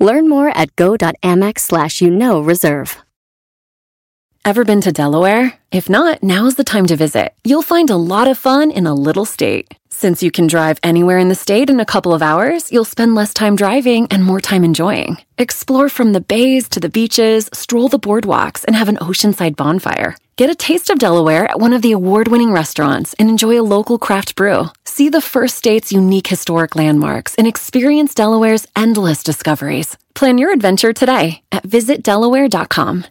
Learn more at go.amex slash you know reserve. Ever been to Delaware? If not, now's the time to visit. You'll find a lot of fun in a little state. Since you can drive anywhere in the state in a couple of hours, you'll spend less time driving and more time enjoying. Explore from the bays to the beaches, stroll the boardwalks, and have an oceanside bonfire. Get a taste of Delaware at one of the award winning restaurants and enjoy a local craft brew. See the first state's unique historic landmarks and experience Delaware's endless discoveries. Plan your adventure today at visitdelaware.com.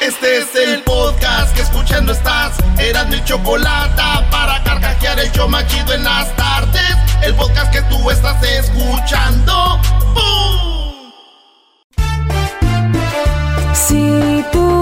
Este es el podcast que escuchando estás. Eran mi chocolate para carcajear el yo machido en las tardes. El podcast que tú estás escuchando. ¡Bum! Si tú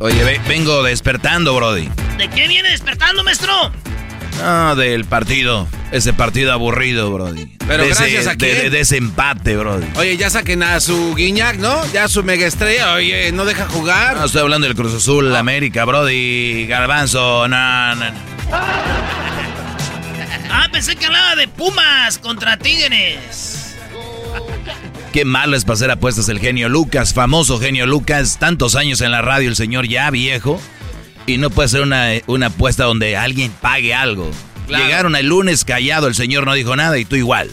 Oye, ve- vengo despertando, Brody. ¿De qué viene despertando, maestro? Ah, del partido. Ese partido aburrido, Brody. Pero de gracias a quién? de- de ese empate, Brody. Oye, ya saquen a su Guiñac, ¿no? Ya su mega estrella. Oye, no deja jugar. No, estoy hablando del Cruz Azul, América, Brody. Garbanzo, no, no, no. Ah, pensé que hablaba de Pumas contra Tigres. Qué malo es para hacer apuestas el genio Lucas, famoso genio Lucas. Tantos años en la radio, el señor ya viejo. Y no puede ser una, una apuesta donde alguien pague algo. Claro. Llegaron el lunes callado, el señor no dijo nada y tú igual.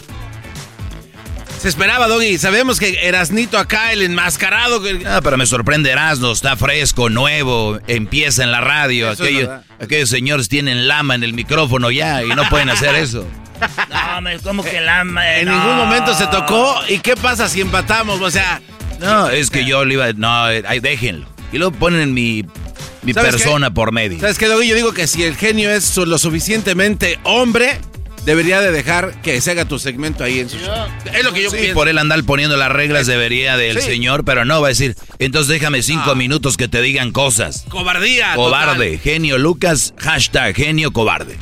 Se esperaba, Doggy. Sabemos que Erasnito acá, el enmascarado. que- Ah, pero me sorprende Erasmo, está fresco, nuevo, empieza en la radio. Aquellos, señores tienen lama en el micrófono ya y no pueden hacer eso. No, me- como que la... En no. ningún momento se tocó. ¿Y qué pasa si empatamos? O sea, No, es que yo le iba... No, ay, déjenlo. Y luego ponen mi, mi ¿Sabes persona por medio. ¿sabes qué, Doggy? Yo digo que si el genio es lo suficientemente hombre, debería de dejar que se haga tu segmento ahí en su show. Es lo que yo Sí, pienso. por él andar poniendo las reglas debería del Sí. señor, pero no, va a decir, entonces déjame cinco Ah. minutos que te digan cosas. Cobardía. Cobarde, genio Lucas, hashtag genio cobarde.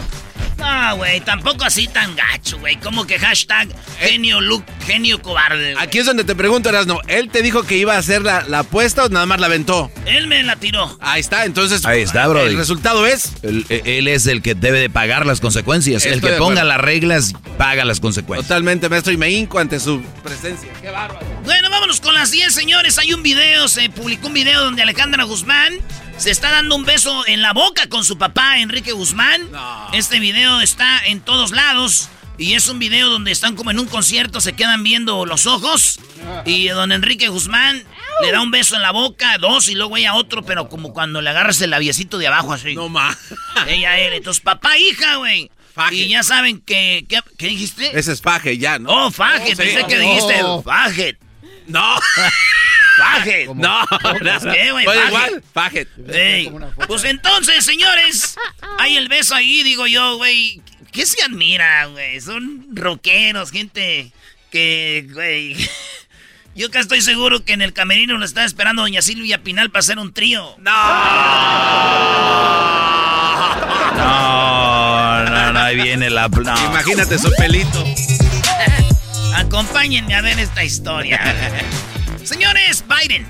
No, güey, tampoco así tan gacho, güey. Como que hashtag genio look, genio cobarde. Aquí es donde te pregunto, Erasno. ¿Él te dijo que iba a hacer la, la apuesta o nada más la aventó? Él me la tiró. Ahí está, entonces. Ahí está, Brody. El resultado es. Él, él es el que debe de pagar las consecuencias. el que ponga las reglas, paga las consecuencias. Totalmente, maestro, y me hinco ante su presencia. ¡Qué bárbaro! Bueno, vámonos con las 10, señores. Hay un video, se publicó un video donde Alejandra Guzmán se está dando un beso en la boca con su papá, Enrique Guzmán. No. Este video está en todos lados. Y es un video donde están como en un concierto, se quedan viendo los ojos. Y donde Enrique Guzmán le da un beso en la boca, dos, y luego ella otro, pero como cuando le agarras el labiecito de abajo así. No más. Ella a él. Entonces, papá, hija, güey. Faje. Y ya saben que... ¿Qué, qué dijiste? Ese es faje ya, ¿no? Oh, faje. Sí. Pensé que dijiste faje. No. Faje. No. ¿Qué, güey? Oye, Faje. igual. Faje. Ey, Pues entonces, señores, hay el beso ahí, digo yo, güey. ¿Qué se admira, güey? Son rockeros, gente que, güey. Yo acá estoy seguro que en el camerino lo está esperando doña Silvia Pinal para hacer un trío. No, no, no, ahí viene la... no. Imagínate su pelito. Acompáñenme a ver esta historia. Señores, Biden.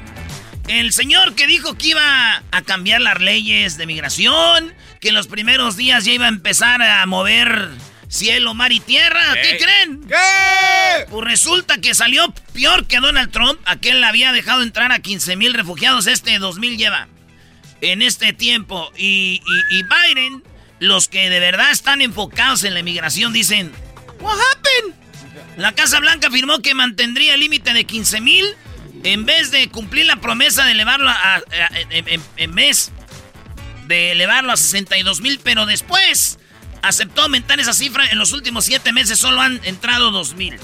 El señor que dijo que iba a cambiar las leyes de migración, que en los primeros días ya iba a empezar a mover cielo, mar y tierra. ¿Qué creen? ¿Qué? Pues resulta que salió peor que Donald Trump. Aquel había dejado entrar a 15 mil refugiados. Este 2000 lleva. en este tiempo. Y, y, Biden, los que de verdad están enfocados en la inmigración, dicen, What happened? La Casa Blanca afirmó que mantendría el límite de 15 mil en vez de cumplir la promesa de elevarlo a, en, mes de elevarlo a 62 mil, pero después aceptó aumentar esa cifra. En los últimos siete meses solo han entrado 2 mil.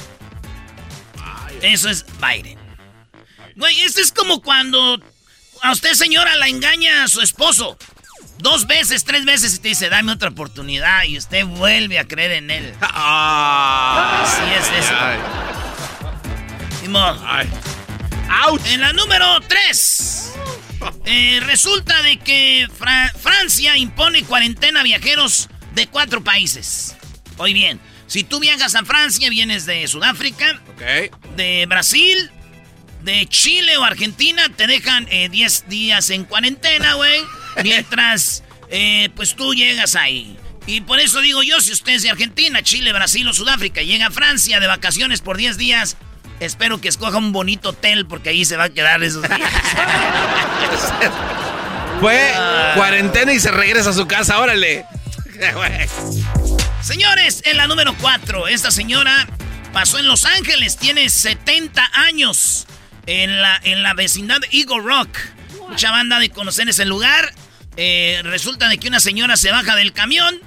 Eso es Biden. Güey, esto es como cuando a usted, señora, la engaña a su esposo. Dos veces, tres veces y te dice, dame otra oportunidad. Y usted vuelve a creer en él. Ah. Así es eso. Ay. En la número 3. Eh, resulta de que Francia impone cuarentena a viajeros de cuatro países. Hoy bien, si tú viajas a Francia, vienes de Sudáfrica, de Brasil, de Chile o Argentina, te dejan 10 eh, días en cuarentena, güey. mientras, eh, pues tú llegas ahí. Y por eso digo yo, si usted es de Argentina, Chile, Brasil o Sudáfrica, llega a Francia de vacaciones por 10 días, Espero que escoja un bonito hotel porque ahí se va a quedar esos días. Fue ah. cuarentena y se regresa a su casa, órale. Señores, en la número 4, esta señora pasó en Los Ángeles, tiene 70 años en la, en la vecindad de Eagle Rock. Mucha banda de conocer ese lugar. Eh, resulta de que una señora se baja del camión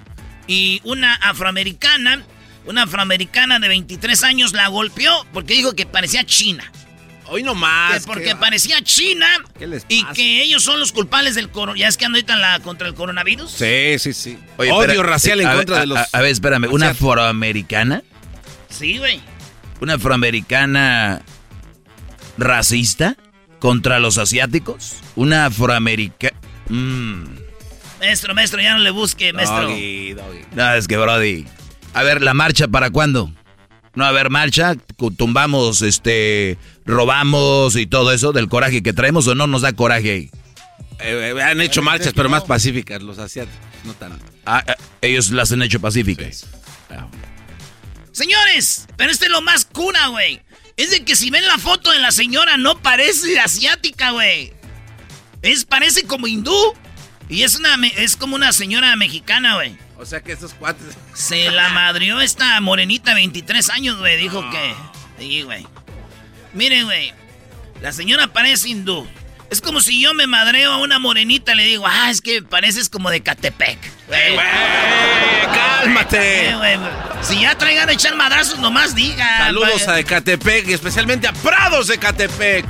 y una afroamericana una afroamericana de 23 años la golpeó porque dijo que parecía China. Hoy no más. porque parecía China y que ellos son los culpables del coronavirus. ¿Ya es que ahorita la, contra el coronavirus? Sí, sí, sí. Odio racial en contra de los. A, ver, espérame. ¿Una afroamericana? Sí, güey. ¿Una afroamericana racista contra los asiáticos? ¿Una afroamericana.? Mm. Maestro, maestro, ya no le busque, maestro. No, es que, Brody. A ver, ¿la marcha para cuándo? No, a ver, marcha, tumbamos, este, robamos y todo eso del coraje que traemos o no nos da coraje ahí. Eh, eh, han hecho marchas, pero más pacíficas los asiáticos, no tan. Ah, eh, ellos las han hecho pacíficas. Señores, pero este es lo más cuna, güey. Es de que si ven la foto de la señora, no parece asiática, güey. Es, parece como hindú. Y es una, es como una señora mexicana, güey. O sea que estos cuates. Se la madrió esta morenita, 23 años, güey. Dijo que. Sí, güey. Miren, güey. La señora parece hindú. Es como si yo me madreo a una morenita y le digo, ah, es que pareces como de Catepec. Güey, cálmate. si ya traigan a echar madrazos, nomás diga. Saludos a Ecatepec y especialmente a Prados de Catepec.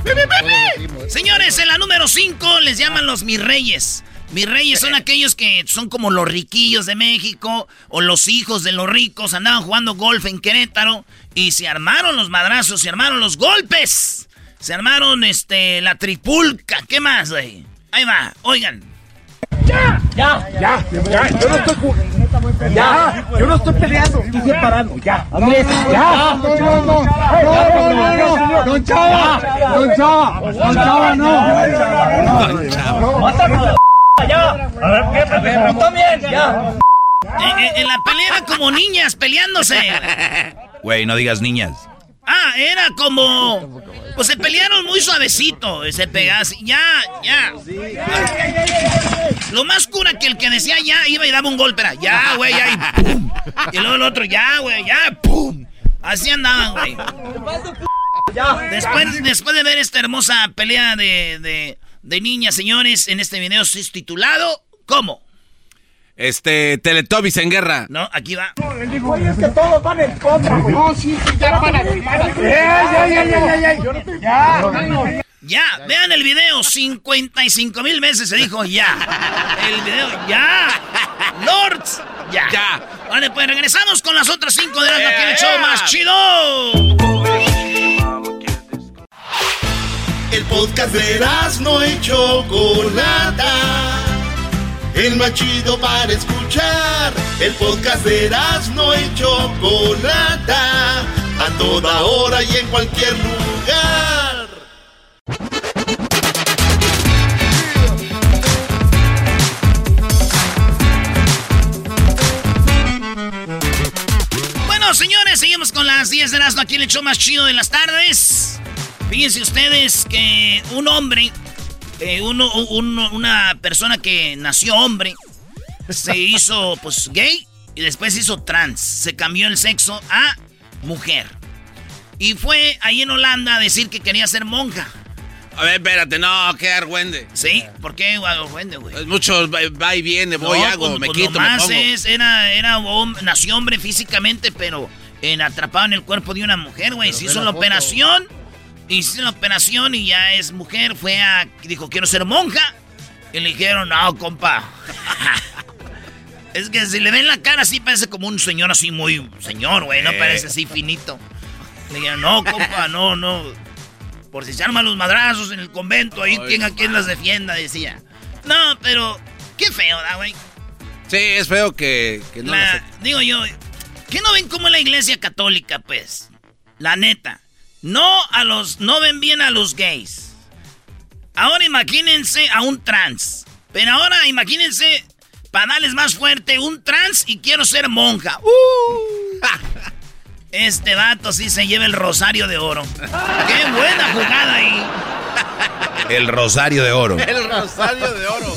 Señores, en la número 5 les llaman los mis reyes. Mis reyes son aquellos que son como los riquillos de México o los hijos de los ricos. Andaban jugando golf en Querétaro y se armaron los madrazos, se armaron los golpes. Se armaron este la tripulca. ¿Qué más, güey? Ahí va, oigan. ¡Ya! ¡Ya! ¡Ya! ¡Ya! Yo no estoy ¡Ya! Yo no estoy peleando, estoy separando. ¡Ya! ¡Andrés! ¡Ya! ¡No, no, no! ¡No, ¡Don Chava! ¡Don Chava! ¡Don Chava, no! ¡Don Chava! Ya. A ver, ¿qué? Tú también, ya. En, la pelea era como niñas peleándose. Güey, no digas niñas. Ah, era como. Pues se pelearon muy suavecito. Se pegaban Ya, ya. Lo más cura que el que decía ya iba y daba un golpe era ya, güey, ya y pum. Y luego el otro ya, güey, ya, pum. Así andaban, güey. Después, después de ver esta hermosa pelea de de niñas, señores, en este video es titulado ¿Cómo? Este, Teletubbies en guerra. No, aquí va. No, dijo, es que todos van en contra, güey. No, sí, ya van a Ya, ya, ya, ya, ya, ya. Ya, vean el video, 55 mil veces se dijo ya. El video, ya. Lords, ya. Ya. Vale, pues regresamos con las otras cinco de las que el show más chido. El podcast de no y Chocolata. El más chido para escuchar. El podcast de no y Chocolata. A toda hora y en cualquier lugar. Bueno, señores, seguimos con las 10 de Erasmo aquí el show más chido de las tardes. Fíjense ustedes que un hombre eh, uno, uno, una persona que nació hombre se hizo pues gay y después se hizo trans. Se cambió el sexo a mujer. Y fue ahí en Holanda a decir que quería ser monja. A ver, espérate, no, qué argüende. Sí, ¿por qué argüende, güey? Es mucho va, va y viene, voy, hago, pues, me pues, quito, me pongo. es, era, era hom- nació hombre físicamente, pero en, atrapado en el cuerpo de una mujer, güey. Se hizo la operación, hizo la operación y ya es mujer. Fue a, dijo, quiero ser monja. Y le dijeron, no, compa. es que si le ven la cara así, parece como un señor así muy señor, güey. No Eh. parece así finito. Le dijeron, no, compa, no, no. Por si se arman los madrazos en el convento, ahí Ay, tenga quien las defienda, decía. No, pero qué feo, ¿da, güey? Sí, es feo que, que no La- digo yo, ¿qué no ven como la iglesia católica, pues? La neta. No a los, no ven bien a los gays. Ahora imagínense a un trans. Pero ahora imagínense, para darles más fuerte, un trans y quiero ser monja. ¡Uh! Este vato sí se lleva el rosario de oro. ¡Qué buena jugada ahí! El Rosario de Oro. El rosario de oro.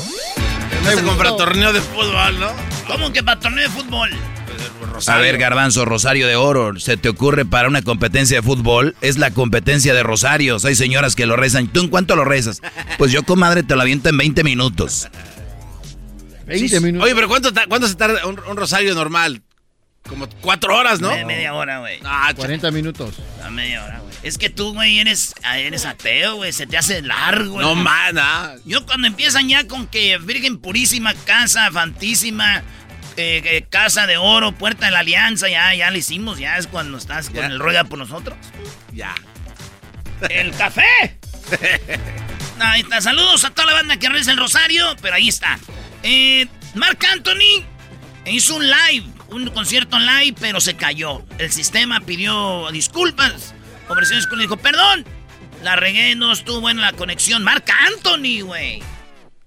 No se compra torneo de fútbol, ¿no? ¿Cómo que para torneo de fútbol? A ver, Garbanzo, Rosario de Oro, ¿se te ocurre para una competencia de fútbol? Es la competencia de rosarios. Hay señoras que lo rezan. ¿Tú en cuánto lo rezas? Pues yo, comadre, te lo aviento en 20 minutos. 20 minutos. Oye, pero ¿cuánto, cuánto se tarda un, un rosario normal? Como cuatro horas, ¿no? Me- media hora, güey. Ah, ch- 40 minutos. A media hora, güey. Es que tú, güey, eres, eres ateo, güey. Se te hace largo, güey. no, mana. Yo cuando empiezan ya con que Virgen Purísima, Casa Fantísima, eh, eh, Casa de Oro, Puerta de la Alianza, ya, ya lo hicimos. Ya es cuando estás con el ruega por nosotros. Ya. ¡El café! Ahí está. Saludos a toda la banda que reza el rosario, pero ahí está. Eh, Mark Anthony hizo un live, un concierto live, pero se cayó. El sistema pidió disculpas. Ofreció disculpas, dijo, perdón, la regué, no estuvo buena la conexión. Mark Anthony, güey.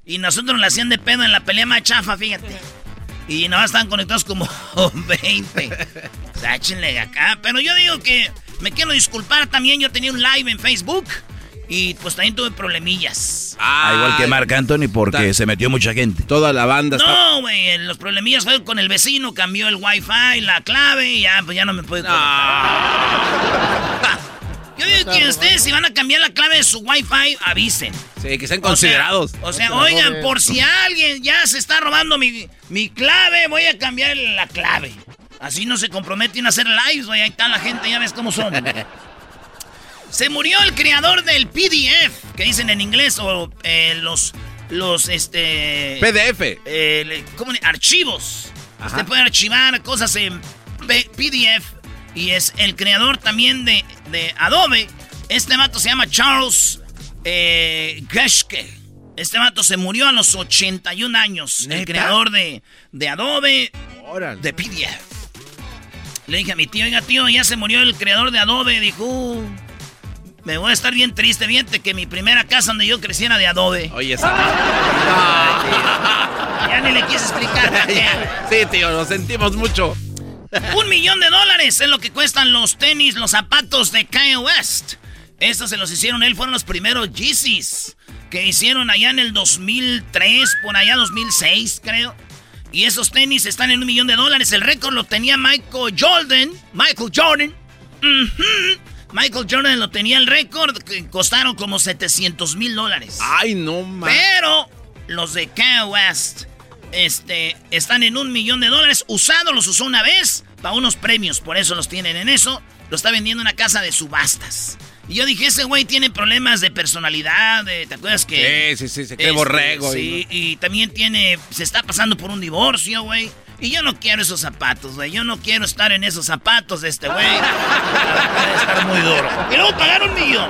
Y nosotros la hacían de pedo en la pelea más chafa, fíjate. Y nada más estaban conectados como 20. O sea, échenle acá. Pero yo digo que me quiero disculpar también. Yo tenía un live en Facebook. Y pues también tuve problemillas. Ah, igual que Marc Anthony porque se metió mucha gente. Toda la banda. No, güey, los problemillas fue con el vecino, cambió el wifi, la clave y ya, pues ya no me puede conectar. Yo digo que ustedes si van a cambiar la clave de su wifi, avisen. Sí, que sean O sea, considerados. O sea, oigan, por si alguien ya se está robando mi, mi clave, voy a cambiar la clave. Así no se comprometen a hacer lives, güey. Ahí está la gente, ya ves cómo son. se murió el creador del PDF, que dicen en inglés, o eh, los, los, este... PDF. eh, ¿cómo Archivos. Ajá. Usted puede archivar cosas en PDF. Y es el creador también de, de Adobe. Este vato se llama Charles eh, Geschke. Este vato se murió a los 81 años. El creador de, de Adobe, Órale. de PDF. Le dije a mi tío, oiga tío, ya se murió el creador de Adobe. Dijo, "Uh, me voy a estar bien triste. Fíjate que mi primera casa donde yo crecí era de Adobe. Oye, esa. Ya ni le quise explicar. sí, tío, lo sentimos mucho. Un millón de dólares es lo que cuestan los tenis, los zapatos de Kanye West. Estos se los hicieron él, fueron los primeros Yeezys que hicieron allá en el 2003, por allá 2006, creo. Y esos tenis están en un millón de dólares. El récord lo tenía Michael Jordan. Michael Jordan. Michael Jordan lo tenía el récord, que costaron como 700 mil dólares. Ay, no, man. Pero los de Kanye West este, están en un millón de dólares. Usados los usó una vez para unos premios. Por eso los tienen en eso. Lo está vendiendo en una casa de subastas. Y yo dije, ese güey tiene problemas de personalidad. de- ¿Te acuerdas que...? Sí, sí, sí, se cree Este, borrego. y también tiene... Se está pasando por un divorcio, güey. Y yo no quiero esos zapatos, güey. Yo no quiero estar en esos zapatos de este güey. Puede estar muy duro. Y luego pagar un millón.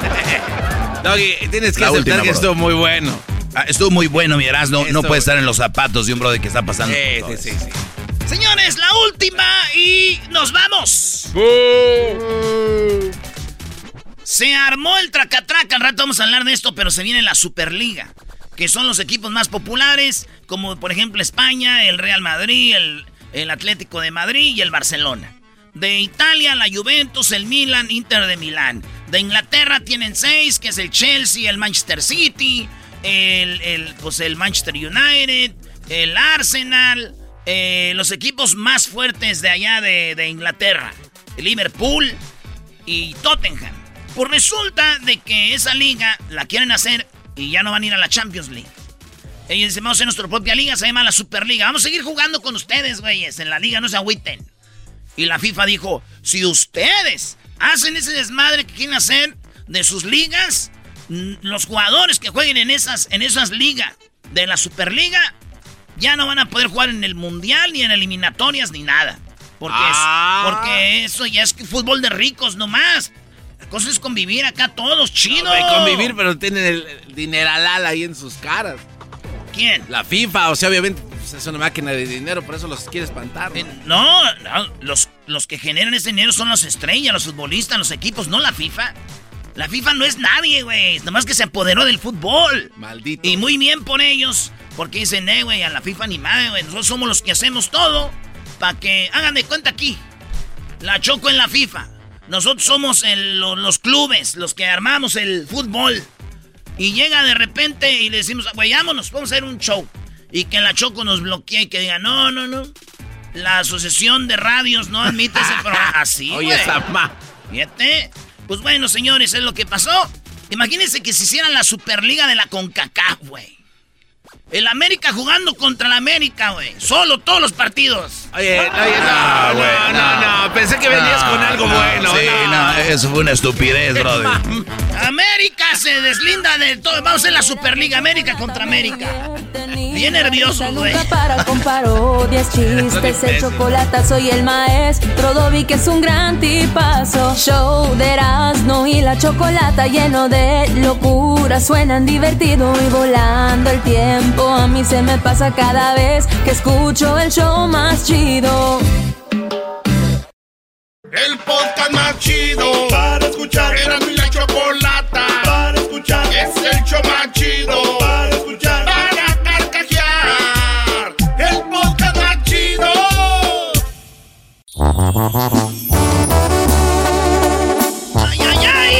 Doggy, tienes que La aceptar última, que bro. estuvo muy bueno. Ah, estuvo muy bueno, mi Erasmo. No, no puede estar en los zapatos de un brother que está pasando. Sí, sí, sí, sí. Señores, la última y nos vamos. Se armó el tracatraca. Al rato vamos a hablar de esto, pero se viene la Superliga. Que son los equipos más populares, como por ejemplo España, el Real Madrid, el, el Atlético de Madrid y el Barcelona. De Italia, la Juventus, el Milan, Inter de Milán. De Inglaterra tienen seis, que es el Chelsea, el Manchester City, el, el, pues el Manchester United, el Arsenal, eh, los equipos más fuertes de allá de, de Inglaterra, Liverpool y Tottenham. Pues resulta de que esa liga la quieren hacer y ya no van a ir a la Champions League. Ellos dicen, vamos a hacer nuestra propia liga, se llama la Superliga. Vamos a seguir jugando con ustedes, güeyes, en la liga, no se agüiten. Y la FIFA dijo, si ustedes hacen ese desmadre que quieren hacer de sus ligas, los jugadores que jueguen en esas, en esas ligas de la Superliga ya no van a poder jugar en el Mundial, ni en eliminatorias, ni nada. Porque, Ah. porque eso ya es fútbol de ricos nomás. La cosa es convivir acá todos, chido. Güey, convivir, pero tienen el, el dineralal ahí en sus caras. ¿Quién? La FIFA, o sea, obviamente pues, es una máquina de dinero, por eso los quiere espantar. ¿no? Eh, No, no, los, los que generan ese dinero son las estrellas, los futbolistas, los equipos, no la FIFA. La FIFA no es nadie, güey. Nomás que se apoderó del fútbol. Maldito. Y muy bien por ellos. Porque dicen, eh, güey, a la FIFA ni madre, güey. Nosotros somos los que hacemos todo. Para que hagan de cuenta aquí. La choco en la FIFA. Nosotros somos el- los clubes, los que armamos el fútbol. Y llega de repente y le decimos, güey, vámonos, vamos a hacer un show. Y que la Choco nos bloquee y que diga, no, no, no. La asociación de radios no admite ese programa. Así, Oye. Fíjate. Pues bueno, señores, es lo que pasó. Imagínense que se hiciera la Superliga de la CONCACAF, güey. El América jugando contra el América, güey. Solo todos los partidos. Oye, oye, no, no, güey, no, no, no. Pensé que venías con algo no, bueno. Sí, no, eso fue una estupidez, brother. América se deslinda de todo. Vamos a hacer la Superliga América contra América. Bien nervioso, güey. Para con parodias, chistes, el chocolate, soy el maestro Dobby que es un gran tipazo. Show de Erasmo y la chocolata lleno de locura, suenan divertido y volando el tiempo. A mí se me pasa cada vez que escucho el show más chido. El podcast más chido para escuchar. Era mi la escuchar. Es el show más chido para escuchar. Para carcajear. El podcast más chido. ¡Ay, ay, ay!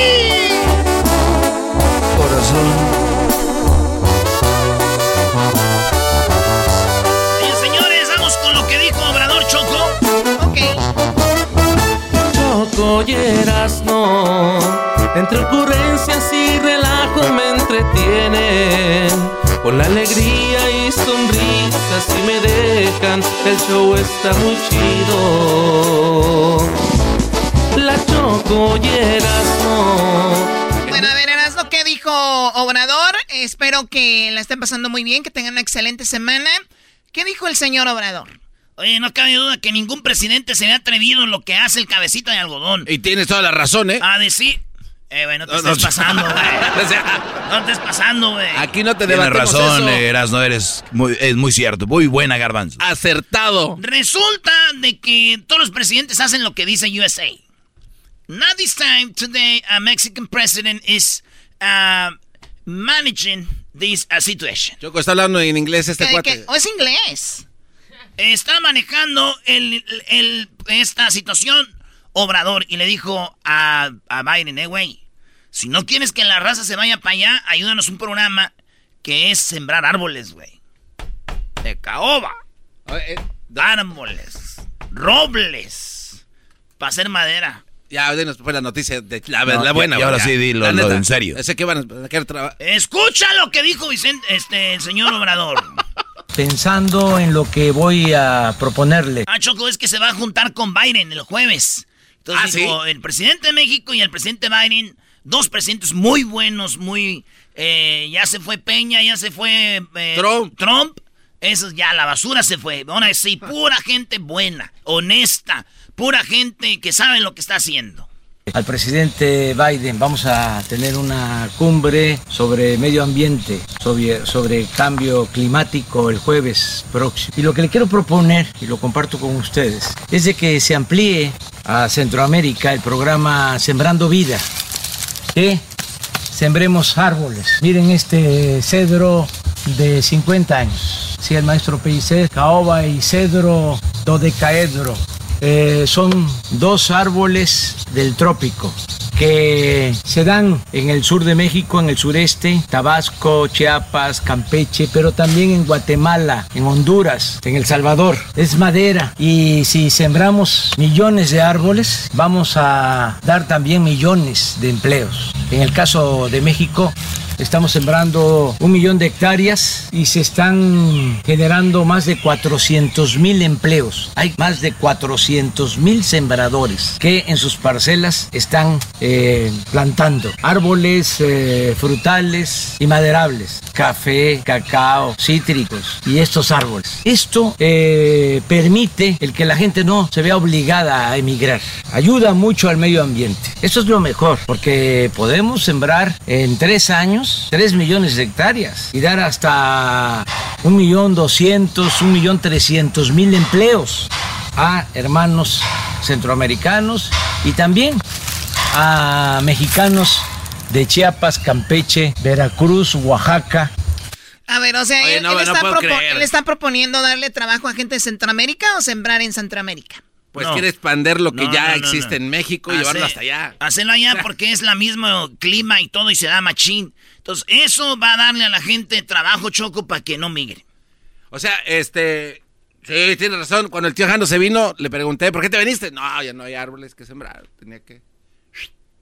Bien, señores, vamos con lo que dijo Obrador Choco. Ok. Choco y Erasmo, entre ocurrencias y relajo me entretienen. Con la alegría y sonrisas y me dejan, el show está muy chido. La Choco y Erasmo. Bueno, a ver, lo que dijo Obrador? Espero que la estén pasando muy bien, que tengan una excelente semana. ¿Qué dijo el señor Obrador? Oye, no cabe duda que ningún presidente se ha atrevido en lo que hace el cabecita de algodón. Y tienes toda la razón, ¿eh? A decir. Eh, güey, no te No, no, estés pasando, güey. O sea, No te estés pasando, güey. aquí no te Tienes debatimos razón, eso. Erasno, eres muy, es muy cierto. Muy buena, Garbanzo. Acertado. Resulta de que todos los presidentes hacen lo que dice USA. Not this time today a Mexican president is uh, managing this uh, situation. Choco está hablando en inglés este ¿Qué- cuate. qué? ¿O es inglés? Está manejando el, el- esta situación Obrador y le dijo a, a Biden, eh, güey, si no quieres que la raza se vaya para allá, ayúdanos un programa que es sembrar árboles, güey. De caoba. Eh, árboles, robles, para hacer madera. Ya, denos fue la noticia de la, No, la buena. y- ahora sí dilo, La lo en serio. Ese que van a querer trabajar. Escucha lo que dijo Vicente, este, el señor Obrador. Pensando en lo que voy a proponerle. Ah, Choco, es que se va a juntar con Biden el jueves. Entonces Ah, dijo, el presidente de México y el presidente Biden, dos presidentes muy buenos, muy... eh, ya se fue Peña, ya se fue eh, Trump. Trump. Eso ya, la basura se fue. Van a decir, pura gente buena, honesta, pura gente que sabe lo que está haciendo. Al presidente Biden vamos a tener una cumbre sobre medio ambiente, sobre, sobre cambio climático el jueves próximo. Y lo que le quiero proponer, y lo comparto con ustedes, es de que se amplíe a Centroamérica el programa Sembrando Vida. Que sembremos árboles. Miren este cedro de 50 años. Sí, el maestro Pellicer, caoba y cedro dodecaedro. Eh, son dos árboles del trópico que se dan en el sur de México, en el sureste, Tabasco, Chiapas, Campeche, pero también en Guatemala, en Honduras, en El Salvador. Es madera y si sembramos millones de árboles, vamos a dar también millones de empleos. En el caso de México, Estamos sembrando un millón de hectáreas y se están generando más de 400 mil empleos. Hay más de 400 mil sembradores que en sus parcelas están eh, plantando árboles eh, frutales y maderables, café, cacao, cítricos y estos árboles. Esto eh, permite el que la gente no se vea obligada a emigrar. Ayuda mucho al medio ambiente. Eso es lo mejor porque podemos sembrar en tres años 3 millones de hectáreas y dar hasta un millón doscientos, un millón trescientos mil empleos a hermanos centroamericanos y también a mexicanos de Chiapas, Campeche, Veracruz, Oaxaca. A ver, o sea, él, está proponiendo darle trabajo a gente de Centroamérica o sembrar en Centroamérica. Pues quiere expander lo que ya existe en México y llevarlo hasta allá. Hacerlo allá porque es la mismo clima y todo y se da machín. Entonces, eso va a darle a la gente trabajo, Choco, para que no migre. O sea, este... Sí, tiene razón. Cuando el tío Jano se vino, le pregunté, ¿por qué te viniste? No, ya no hay árboles que sembrar. Tenía que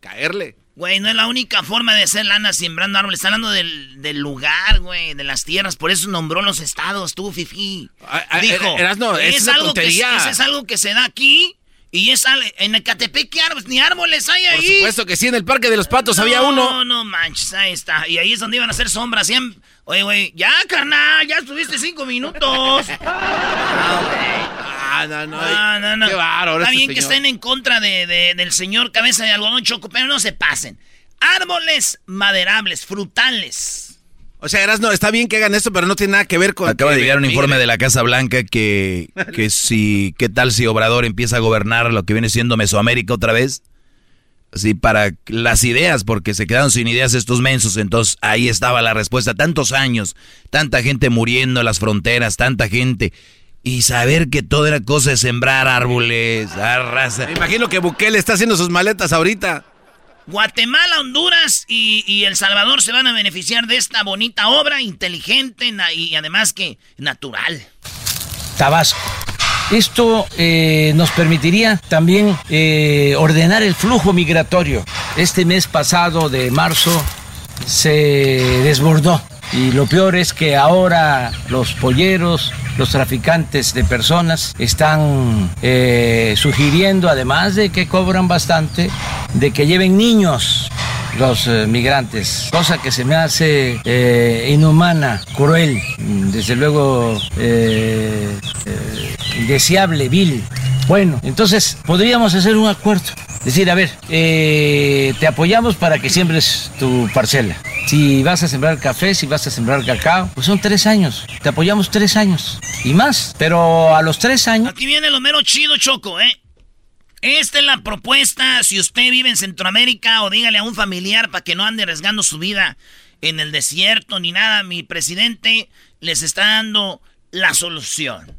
caerle. Güey, no es la única forma de hacer lana sembrando árboles. Está hablando del, lugar, güey, de las tierras. Por eso nombró los estados, tú, Fifi. Ah, ah, Dijo, es, algo que, es algo que se da aquí y es en Ecatepec, ¿qué árboles? Ni árboles hay ahí. Por supuesto que sí, en el Parque de los Patos había uno. No, no manches, ahí está. Y ahí es donde iban a hacer sombras. Oye, güey, ya, carnal, ya estuviste cinco minutos. ah, no, no, no, no, Qué. Está este bien que estén en contra de, del señor cabeza de algodón choco, pero no se pasen. Árboles maderables, frutales. O sea, no, está bien que hagan esto, pero no tiene nada que ver con... Acaba de llegar un informe de la Casa Blanca que, que si, ¿qué tal si Obrador empieza a gobernar lo que viene siendo Mesoamérica otra vez? Así, para las ideas, porque se quedaron sin ideas estos mensos, entonces ahí estaba la respuesta. Tantos años, tanta gente muriendo en las fronteras, tanta gente... Y saber que todo era cosa de sembrar árboles, raza. Me imagino que Bukele está haciendo sus maletas ahorita. Guatemala, Honduras y, El Salvador se van a beneficiar de esta bonita obra, inteligente y además que natural. Tabasco. Esto eh, nos permitiría también eh, ordenar el flujo migratorio. Este mes pasado de marzo se desbordó y lo peor es que ahora los polleros, los traficantes de personas están eh, sugiriendo, además de que cobran bastante, de que lleven niños los eh, migrantes, cosa que se me hace eh, inhumana, cruel, desde luego indeseable, vil. Bueno, entonces podríamos hacer un acuerdo. Decir, a ver, te apoyamos para que siembres tu parcela si vas a sembrar café, si vas a sembrar cacao, pues son tres años. Te apoyamos tres años y más. Pero a los tres años. Aquí viene lo mero chido, Choco, ¿eh? Esta es la propuesta. Si usted vive en Centroamérica o dígale a un familiar para que no ande arriesgando su vida en el desierto ni nada, mi presidente les está dando la solución.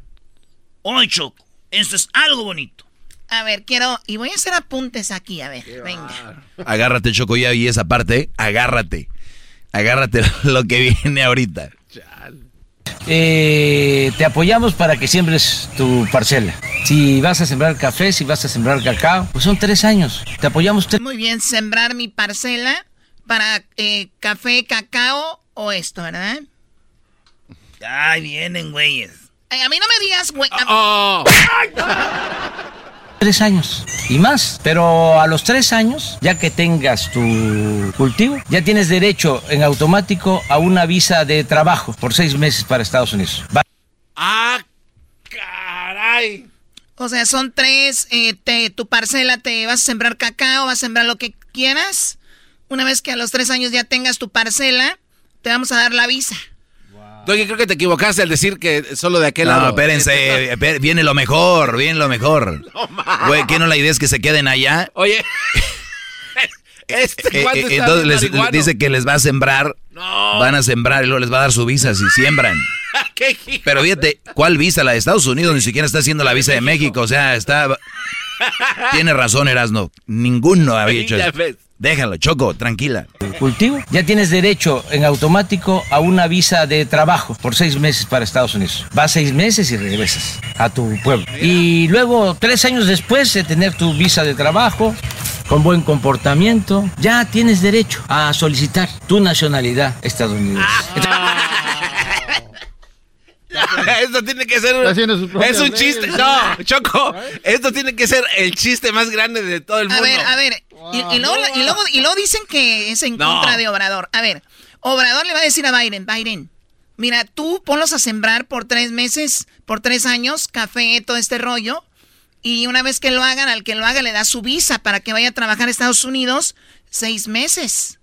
Hoy, Choco, esto es algo bonito. A ver, quiero. Y voy a hacer apuntes aquí, a ver, venga. Agárrate, Choco, ya y esa parte, agárrate. Agárrate lo que viene ahorita. Eh, te apoyamos para que siembres tu parcela. Si vas a sembrar café, si vas a sembrar cacao, pues son tres años. Te apoyamos tres. Muy bien, sembrar mi parcela para eh, café, cacao o esto, ¿verdad? Ay, vienen, güeyes. a mí no me digas, güey. Oh tres años y más. Pero a los tres años, ya que tengas tu cultivo, ya tienes derecho en automático a una visa de trabajo por seis meses para Estados Unidos. ¡Ah, caray! O sea, son tres, eh, tu parcela te vas a sembrar cacao, vas a sembrar lo que quieras. Una vez que a los tres años ya tengas tu parcela, te vamos a dar la visa. Creo que te equivocaste al decir que solo de aquel lado. No, espérense, viene lo mejor, viene lo mejor. No, Güey, ¿qué no la idea es que se queden allá? Oye. este eh, eh, entonces les, dice que les va a sembrar. No. Van a sembrar y luego les va a dar su visa si siembran. Pero fíjate, ¿cuál visa? La de Estados Unidos ni siquiera está haciendo la visa de México. O sea, está. Tiene razón, Erasno. Ninguno había hecho eso. Déjalo, Choco, tranquila. Cultivo. Ya tienes derecho en automático a una visa de trabajo por seis meses para Estados Unidos. Vas seis meses y regresas a tu pueblo. Y luego, tres años después de tener tu visa de trabajo, con buen comportamiento, ya tienes derecho a solicitar tu nacionalidad estadounidense. esto tiene que ser un, es un chiste. No, Choco, esto tiene que ser el chiste más grande de todo el mundo. A ver, a ver. Y, luego, y, luego, dicen que es en contra de Obrador. A ver, Obrador le va a decir a Biden, Biden, mira, tú ponlos a sembrar por tres meses, por tres años, café, todo este rollo. Y una vez que lo hagan, al que lo haga le da su visa para que vaya a trabajar a Estados Unidos seis meses.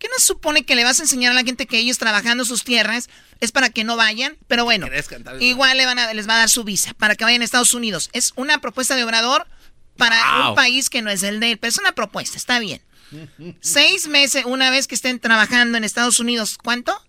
¿Qué nos supone que le vas a enseñar a la gente que ellos trabajando sus tierras es para que no vayan? Pero bueno, igual le van a, les va a dar su visa para que vayan a Estados Unidos. Es una propuesta de Obrador para un país que no es el de él, pero es una propuesta, está bien. Seis meses, una vez que estén trabajando en Estados Unidos, ¿cuánto?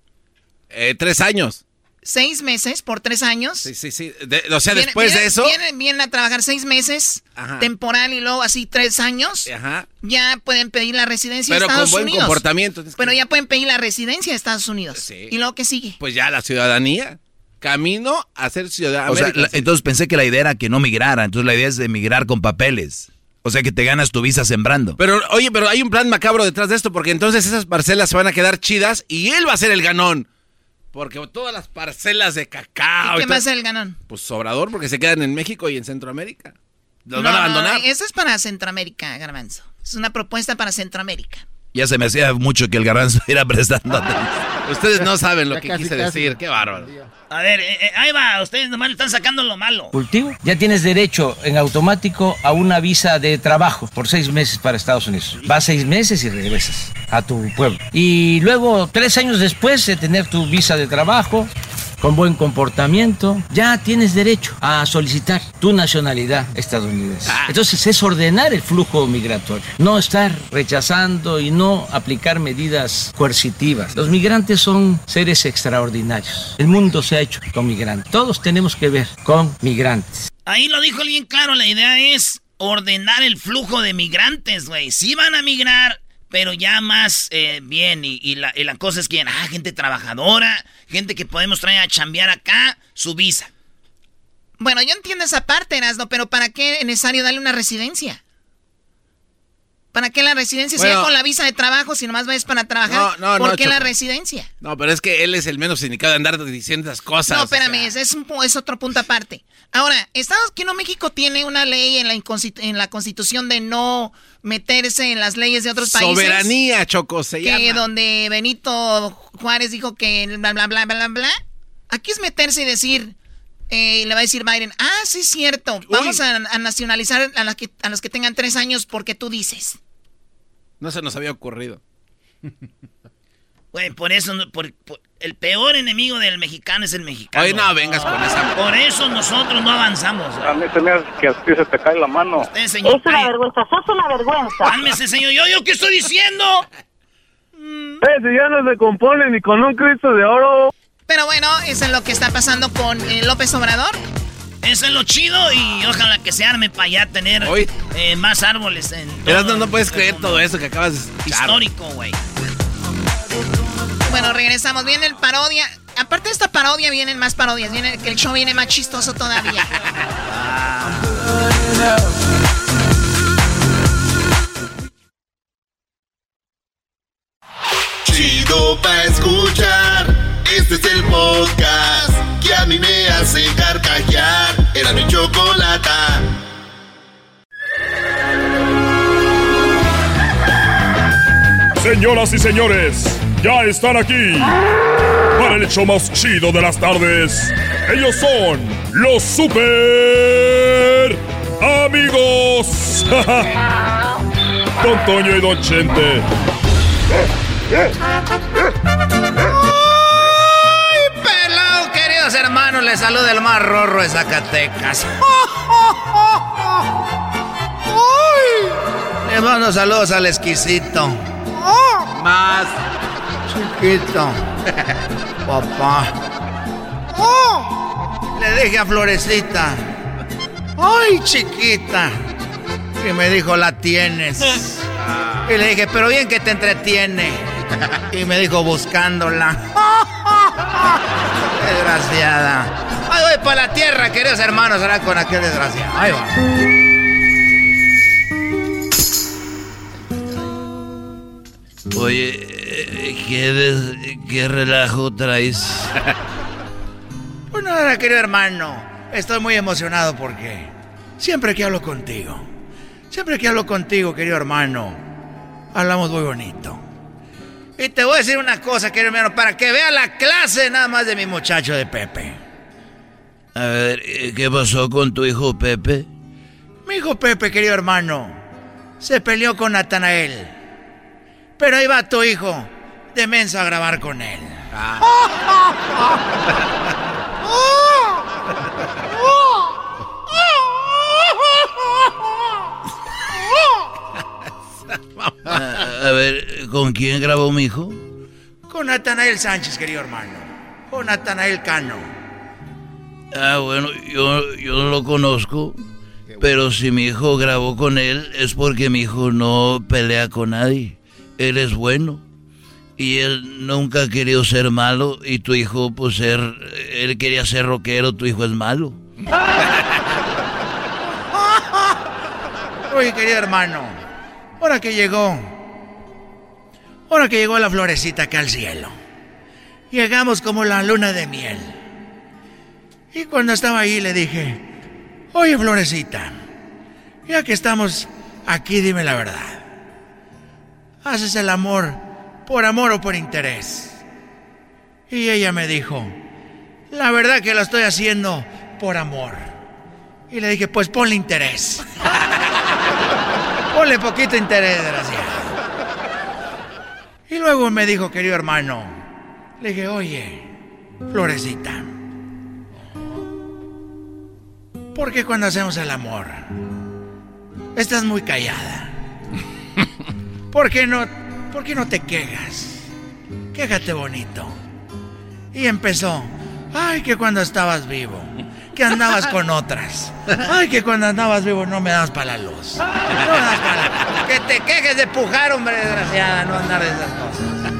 Eh, tres años seis meses por tres años. Sí, sí, sí. o sea, después de eso. Vienen, vienen, a trabajar seis meses, temporal y luego así tres años. Ajá. Ya pueden pedir la residencia de Estados Unidos. Pero con buen comportamiento. Pero ya pueden pedir la residencia de Estados Unidos. Sí. ¿Y luego qué sigue? Pues ya la ciudadanía. Camino a ser ciudadano. O sea, entonces pensé que la idea era que no migrara. Entonces la idea es de migrar con papeles. O sea que te ganas tu visa sembrando. Pero, oye, pero hay un plan macabro detrás de esto, porque entonces esas parcelas se van a quedar chidas y él va a ser el ganón. Porque todas las parcelas de cacao. ¿Y qué más el ganón? Pues sobrador, porque se quedan en México y en Centroamérica. ¿Los van a abandonar? Eso es para Centroamérica, Garbanzo. Es una propuesta para Centroamérica. Ya se me hacía mucho que el garbanzo era prestando Ustedes no saben lo que quise decir. Qué bárbaro. A ver, eh, eh, ahí va. Ustedes nomás le están sacando lo malo. Cultivo. Ya tienes derecho en automático a una visa de trabajo por seis meses para Estados Unidos. Vas seis meses y regresas a tu pueblo. Y luego, tres años después de tener tu visa de trabajo, con buen comportamiento, ya tienes derecho a solicitar tu nacionalidad estadounidense. Ah. Entonces es ordenar el flujo migratorio, no estar rechazando y no aplicar medidas coercitivas. Los migrantes son seres extraordinarios. El mundo se ha hecho con migrantes. Todos tenemos que ver con migrantes. Ahí lo dijo bien claro, la idea es ordenar el flujo de migrantes, güey. Si van a migrar, pero ya más eh, bien. Y, la, cosa es que, ah, gente trabajadora, gente que podemos traer a chambear acá, su visa. Bueno, yo entiendo esa parte, Erasno, pero ¿para qué es necesario darle una residencia? ¿Para qué la residencia? si con la visa de trabajo, si nomás vas para trabajar, no, no, ¿por qué la residencia? No, pero es que él es el menos indicado de andar diciendo esas cosas. No, espérame, es, un, es otro punto aparte. Ahora, Estados Unidos, México tiene una ley en la, en la constitución de no meterse en las leyes de otros países. Soberanía, Choco, se que donde Benito Juárez dijo que bla, bla, bla, bla, bla. Aquí es meterse y decir, eh, le va a decir Biden, ah, sí es cierto, vamos a, nacionalizar a, que, a los que tengan tres años porque tú dices. No se nos había ocurrido. Güey, por eso, por, el peor enemigo del mexicano es el mexicano. Ay, no vengas con esa. Por eso nosotros no avanzamos. A mí se me hace que a ti se te cae la mano. es una vergüenza, sos una vergüenza. Cálmese, señor. ¿Yo, yo qué estoy diciendo? Eh, si ya no se compone ni con un Cristo de oro. Pero bueno, eso es lo que está pasando con eh, López Obrador. Eso es lo chido y ojalá que se arme para ya tener eh, más árboles. En Pero no, puedes creer todo eso que acabas de escuchar. Histórico, güey. Bueno, regresamos. Viene el parodia. Aparte de esta parodia, vienen más parodias. Viene, que el show viene más chistoso todavía. Chido pa' escuchar. Este es el podcast que a mí me hace carcajear. Era mi chocolata. Señoras y señores, ya están aquí para el hecho más chido de las tardes. Ellos son los super amigos. Don Toño y Don Chente. hermanos, les saluda el más rorro de Zacatecas. Les mando saludos al exquisito. Más. Chiquito. Papá. Le dije a Florecita. Ay, chiquita. Y me dijo, la tienes. Y le dije, pero bien que te entretiene. Y me dijo, buscándola. Desgraciada. Ay, voy para la tierra, queridos hermanos, ahora con aquel desgraciado. Ahí va. Oye, eh, ¿qué, des- qué relajo traes? Pues nada, querido hermano. Estoy muy emocionado porque siempre que hablo contigo, siempre que hablo contigo, querido hermano, hablamos muy bonito. Y te voy a decir una cosa, querido hermano, para que vea la clase nada más de mi muchacho de Pepe. A ver, eh, ¿qué pasó con tu hijo Pepe? Mi hijo Pepe, querido hermano, se peleó con Natanael. Pero ahí va tu hijo de menso a grabar con él. A, a ver, ¿con quién grabó mi hijo? Con Natanael Sánchez, querido hermano. Con Natanael Cano. Ah, bueno, yo, yo no lo conozco, pero si mi hijo grabó con él es porque mi hijo no pelea con nadie. Él es bueno. Y él nunca ha querido ser malo y tu hijo, pues, ser, él quería ser rockero, tu hijo es malo. Oye, querido hermano, ahora que llegó, ahora que llegó la florecita acá al cielo, llegamos como la luna de miel. Y cuando estaba ahí le dije, oye, florecita, ya que estamos aquí, dime la verdad. ¿Haces el amor por amor o por interés? Y ella me dijo, la verdad que lo estoy haciendo por amor. Y le dije, pues ponle interés. Ponle poquito interés, desgraciado. Y luego me dijo, querido hermano, le dije, oye, Florecita, ¿por qué cuando hacemos el amor estás muy callada? ¿Por qué no, por qué no te quejas? Quéjate bonito. Y empezó, ay, que cuando estabas vivo, que andabas con otras. Ay, que cuando andabas vivo no me das para la luz. No me para la- Que te quejes de pujar, hombre, desgraciada, no andar de esas cosas.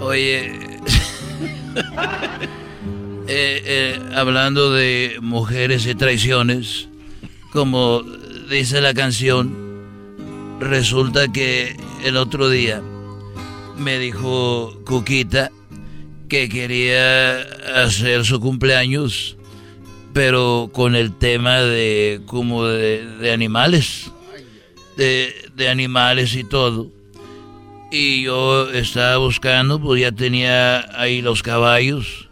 Oye, eh, eh, hablando de mujeres y traiciones, como dice la canción, resulta que el otro día me dijo Cuquita que quería hacer su cumpleaños, pero con el tema de como de, animales, de, de animales y todo. Y yo estaba buscando, pues ya tenía ahí los caballos.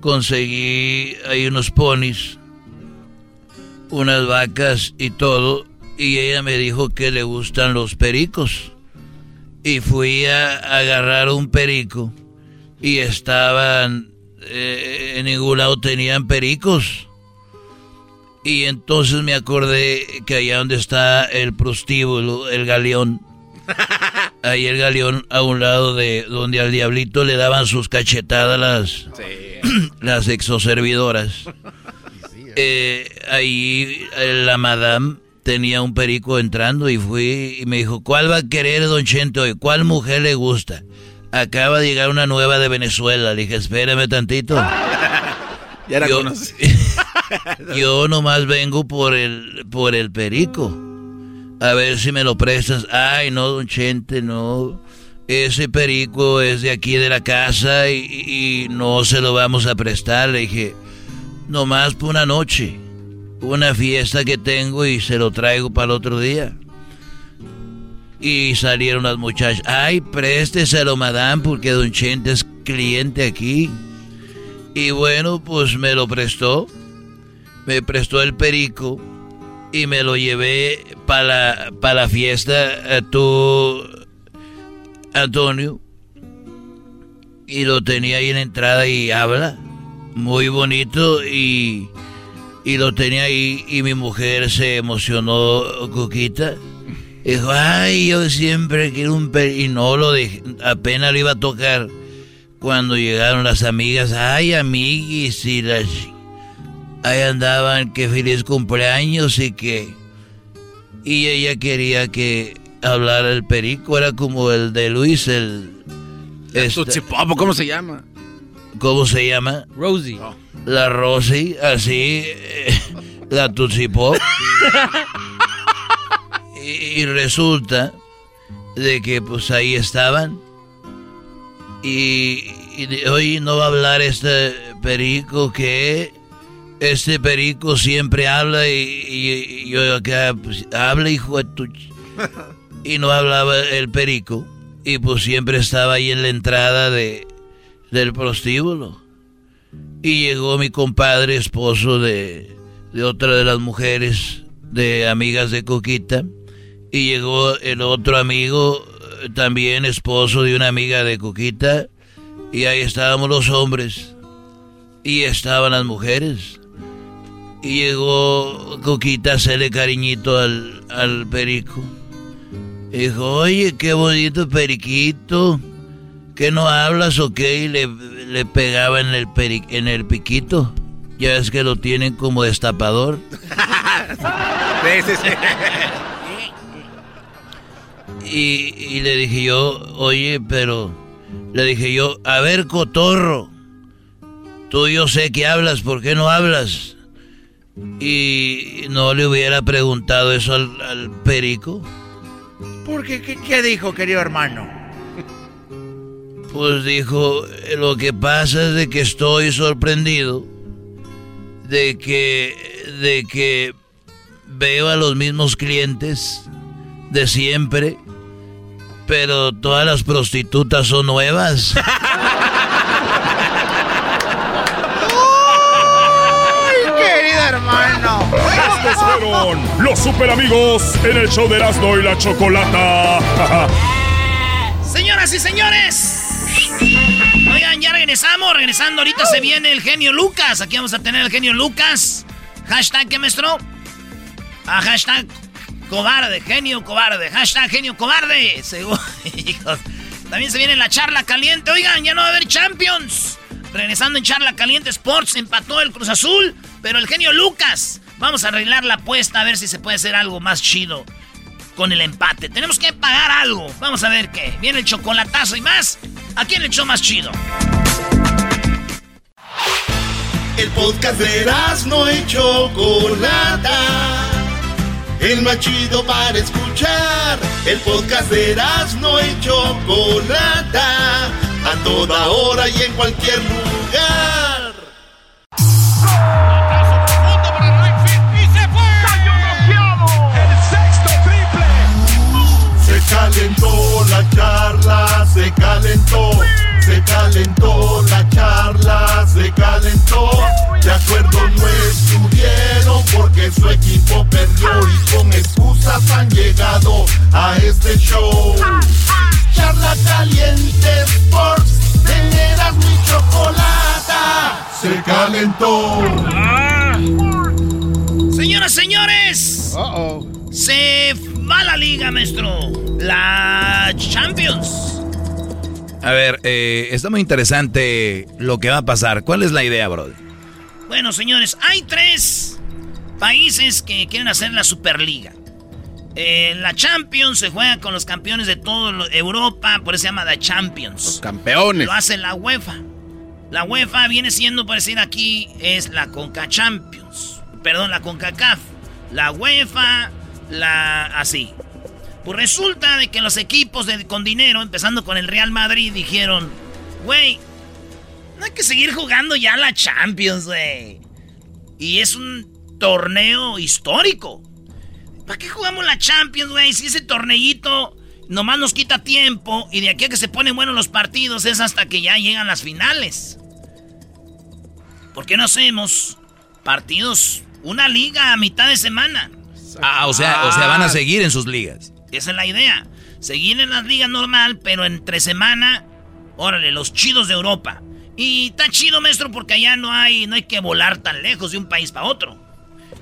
Conseguí ahí unos ponis, unas vacas y todo. Y ella me dijo que le gustan los pericos. Y fui a agarrar un perico. Y estaban, eh, en ningún lado tenían pericos. Y entonces me acordé que allá donde está el prostíbulo, el galeón, ahí el galeón a un lado de donde al diablito le daban sus cachetadas las, las exoservidoras. Eh, ahí eh, la madame tenía un perico entrando y fui y me dijo, ¿cuál va a querer don Chente hoy? ¿Cuál mujer le gusta? Acaba de llegar una nueva de Venezuela. Le dije, espérame tantito. Ya la yo, conocí. yo nomás vengo por el, por el perico. A ver si me lo prestas. Ay, no, don Chente, no. Ese perico es de aquí de la casa y, y no se lo vamos a prestar. Le dije, nomás por una noche. Una fiesta que tengo y se lo traigo para el otro día. Y salieron las muchachas. Ay, présteselo, madame, porque don Chente es cliente aquí. Y bueno, pues me lo prestó. Me prestó el perico y me lo llevé para la, la fiesta a tu Antonio. Y lo tenía ahí en la entrada y habla. Muy bonito y, y lo tenía ahí y mi mujer se emocionó, Coquita. Dijo, ay, yo siempre quiero un perico. Y no lo dejé, apenas lo iba a tocar. Cuando llegaron las amigas, ay, amiguis, y las... Ahí andaban, que feliz cumpleaños y que... Y ella quería que hablara el perico, era como el de Luis, el... Este, ¿Cómo se llama? ¿Cómo se llama? Rosie. La Rosie, así, eh, la Tootsie Pop. y, y resulta de que pues ahí estaban. Y, hoy no va a hablar este perico que este perico siempre habla y, y- y yo acá pues, habla hijo de tu ch-". y no hablaba el perico y pues siempre estaba ahí en la entrada de del prostíbulo. Y llegó mi compadre esposo de, de otra de las mujeres de amigas de Coquita. Y llegó el otro amigo eh, también esposo de una amiga de Coquita. Y ahí estábamos los hombres. Y estaban las mujeres. Y llegó Coquita a hacerle cariñito al, al perico. Y dijo oye qué bonito periquito que no hablas o qué y le, le pegaba en el peri- en el piquito ya ves que lo tienen como destapador. Y, y le dije yo, oye, pero le dije yo, a ver, cotorro, tú yo sé que hablas, ¿por qué no hablas? Y no le hubiera preguntado eso al, al perico. ¿Por qué? ¿Qué, qué dijo, querido hermano? Pues dijo, lo que pasa es de que estoy sorprendido de que, de que veo a los mismos clientes de siempre, pero todas las prostitutas son nuevas. ¡Ay, querido hermano! Estos fueron los super amigos en el show de Erasmo y la Chocolata. Señoras y señores. Oigan, ya regresamos. Regresando ahorita se viene el genio Lucas. Aquí vamos a tener el genio Lucas. Hashtag, ¿qué maestro? Ah, hashtag cobarde, genio cobarde. Hashtag genio cobarde. Según, hijos. También se viene la charla caliente. Oigan, ya no va a haber Champions. Regresando en charla caliente Sports, empató el Cruz Azul. Pero el genio Lucas. Vamos a arreglar la apuesta a ver si se puede hacer algo más chido con el empate. Tenemos que pagar algo. Vamos a ver qué. Viene el chocolatazo y más. ¿A quién le echó más chido? El podcast de no y Chocolata. El más chido para escuchar. El podcast de no y Chocolata. A toda hora y en cualquier lugar. Calentó la charla, se calentó, se calentó la charla, se calentó. De acuerdo no estuvieron porque su equipo perdió y con excusas han llegado a este show. Charla caliente Sports, teneras mi chocolata, se calentó. Señoras, señores. Se va la liga, maestro. La Champions. A ver, eh, está muy interesante lo que va a pasar. ¿Cuál es la idea, brother? Bueno, señores, hay tres países que quieren hacer la Superliga. Eh, la Champions se juega con los campeones de toda Europa, por eso se llama la Champions. Los campeones. Lo hace la UEFA. La UEFA viene siendo, por decir aquí, es la Conca Champions. Perdón, la CONCACAF. La UEFA, la... así. Pues resulta de que los equipos con dinero, empezando con el Real Madrid, dijeron, güey, no hay que seguir jugando ya la Champions, güey. Y es un torneo histórico. ¿Para qué jugamos la Champions, güey? Si ese torneillito nomás nos quita tiempo y de aquí a que se ponen buenos los partidos es hasta que ya llegan las finales. ¿Por qué no hacemos partidos, una liga a mitad de semana? Ah, o sea, o sea, van a seguir en sus ligas. Esa es la idea. Seguir en las ligas normal, pero entre semana, órale, los chidos de Europa. Y está chido, maestro, porque allá no hay, no hay que volar tan lejos de un país para otro.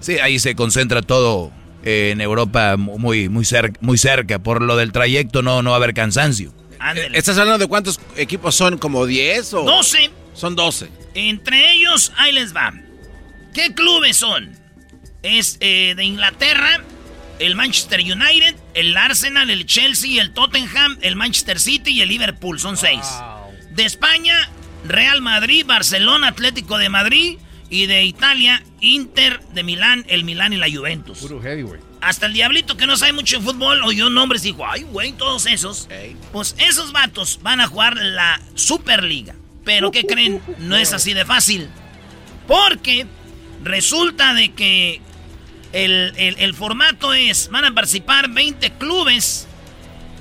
Sí, ahí se concentra todo eh, en Europa muy, muy, cer- muy cerca. Por lo del trayecto no, no va a haber cansancio. Ándele. ¿Estás hablando de cuántos equipos son? ¿Como 10 o...? 12. Son 12. Entre ellos, ahí les va. ¿Qué clubes son? Es eh, de Inglaterra, el Manchester United, el Arsenal, el Chelsea, el Tottenham, el Manchester City y el Liverpool. Son seis. De España, Real Madrid, Barcelona, Atlético de Madrid. Y de Italia, Inter de Milán, el Milán y la Juventus. Puro heavyweight. Hasta el diablito que no sabe mucho de fútbol oyó nombres y dijo, ay, güey, todos esos. Pues esos vatos van a jugar la Superliga. Pero ¿qué creen? No es así de fácil. Porque resulta de que el, el, formato es, van a participar 20 clubes,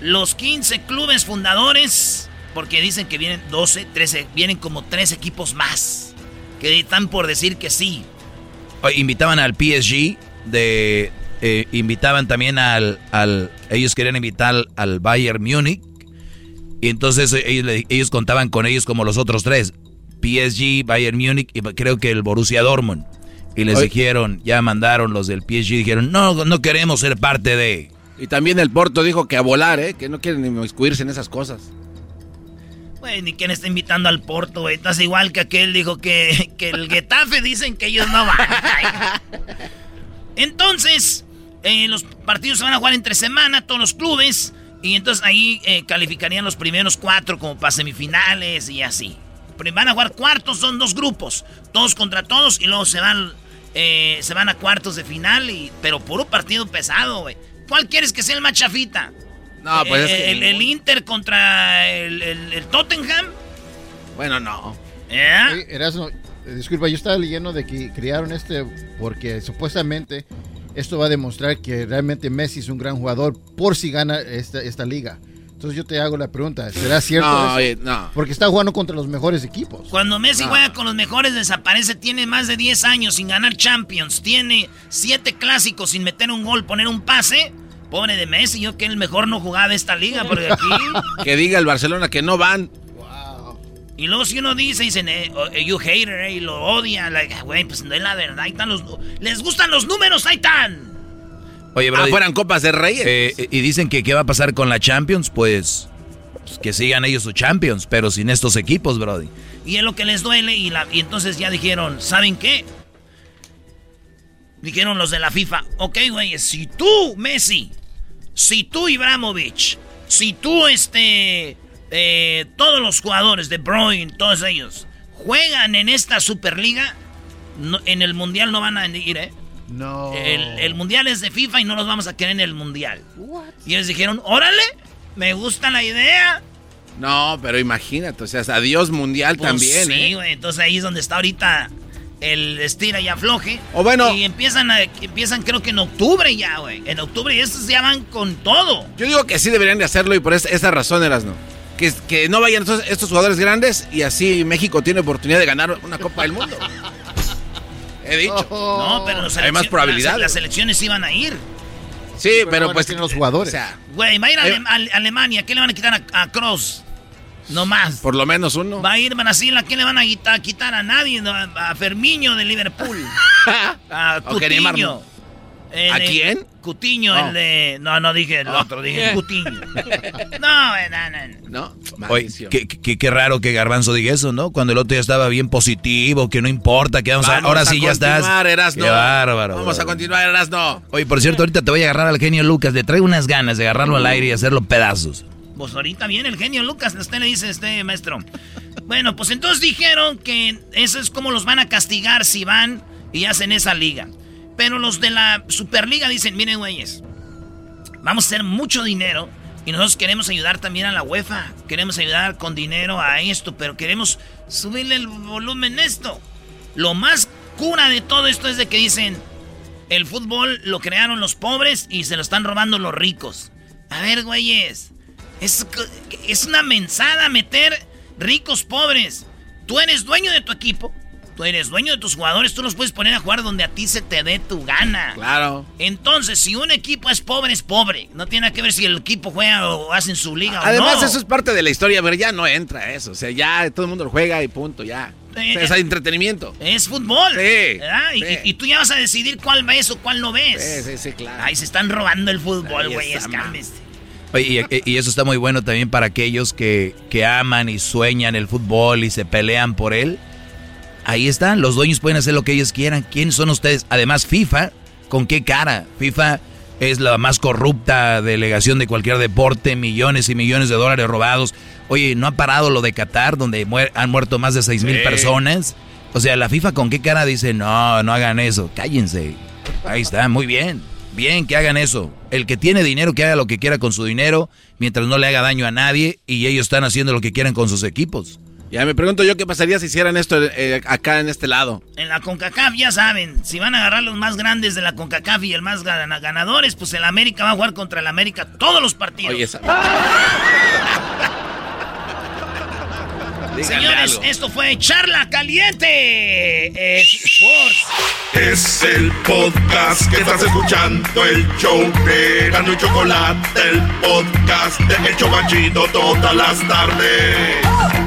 los 15 clubes fundadores, porque dicen que vienen 12, 13, vienen como 3 equipos más, que están por decir que sí. Invitaban al PSG, de, eh, invitaban también al, al, ellos querían invitar al Bayern Múnich, y entonces ellos, ellos contaban con ellos como los otros tres, PSG, Bayern Múnich y creo que el Borussia Dortmund. Y les dijeron, ya mandaron los del PSG, dijeron, no, no queremos ser parte de... Y también el Porto dijo que a volar, ¿eh? Que no quieren ni inmiscuirse en esas cosas. Güey, ni quién está invitando al Porto, güey. Estás igual que aquel dijo que, que el Getafe dicen que ellos no van. entonces, eh, los partidos se van a jugar entre semana, todos los clubes. Y entonces ahí eh, calificarían los primeros cuatro como para semifinales y así. Van a jugar cuartos, son dos grupos. Todos contra todos y luego se van eh, se van a cuartos de final, y, pero puro partido pesado, güey. ¿Cuál quieres que sea el más chafita? No, pues eh, el, Inter contra el, Tottenham. Bueno, no. ¿Eh? disculpa, yo estaba leyendo de que crearon este porque supuestamente esto va a demostrar que realmente Messi es un gran jugador por si gana esta, esta liga. Entonces yo te hago la pregunta, ¿será cierto no, eso? no. Porque está jugando contra los mejores equipos. Cuando Messi juega con los mejores desaparece, tiene más de 10 años sin ganar Champions, tiene 7 clásicos sin meter un gol, poner un pase. Pobre de Messi, yo que el mejor no jugaba de esta liga, porque aquí... que diga el Barcelona que no van. Y luego si uno dice, dicen, eh, oh, eh you hater, eh, y lo odia, güey, pues no es la verdad, ahí están los... Les gustan los números, ahí están. Oye, ah, fueran copas de reyes. Eh, y dicen que qué va a pasar con la Champions, pues, pues, que sigan ellos su Champions, pero sin estos equipos, Brody. Y es lo que les duele y, la, y entonces ya dijeron, ¿saben qué? Dijeron los de la FIFA, ok, güey, si tú, Messi, si tú, Ibrahimovic, si tú, este, eh, todos los jugadores de Bruyne, todos ellos, juegan en esta Superliga, en el Mundial no van a ir, ¿eh? No. El, mundial es de FIFA y no los vamos a querer en el mundial. Y ellos dijeron, órale, me gusta la idea. No, pero imagínate, o sea, adiós mundial pues también. Sí, ¿eh? güey, entonces ahí es donde está ahorita el estira y afloje. O bueno. Y empiezan, a, empiezan creo que en octubre ya, güey. En octubre y estos ya van con todo. Yo digo que sí deberían de hacerlo y por esa, razón eras, ¿no? Que, que no vayan estos, estos jugadores grandes y así México tiene oportunidad de ganar una Copa del Mundo. He dicho. No, pero hay más probabilidades. Las, elecciones iban a ir. Sí, pero, pues tienen los jugadores. O sea, güey, va a ir a, Alemania. ¿Qué le van a quitar a, Cross? No más. Por lo menos uno. Va a ir Brasil. ¿A quién le van a quitar, quitar a nadie? A, Fermiño de Liverpool. a ¿A quién? Cutiño, el de. No, no dije el otro, dije Cutiño. no, no, no. No, Oye, qué, qué, qué, raro que Garbanzo diga eso, ¿no? Cuando el otro ya estaba bien positivo, que no importa, que vamos, a. Ahora sí ya estás. Erasno. Qué bárbaro. Vamos a continuar, Erasno. Oye, por cierto, ahorita te voy a agarrar al genio Lucas. Le traigo unas ganas de agarrarlo al aire y hacerlo pedazos. Pues ahorita viene el genio Lucas, usted le dice este maestro. Bueno, pues entonces dijeron que eso es como los van a castigar si van y hacen esa liga. Pero los de la Superliga dicen, miren güeyes, vamos a hacer mucho dinero y nosotros queremos ayudar también a la UEFA. Queremos ayudar con dinero a esto, pero queremos subirle el volumen a esto. Lo más cura de todo esto es de que dicen, el fútbol lo crearon los pobres y se lo están robando los ricos. A ver, güeyes, es, es una mensada meter ricos pobres. Tú eres dueño de tu equipo, Tú eres dueño de tus jugadores, tú los puedes poner a jugar donde a ti se te dé tu gana. Claro. Entonces, si un equipo es pobre, es pobre. No tiene que ver si el equipo juega o hace en su liga Además, o no. eso es parte de la historia, pero ya no entra eso. O sea, ya todo el mundo lo juega y punto, ya. es entretenimiento. Es fútbol. Sí, y, tú ya vas a decidir cuál ves o cuál no ves. Sí, sí, sí, claro. Ay, se están robando el fútbol, güey. Oye, y, y, eso está muy bueno también para aquellos que, que aman y sueñan el fútbol y se pelean por él Ahí está, los dueños pueden hacer lo que ellos quieran. ¿Quiénes son ustedes? Además, FIFA, ¿con qué cara? FIFA es la más corrupta delegación de cualquier deporte, millones y millones de dólares robados. Oye, ¿no ha parado lo de Qatar, donde han muerto más de seis mil personas? O sea, la FIFA con qué cara dice, no, no hagan eso, cállense. Ahí está, muy bien. Bien que hagan eso. El que tiene dinero, que haga lo que quiera con su dinero, mientras no le haga daño a nadie, y ellos están haciendo lo que quieren con sus equipos. Ya me pregunto yo qué pasaría si hicieran esto eh, acá en este lado. En la CONCACAF ya saben, si van a agarrar los más grandes de la CONCACAF y el más ganadores, pues el América va a jugar contra el América todos los partidos. Oye, esa... Señores, esto fue Charla Caliente Sports. Es el podcast que estás escuchando, el show de Gano y Chocolate, el podcast de El Chocachito todas las tardes.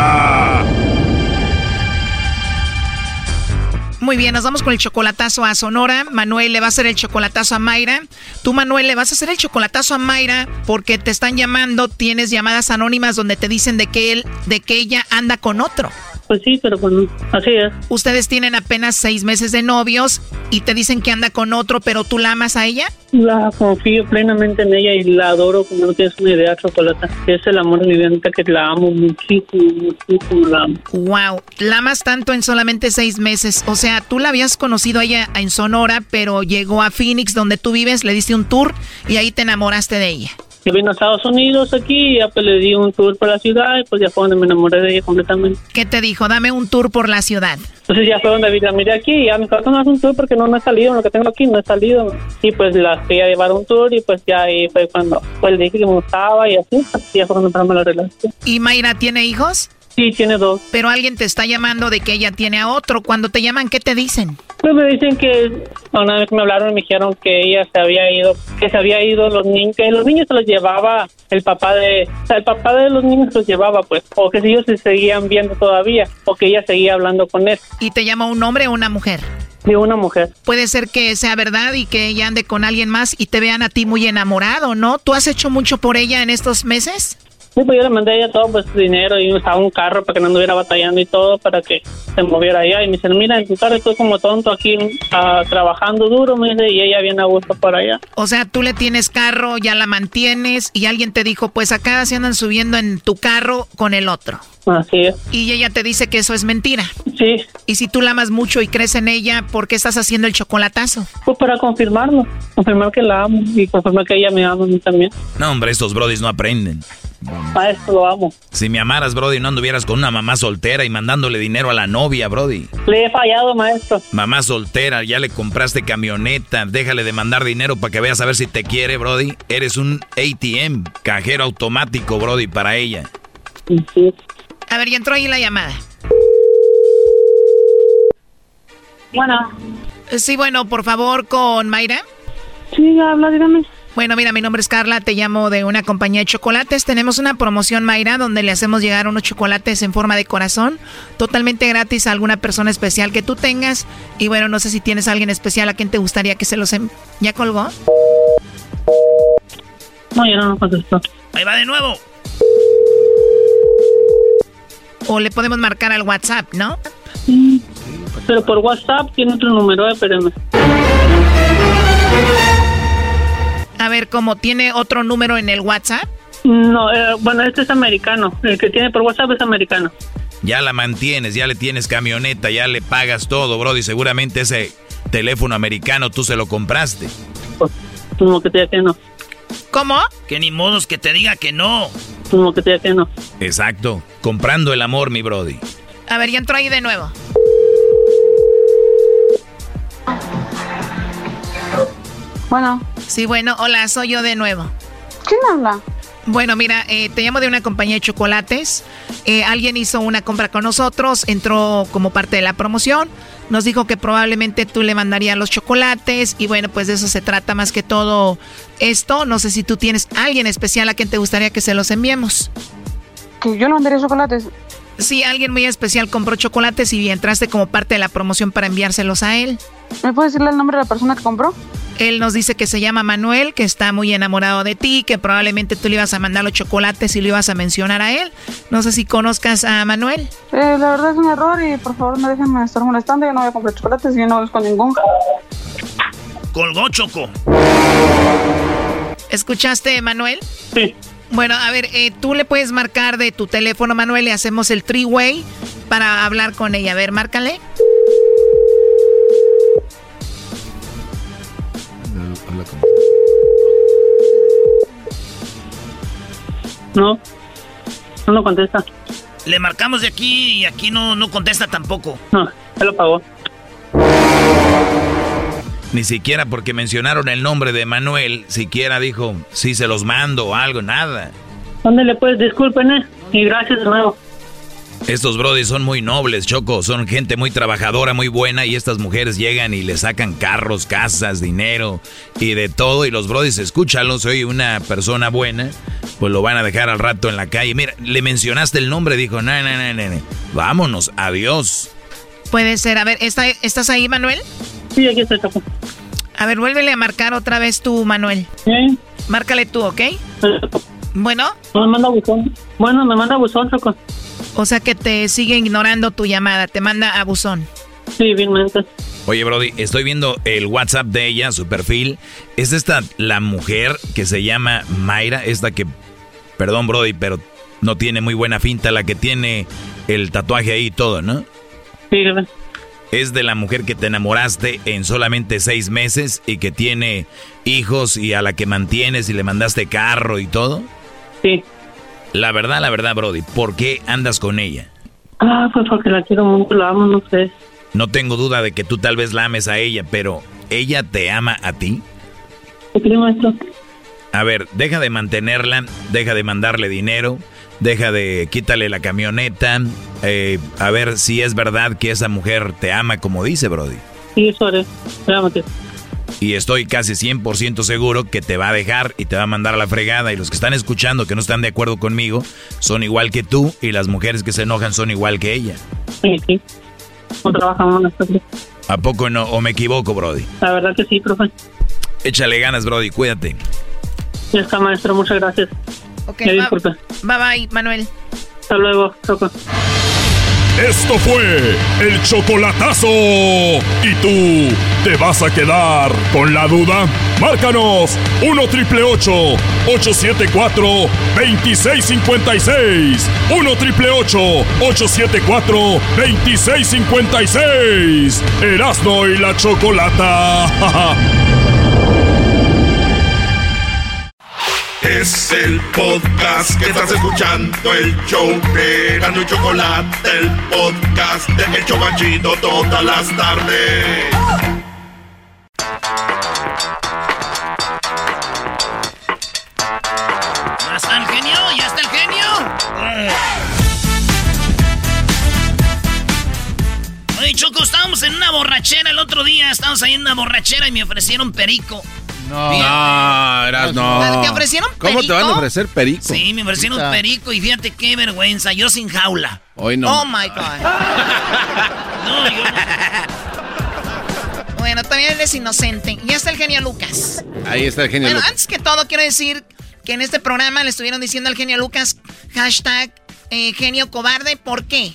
Muy bien, nos vamos con el chocolatazo a Sonora. Manuel le va a hacer el chocolatazo a Mayra. Tú, Manuel, le vas a hacer el chocolatazo a Mayra porque te están llamando, tienes llamadas anónimas donde te dicen de que él, de que ella anda con otro. Pues sí, pero bueno, así es. Ustedes tienen apenas seis meses de novios y te dicen que anda con otro, pero tú la amas a ella. La confío plenamente en ella y la adoro como no tienes una idea, Chocolata. Es el amor de mi vida que la amo muchísimo, muchísimo la amo. Wow, la amas tanto en solamente seis meses. O sea, tú la habías conocido a ella en Sonora, pero llegó a Phoenix, donde tú vives, le diste un tour y ahí te enamoraste de ella. Yo vine a Estados Unidos aquí, y ya pues le di un tour por la ciudad y pues ya fue donde me enamoré de ella completamente. ¿Qué te dijo? Dame un tour por la ciudad. Entonces ya fue donde la miré aquí y ya me dijo, no un tour porque no, no he salido, lo que tengo aquí no he salido. Y pues la fui a llevar un tour y pues ya ahí fue cuando pues le dije que me gustaba y así, y ya fue cuando empezamos la relación. ¿Y Mayra tiene hijos? Sí, tiene dos. Pero alguien te está llamando de que ella tiene a otro. Cuando te llaman, ¿qué te dicen? Pues me dicen que una vez me hablaron me dijeron que ella se había ido, que se había ido los niños, que los niños se los llevaba el papá de, o sea, el papá de los niños se los llevaba, pues, o que ellos se seguían viendo todavía, o que ella seguía hablando con él. ¿Y te llama un hombre o una mujer? De una mujer. Puede ser que sea verdad y que ella ande con alguien más y te vean a ti muy enamorado, ¿no? ¿Tú has hecho mucho por ella en estos meses? Sí, pues yo le mandé a ella todo pues dinero y usaba un carro para que no anduviera batallando y todo para que se moviera allá. Y me dice, mira, en tu carro estoy como tonto aquí uh, trabajando duro, me dice, y ella viene a gusto para allá. O sea, tú le tienes carro, ya la mantienes y alguien te dijo, pues acá se andan subiendo en tu carro con el otro. Así es. Y ella te dice que eso es mentira. Sí. Y si tú la amas mucho y crees en ella, ¿por qué estás haciendo el chocolatazo? Pues para confirmarlo, confirmar que la amo y confirmar que ella me ama a mí también. No, hombre, estos brodis no aprenden. Maestro, lo amo. Si me amaras, Brody, no anduvieras con una mamá soltera y mandándole dinero a la novia, Brody. Le he fallado, maestro. Mamá soltera, ya le compraste camioneta, déjale de mandar dinero para que veas a ver si te quiere, Brody. Eres un ATM, cajero automático, Brody, para ella. Sí. A ver, ya entró ahí la llamada. Bueno. Sí, bueno, por favor, con Mayra. Sí, habla, dígame. Bueno, mira, mi nombre es Carla, te llamo de una compañía de chocolates. Tenemos una promoción, Mayra, donde le hacemos llegar unos chocolates en forma de corazón, totalmente gratis a alguna persona especial que tú tengas. Y bueno, no sé si tienes a alguien especial a quien te gustaría que se los... Em-, ¿Ya colgó? No, ya no contestó. Ahí va de nuevo. O le podemos marcar al WhatsApp, ¿no? Sí, pero por WhatsApp tiene otro número, eh, espérenme. A ver, ¿cómo tiene otro número en el WhatsApp? No, eh, bueno, este es americano. El que tiene por WhatsApp es americano. Ya la mantienes, ya le tienes camioneta, ya le pagas todo, Brody. Seguramente ese teléfono americano tú se lo compraste. Pues, como que te diga que no. ¿Cómo? Que ni modos que te diga que no. Como que te diga que no. Exacto. Comprando el amor, mi Brody. A ver, ya entró ahí de nuevo. Bueno. Sí, bueno, hola, soy yo de nuevo. ¿Quién habla? Bueno, mira, eh, te llamo de una compañía de chocolates. Eh, alguien hizo una compra con nosotros, entró como parte de la promoción. Nos dijo que probablemente tú le mandarías los chocolates y bueno, pues de eso se trata más que todo esto. No sé si tú tienes alguien especial a quien te gustaría que se los enviemos. Que yo le mandaría chocolates. Sí, alguien muy especial compró chocolates y entraste como parte de la promoción para enviárselos a él. ¿Me puedes decirle el nombre de la persona que compró? Él nos dice que se llama Manuel, que está muy enamorado de ti, que probablemente tú le ibas a mandar los chocolates y lo ibas a mencionar a él. No sé si conozcas a Manuel. Eh, la verdad es un error y por favor no déjenme estar molestando. Yo no voy a comprar chocolates y yo no con ningún. Colgó Choco. ¿Escuchaste, Manuel? Sí. Bueno, a ver, eh, tú le puedes marcar de tu teléfono, Manuel, y hacemos el three-way para hablar con ella. A ver, márcale. No, no lo contesta. Le marcamos de aquí y aquí no, no contesta tampoco. No, se lo pagó. Ni siquiera porque mencionaron el nombre de Manuel, siquiera dijo, sí se los mando o algo, nada. ¿Dónde le puedes? Disculpen, eh. Y gracias de nuevo. Estos brodis son muy nobles, Choco, son gente muy trabajadora, muy buena y estas mujeres llegan y le sacan carros, casas, dinero y de todo y los brodis, escúchalo, soy una persona buena, pues lo van a dejar al rato en la calle. Mira, le mencionaste el nombre, dijo, no, no, no, no, vámonos, adiós. Puede ser, a ver, ¿está, ¿estás ahí, Manuel? Sí, aquí estoy, Choco. A ver, vuélvele a marcar otra vez tú, Manuel. Sí. Márcale tú, ¿ok? Bueno. No, me manda buzón. Bueno, me manda buzón, Choco. O sea que te sigue ignorando tu llamada, te manda a buzón. Sí, bien, Oye, Brody, estoy viendo el WhatsApp de ella, su perfil. ¿Es esta la mujer que se llama Mayra? Esta que, perdón, Brody, pero no tiene muy buena finta, la que tiene el tatuaje ahí y todo, ¿no? Sí, Es de la mujer que te enamoraste en solamente seis meses y que tiene hijos y a la que mantienes y le mandaste carro y todo. Sí. La verdad, la verdad, Brody, ¿por qué andas con ella? Ah, pues porque la quiero mucho, la amo, no sé. No tengo duda de que tú tal vez la ames a ella, pero ¿ella te ama a ti? ¿Qué maestro? A ver, deja de mantenerla, deja de mandarle dinero, deja de quítale la camioneta, eh, a ver si es verdad que esa mujer te ama como dice Brody. Sí, eso haré. Espérame. Y estoy casi 100% seguro que te va a dejar y te va a mandar a la fregada. Y los que están escuchando que no están de acuerdo conmigo son igual que tú y las mujeres que se enojan son igual que ella. Sí, sí. No trabajamos ¿A poco no? ¿O me equivoco, Brody? La verdad que sí, profe. Échale ganas, Brody, cuídate. Ya está, maestro, muchas gracias. Ok, bye, bye bye, Manuel. Hasta luego, Choco. Esto fue el chocolatazo. ¿Y tú te vas a quedar con la duda? Márcanos 1 triple 874 2656. 1 triple 874 2656. Erasno y la chocolata. Es el podcast que estás escuchando, el show de Gano y Chocolate, el podcast de El Chocachito todas las tardes. ¿Ya está el genio? ¿Ya está el genio? Oye, Choco, estábamos en una borrachera el otro día. Estábamos ahí en una borrachera y me ofrecieron perico. No, no, eras no. ¿Te ofrecieron perico? ¿Cómo te van a ofrecer perico? Sí, me ofrecieron perico y fíjate qué vergüenza. Yo sin jaula. Hoy no. Oh my God. no, yo Bueno, todavía eres inocente. Ya está el genio Lucas. Ahí está el genio bueno, Lucas. antes que todo, quiero decir que en este programa le estuvieron diciendo al genio Lucas, hashtag eh, genio cobarde. ¿Por qué?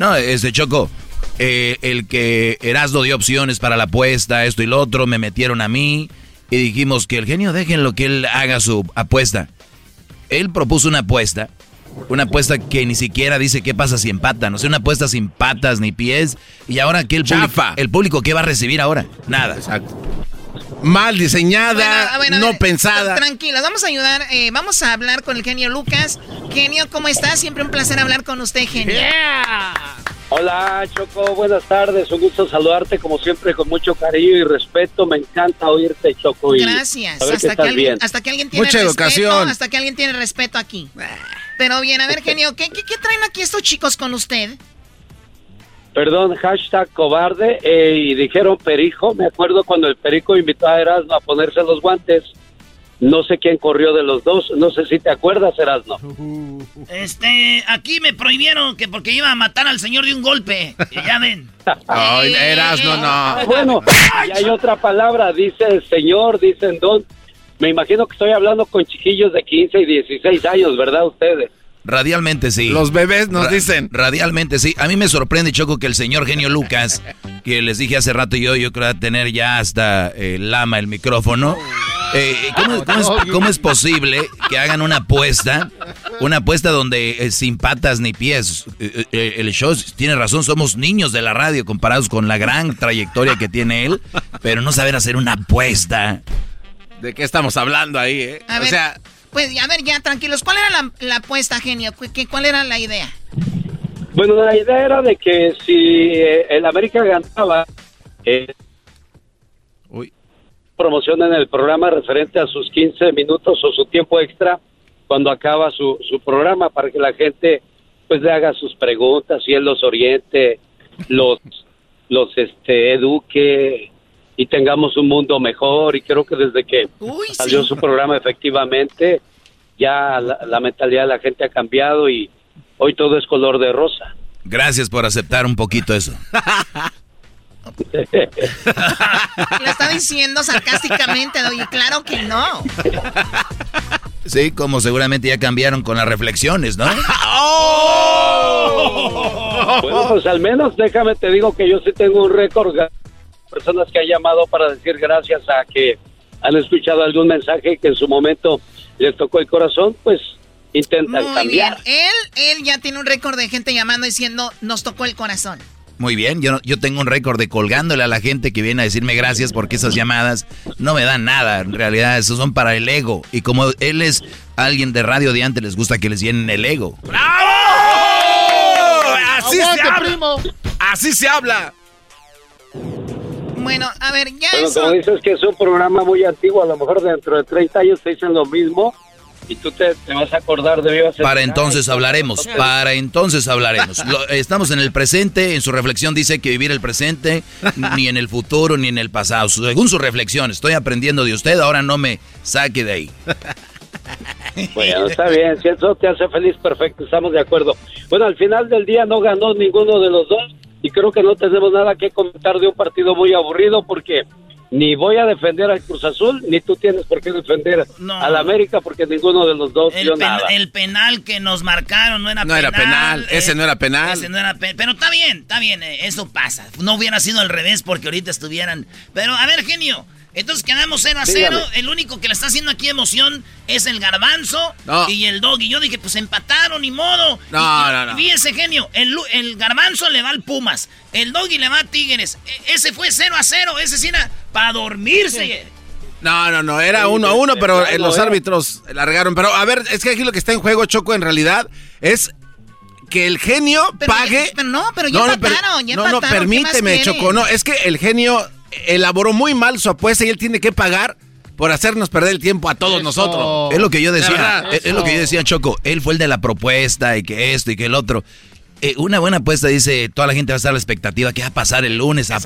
No, este Choco. Eh, el que Erasmo dio opciones para la apuesta, esto y lo otro, me metieron a mí y dijimos que el genio déjenlo que él haga su apuesta. Él propuso una apuesta, una apuesta que ni siquiera dice qué pasa si empatan, o sea, una apuesta sin patas ni pies. Y ahora que el público, el público qué va a recibir ahora? Nada. Exacto. Mal diseñada, Bueno, bueno, a no ver, pensada. Tranquilos, vamos a ayudar, eh, vamos a hablar con el genio Lucas. Genio, ¿cómo estás? Siempre un placer hablar con usted, genio. Hola Choco, buenas tardes, un gusto saludarte como siempre con mucho cariño y respeto, me encanta oírte Choco. Y Gracias, hasta que, alguien, bien. hasta que alguien tiene Mucha respeto, educación. hasta que alguien tiene respeto aquí. Pero bien, a ver, genio, ¿qué, qué, qué traen aquí estos chicos con usted? Perdón, hashtag cobarde eh, y dijeron perico, me acuerdo cuando el perico invitó a Erasmo a ponerse los guantes, no sé quién corrió de los dos, no sé si te acuerdas Erasmo. Este, aquí me prohibieron que porque iba a matar al señor de un golpe. Ya ven. Ay, Erasmo, no. Ah, Bueno, y hay otra palabra, dice señor, dicen don. Me imagino que estoy hablando con chiquillos de 15 y 16 años, ¿verdad ustedes? Radialmente sí. Los bebés nos Ra- dicen. Radialmente sí. A mí me sorprende, Choco, que el señor genio Lucas, que les dije hace rato yo, yo creo que va a tener ya hasta eh, lama el micrófono. Eh, ¿cómo, cómo es, cómo es posible que hagan una apuesta? Una apuesta donde eh, sin patas ni pies. Eh, eh, el show tiene razón, somos niños de la radio comparados con la gran trayectoria que tiene él, pero no saber hacer una apuesta. ¿De qué estamos hablando ahí, eh? A o ver, sea, pues, a ver, ya, tranquilos. ¿Cuál era la, la apuesta, genio? ¿Cu- qué- ¿Cuál era la idea? Bueno, la idea era de que si eh, el América ganaba, eh, promoción en el programa referente a sus 15 minutos o su tiempo extra cuando acaba su, su programa para que la gente pues le haga sus preguntas y él los oriente, los, los este, eduque y tengamos un mundo mejor y creo que desde que salió su programa efectivamente ya la, la mentalidad de la gente ha cambiado y hoy todo es color de rosa. Gracias por aceptar un poquito eso. Lo está diciendo sarcásticamente, y claro que no. Sí, como seguramente ya cambiaron con las reflexiones, ¿no? Bueno, pues al menos déjame te digo que yo sí tengo un récord de personas que han llamado para decir gracias a que han escuchado algún mensaje que en su momento les tocó el corazón, pues intentan Muy bien. cambiar. Él, él ya tiene un récord de gente llamando diciendo, nos tocó el corazón. Muy bien, yo, yo tengo un récord de colgándole a la gente que viene a decirme gracias porque esas llamadas no me dan nada. En realidad, esos son para el ego. Y como él es alguien de radio de antes, les gusta que les llenen el ego. Así se habla. Así se habla. Bueno, a ver, ya Bueno, eso. como dices que es un programa muy antiguo, a lo mejor dentro de 30 años te dicen lo mismo y tú te, te vas a acordar de vivas Para entonces hablaremos, para entonces hablaremos. Lo- estamos en el presente, en su reflexión dice que vivir el presente, ni en el futuro, ni en el pasado. Según su reflexión, estoy aprendiendo de usted, ahora no me saque de ahí. Bueno, está bien, si eso te hace feliz, perfecto, estamos de acuerdo. Bueno, al final del día no ganó ninguno de los dos y creo que no tenemos nada que comentar de un partido muy aburrido porque ni voy a defender al Cruz Azul, ni tú tienes por qué defender al América porque ninguno de los dos El, dio pen- nada. el penal que nos marcaron no era No penal. era penal, ese no era penal. Ese no era pe- Pero está bien, está bien, eh, eso pasa. No hubiera sido al revés porque ahorita estuvieran. Pero a ver, genio. Entonces quedamos 0 a 0. Dígame. El único que le está haciendo aquí emoción es el garbanzo No. y el dog. Y yo dije, pues empataron, ni modo. No, Y- no, no. Fíjese, genio. El, el garbanzo le va al Pumas. El doggy le va a Tigres. E- ese fue 0 a 0. Ese sí era para dormirse. No, no, no, era uno a uno, pero eh, los árbitros largaron. Pero a ver, es que aquí lo que está en juego, Choco, en realidad, es que el genio pague. pero no, pero ya per- empataron, ya no, no, empataron, ¿qué más permíteme? Choco. No, es que el genio elaboró muy mal su apuesta y él tiene que pagar por hacernos perder el tiempo a todos nosotros. Es lo que yo De decía, verdad. es, es lo que yo decía, Choco. Él fue el de la propuesta y que esto y que el otro. Eh, una buena apuesta dice, toda la gente va a estar a la expectativa, ¿qué va a pasar el lunes? A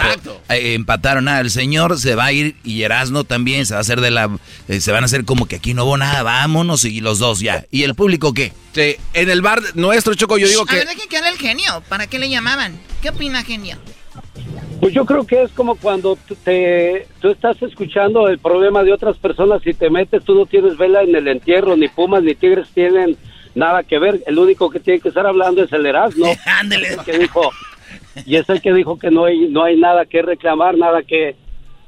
eh, empataron nada, el señor se va a ir y Erasmo también se va a hacer de la... eh, se van a hacer como que aquí no hubo nada, vámonos y los dos ya. ¿Y el público qué? Sí, en el bar nuestro, Choco, yo digo A que... ver, dejen que hable el genio. ¿Para qué le llamaban? ¿Qué opina, genio? Pues yo creo que es como cuando te, tú estás escuchando el problema de otras personas y te metes, tú no tienes vela en el entierro, ni Pumas ni Tigres tienen nada que ver. El único que tiene que estar hablando es el Erasmo. Ándele. Es el que dijo, y es el que dijo que no hay, no hay nada que reclamar, nada que,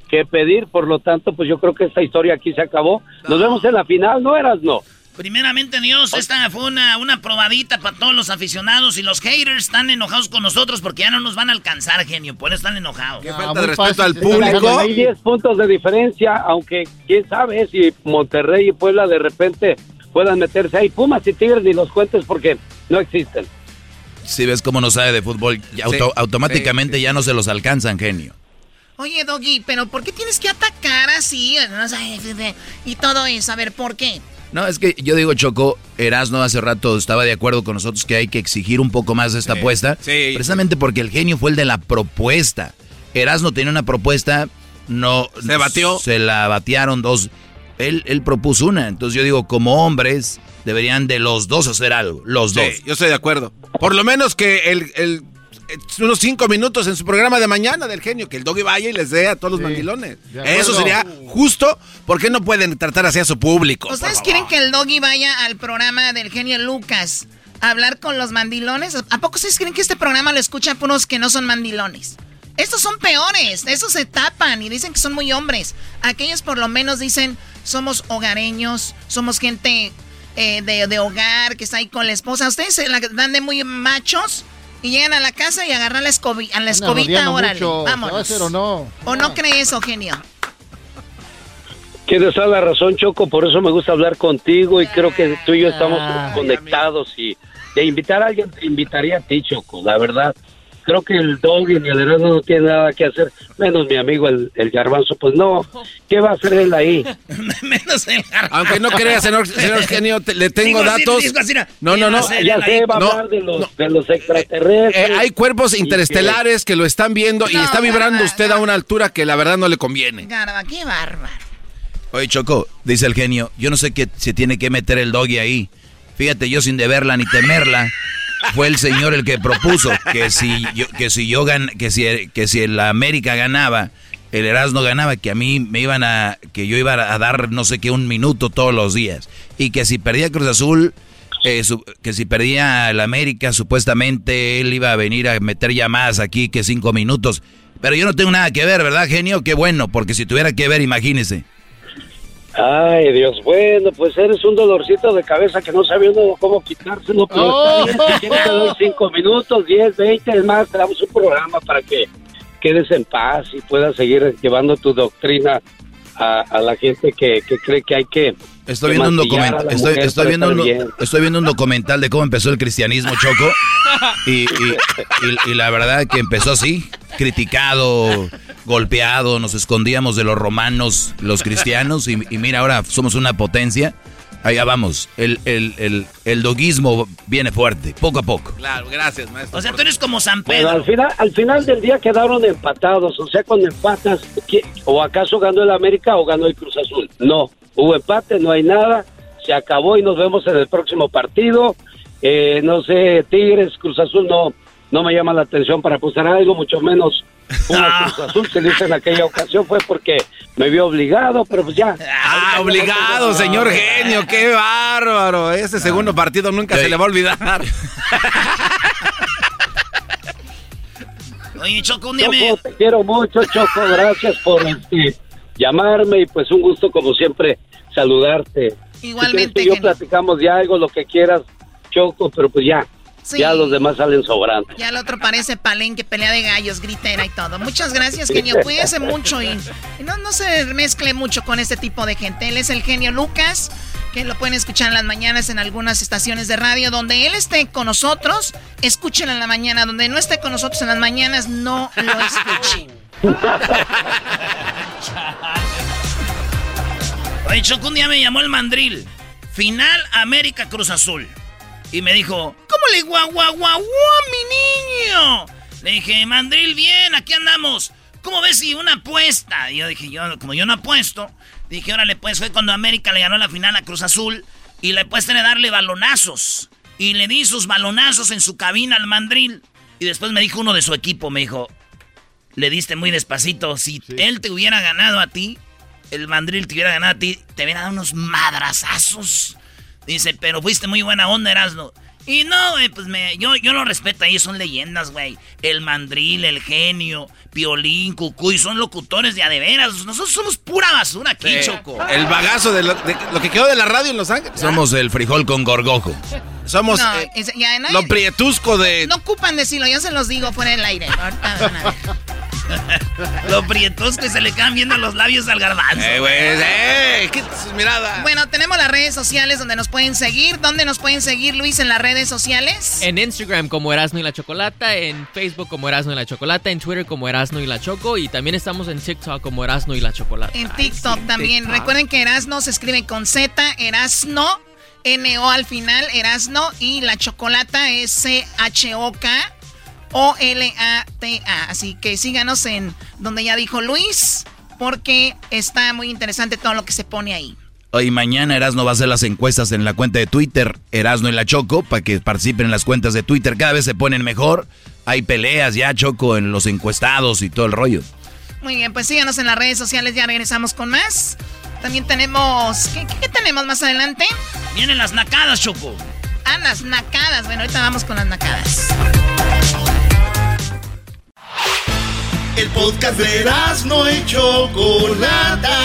que pedir. Por lo tanto, pues yo creo que esta historia aquí se acabó. Nos vemos en la final, ¿no, Erasmo? Primeramente, Dios, esta fue una, una probadita para todos los aficionados y los haters están enojados con nosotros porque ya no nos van a alcanzar, genio. Por eso están enojados. Qué falta de respeto al público. Hay 10 puntos de diferencia, aunque quién sabe si Monterrey y Puebla de repente puedan meterse ahí. Pumas y Tigres ni los cuentes porque no existen. Si ves cómo no sabe de fútbol, automáticamente ya no se los alcanzan, genio. Oye, Doggy, pero ¿por qué tienes que atacar así? Y todo eso, a ver, ¿por qué? No, es que yo digo, Choco, Erasno hace rato estaba de acuerdo con nosotros que hay que exigir un poco más de esta apuesta. Sí. Precisamente porque el genio fue el de la propuesta. Erasno tenía una propuesta, no... Se batió. Se la batearon dos. Él, él propuso una. Entonces yo digo, como hombres, deberían de los dos hacer algo. Los dos. yo estoy de acuerdo. Por lo menos que el, el unos cinco minutos en su programa de mañana del genio, que el doggy vaya y les dé a todos los mandilones. Eso sería justo, porque no pueden tratar así a su público. ¿Ustedes quieren que el doggy vaya al programa del genio Lucas a hablar con los mandilones? ¿A poco ustedes creen que este programa lo escuchan por unos que no son mandilones? Estos son peores, estos se tapan y dicen que son muy hombres. Aquellos por lo menos dicen, somos hogareños, somos gente eh, de, de, hogar que está ahí con la esposa. ¿Ustedes se la dan de muy machos? Y llegan a la casa y agarran la, escobi a la escobita, órale, vámonos. o no? ¿O no cree eso, genio? Tienes toda la razón, Choco, por eso me gusta hablar contigo y creo que tú y yo estamos conectados y de invitar a alguien te invitaría a ti, Choco, la verdad creo que el dog y el hermano no tiene nada que hacer, menos mi amigo el, el garbanzo, pues no, ¿qué va a hacer él ahí? menos el garbanzo. Aunque no crea, señor, señor genio, le tengo datos. no, no, no. Ya sé, va a hablar de los, de los extraterrestres. Eh, hay cuerpos interestelares que... lo están viendo y está vibrando usted a una altura que la verdad no le conviene. Garba, qué bárbaro. Oye, Choco, dice el genio, yo no sé qué se tiene que meter el doggy ahí. Fíjate, yo sin deberla ni temerla fue el señor el que propuso que si yo, que si yo gan, que si que si el América ganaba, el Erasmo ganaba, que a mí me iban a que yo iba a dar no sé qué un minuto todos los días y que si perdía Cruz Azul eh, que si perdía el América supuestamente él iba a venir a meter llamadas aquí que cinco minutos. Pero yo no tengo nada que ver, ¿verdad, genio? Qué bueno, porque si tuviera que ver, imagínese. Ay, Dios, bueno, pues eres un dolorcito de cabeza que no sabía cómo quitárselo, pero oh. te doy cinco minutos, diez, veinte, es más, te damos un programa para que quedes en paz y puedas seguir llevando tu doctrina a, la gente que, cree que hay que... Estoy viendo, un documental, estoy, viendo un, estoy viendo un documental de cómo empezó el cristianismo, Choco, y, y la verdad que empezó así, criticado, golpeado, nos escondíamos de los romanos, los cristianos, y, mira, ahora somos una potencia. Allá vamos, el, el, el, el, doguismo viene fuerte, poco a poco. Claro, gracias, maestro. O sea, tú eres como San Pedro. al, final, al final del día quedaron empatados, o sea, cuando empatas, o acaso ganó el América o ganó el Cruz Azul. No, hubo empate, no hay nada, se acabó y nos vemos en el próximo partido. Eh, no sé, Tigres, Cruz Azul no, no me llama la atención para apostar algo, mucho menos una Cruz Azul que dice en aquella ocasión fue porque me vio obligado, pero pues ya. Ah, obligado, señor genio, qué bárbaro. Ese segundo partido nunca se le va a olvidar. Oye, Choco, un día Choco, te quiero mucho, Choco, gracias por este, llamarme y pues un gusto como siempre saludarte. Igualmente. Si yo platicamos de algo, lo que quieras, Choco, pero pues ya, ya los demás salen sobrando. Ya el otro parece palenque, pelea de gallos, gritera y todo. Muchas gracias, genio. Cuídese mucho y, no, no se mezcle mucho con este tipo de gente. Él es el genio Lucas, que lo pueden escuchar en las mañanas en algunas estaciones de radio. Donde él esté con nosotros, escúchenlo en la mañana. Donde no esté con nosotros en las mañanas, no lo escuchen. Oye, Choco, un día me llamó el mandril. Final América Cruz Azul. Y me dijo, ¿cómo le guau, guau, guau, mi niño? Le dije, Mandril, bien, aquí andamos. ¿Cómo ves si una apuesta? Y yo dije, yo, como yo no apuesto, dije, órale, pues fue cuando América le ganó la final a Cruz Azul y le puedes tener darle balonazos. Y le di sus balonazos en su cabina al mandril. Y después me dijo uno de su equipo, me dijo, le diste muy despacito. Si él te hubiera ganado a ti, el mandril te hubiera ganado a ti, te hubiera dado unos madrazazos. Dice, pero fuiste muy buena onda, Erasno. Y no, güey, pues me, yo, yo lo respeto, ellos son leyendas, güey. El mandril, el genio, Piolín, Cucuy, son locutores de adeveras. Nosotros somos pura basura aquí, Choco. El bagazo de lo, que quedó de la radio en Los Ángeles. Somos el frijol con gorgojo. Somos eh, lo prietusco de... No ocupan decirlo, yo se los digo fuera del aire. Lo prietos que se le quedan viendo los labios al garbanzo. Eh, güey, eh, qué mirada. Bueno, tenemos las redes sociales donde nos pueden seguir. ¿Dónde nos pueden seguir, Luis, en las redes sociales? En Instagram como Erasno y la Chocolata, en Facebook como Erasno y la Chocolata, en Twitter como Erasno y la Choco y también estamos en TikTok como Erasno y la Chocolata. En TikTok también. Recuerden que Erasno se escribe con Z, Erasno, N-O al final, Erasno y la Chocolata es C-H-O-K. O-L-A-T-A. Así que síganos en donde ya dijo Luis, porque está muy interesante todo lo que se pone ahí. Hoy mañana Erasno va a hacer las encuestas en la cuenta de Twitter, Erasno y la Choco, para que participen en las cuentas de Twitter. Cada vez se ponen mejor. Hay peleas ya, Choco, en los encuestados y todo el rollo. Muy bien, pues síganos en las redes sociales, ya regresamos con más. También tenemos... ¿Qué, qué tenemos más adelante? Vienen las nacadas, Choco. Ah, las nacadas. Bueno, ahorita vamos con las nacadas. El podcast de no y Chocolata.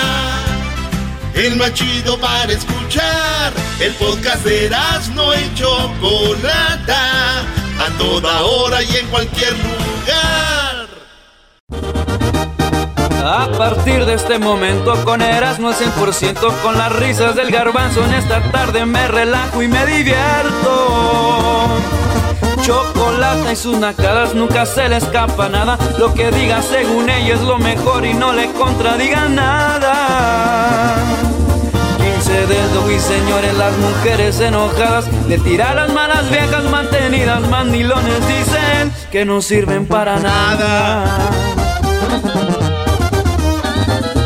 El más chido para escuchar. El podcast de no y Chocolata. A toda hora y en cualquier lugar. A partir de este momento con Erasmo 100% con las risas del garbanzo en esta tarde me relajo y me divierto. Chocolate y sus nacadas nunca se le escapa nada. Lo que diga según ella es lo mejor y no le contradiga nada. 15 dedos y señores, las mujeres enojadas le tiran las malas viejas mantenidas, mandilones dicen que no sirven para nada.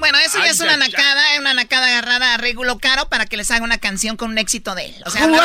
Bueno, eso ya es una nacada, una nacada agarrada a Regulo Caro para que les haga una canción con un éxito de él. O sea, hablando,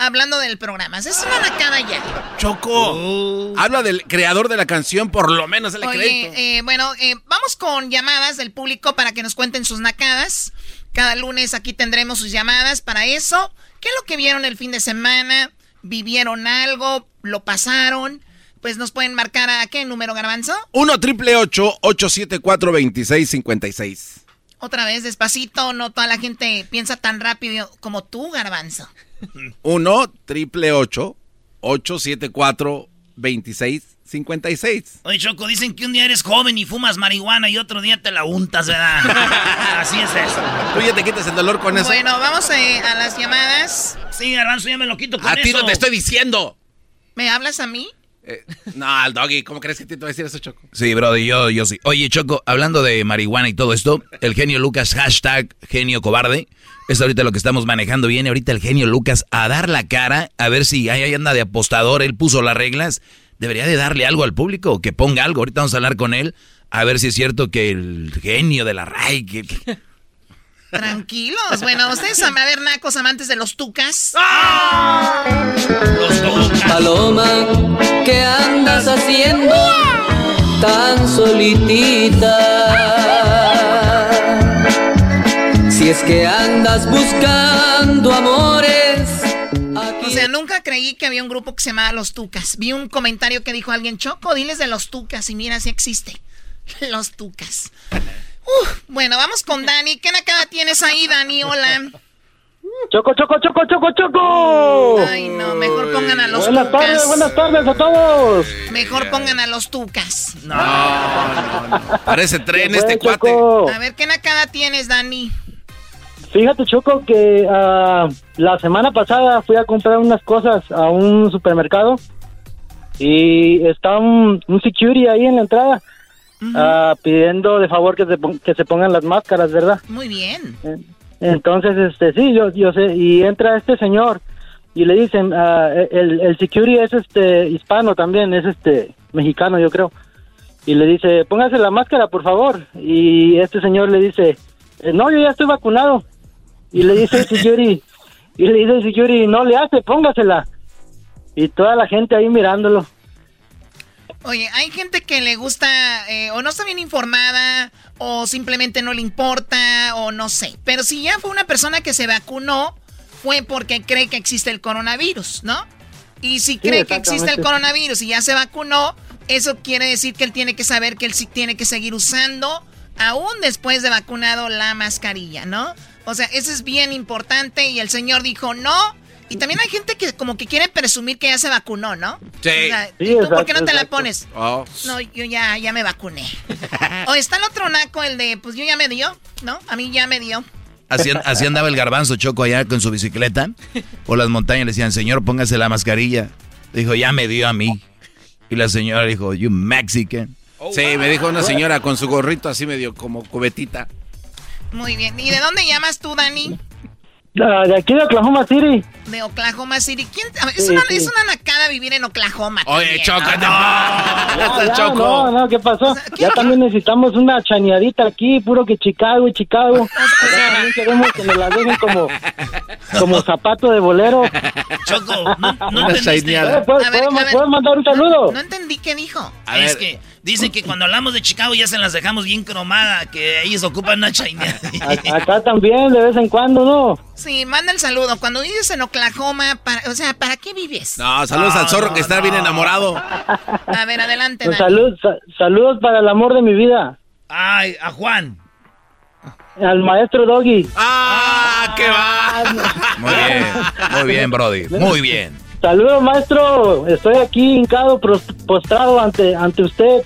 hablando del programa. Es una nacada ya. Choco. Habla del creador de la canción, por lo menos el crédito. Eh, bueno, eh, vamos con llamadas del público para que nos cuenten sus nacadas. Cada lunes aquí tendremos sus llamadas para eso. ¿Qué es lo que vieron el fin de semana? ¿Vivieron algo? ¿Lo pasaron? Pues nos pueden marcar a qué número, Garbanzo? 1 triple 874 2656. Otra vez, despacito, no toda la gente piensa tan rápido como tú, Garbanzo. 1 triple 874 2656. Oye, Choco, dicen que un día eres joven y fumas marihuana y otro día te la untas, ¿verdad? Así es eso. Tú ya te quitas el dolor con eso. Bueno, vamos eh, a las llamadas. Sí, Garbanzo, ya me lo quito con A ti no te estoy diciendo. ¿Me hablas a mí? Eh, no, al doggy, ¿cómo crees que te voy a decir eso, Choco? Sí, brody, yo, yo sí. Oye, Choco, hablando de marihuana y todo esto, el genio Lucas, hashtag genio cobarde, es ahorita lo que estamos manejando. Viene ahorita el genio Lucas a dar la cara, a ver si ahí anda de apostador, él puso las reglas. Debería de darle algo al público, que ponga algo. Ahorita vamos a hablar con él, a ver si es cierto que el genio de la RAI... Que, Tranquilos. Bueno, ustedes a ver, nacos amantes de los tucas. Los tucas. Paloma, ¿qué andas haciendo tan solitita? Si es que andas buscando amores. O sea, nunca creí que había un grupo que se llamaba Los Tucas. Vi un comentario que dijo alguien, Choco, diles de Los Tucas y mira si existe. Los Tucas bueno, vamos con Dani. ¿Qué nacada tienes ahí, Dani? Hola. Choco, choco, choco, choco, choco. Ay, no, mejor pongan a los buenas tucas. Tardes, buenas tardes a todos. Mejor pongan a los tucas. No, Parece tren este cuate. A ver, ¿qué nacada tienes, Dani? Fíjate, Choco, que uh, la semana pasada fui a comprar unas cosas a un supermercado y está un, un security ahí en la entrada Ah, pidiendo de favor que se, que se pongan las máscaras, ¿verdad? Muy bien. Entonces, este, sí, yo, yo sé, y entra este señor y le dicen, ah, el, el security es este hispano también, es este mexicano, yo creo. Y le dice, póngase la máscara, por favor. Y este señor le dice, eh, no, yo ya estoy vacunado. Y le dice el security, y le dice el security, no le hace, póngasela. Y toda la gente ahí mirándolo. Oye, hay gente que le gusta eh, o no está bien informada o simplemente no le importa o no sé. Pero si ya fue una persona que se vacunó, fue porque cree que existe el coronavirus, ¿no? Y si cree que existe el coronavirus y ya se vacunó, eso quiere decir que él tiene que saber que él sí tiene que seguir usando, aún después de vacunado, la mascarilla, ¿no? O sea, eso es bien importante y el señor dijo no. Y también hay gente que como que quiere presumir que ya se vacunó, ¿no? Sí. ¿y ¿Tú por qué no te la pones? Oh. No, yo ya, ya me vacuné. o está el otro naco, el de, pues yo ya me dio, ¿no? A mí ya me dio. Así, así, andaba el garbanzo choco allá con su bicicleta por las montañas. Le decían, señor, póngase la mascarilla. Dijo, ya me dio a mí. Y la señora dijo, you Mexican. sí, me dijo una señora con su gorrito así medio como cubetita. Muy bien. ¿Y de dónde llamas tú, Dani? De aquí de Oklahoma City. De Oklahoma City. ¿Quién? Es, una, es una nacada vivir en Oklahoma. Oye, Choco, no. No, Choco. no, no, ¿qué pasó? ya también necesitamos una chañadita aquí, puro que Chicago y Chicago. también queremos que nos la dejen como, como zapato de bolero. Choco, no, no Una chañada. ¿Puedes mandar un saludo? No, entendí qué dijo. es que dicen que cuando hablamos de Chicago ya se las dejamos bien cromada, que ellos ocupan una chañada. Acá también, de vez en cuando, ¿no? Sí, manda el saludo. Cuando vives en Oklahoma, para, o sea, ¿para qué vives? No, saludos al zorro que está bien enamorado. A ver, adelante, Pues salud, sa- saludos para el amor de mi vida. Ay, a Juan. Al maestro Doggy. ¡Ah, qué va! Muy bien, muy bien, Brody. Muy bien. Saludos, maestro. Estoy aquí hincado, postrado ante, ante usted.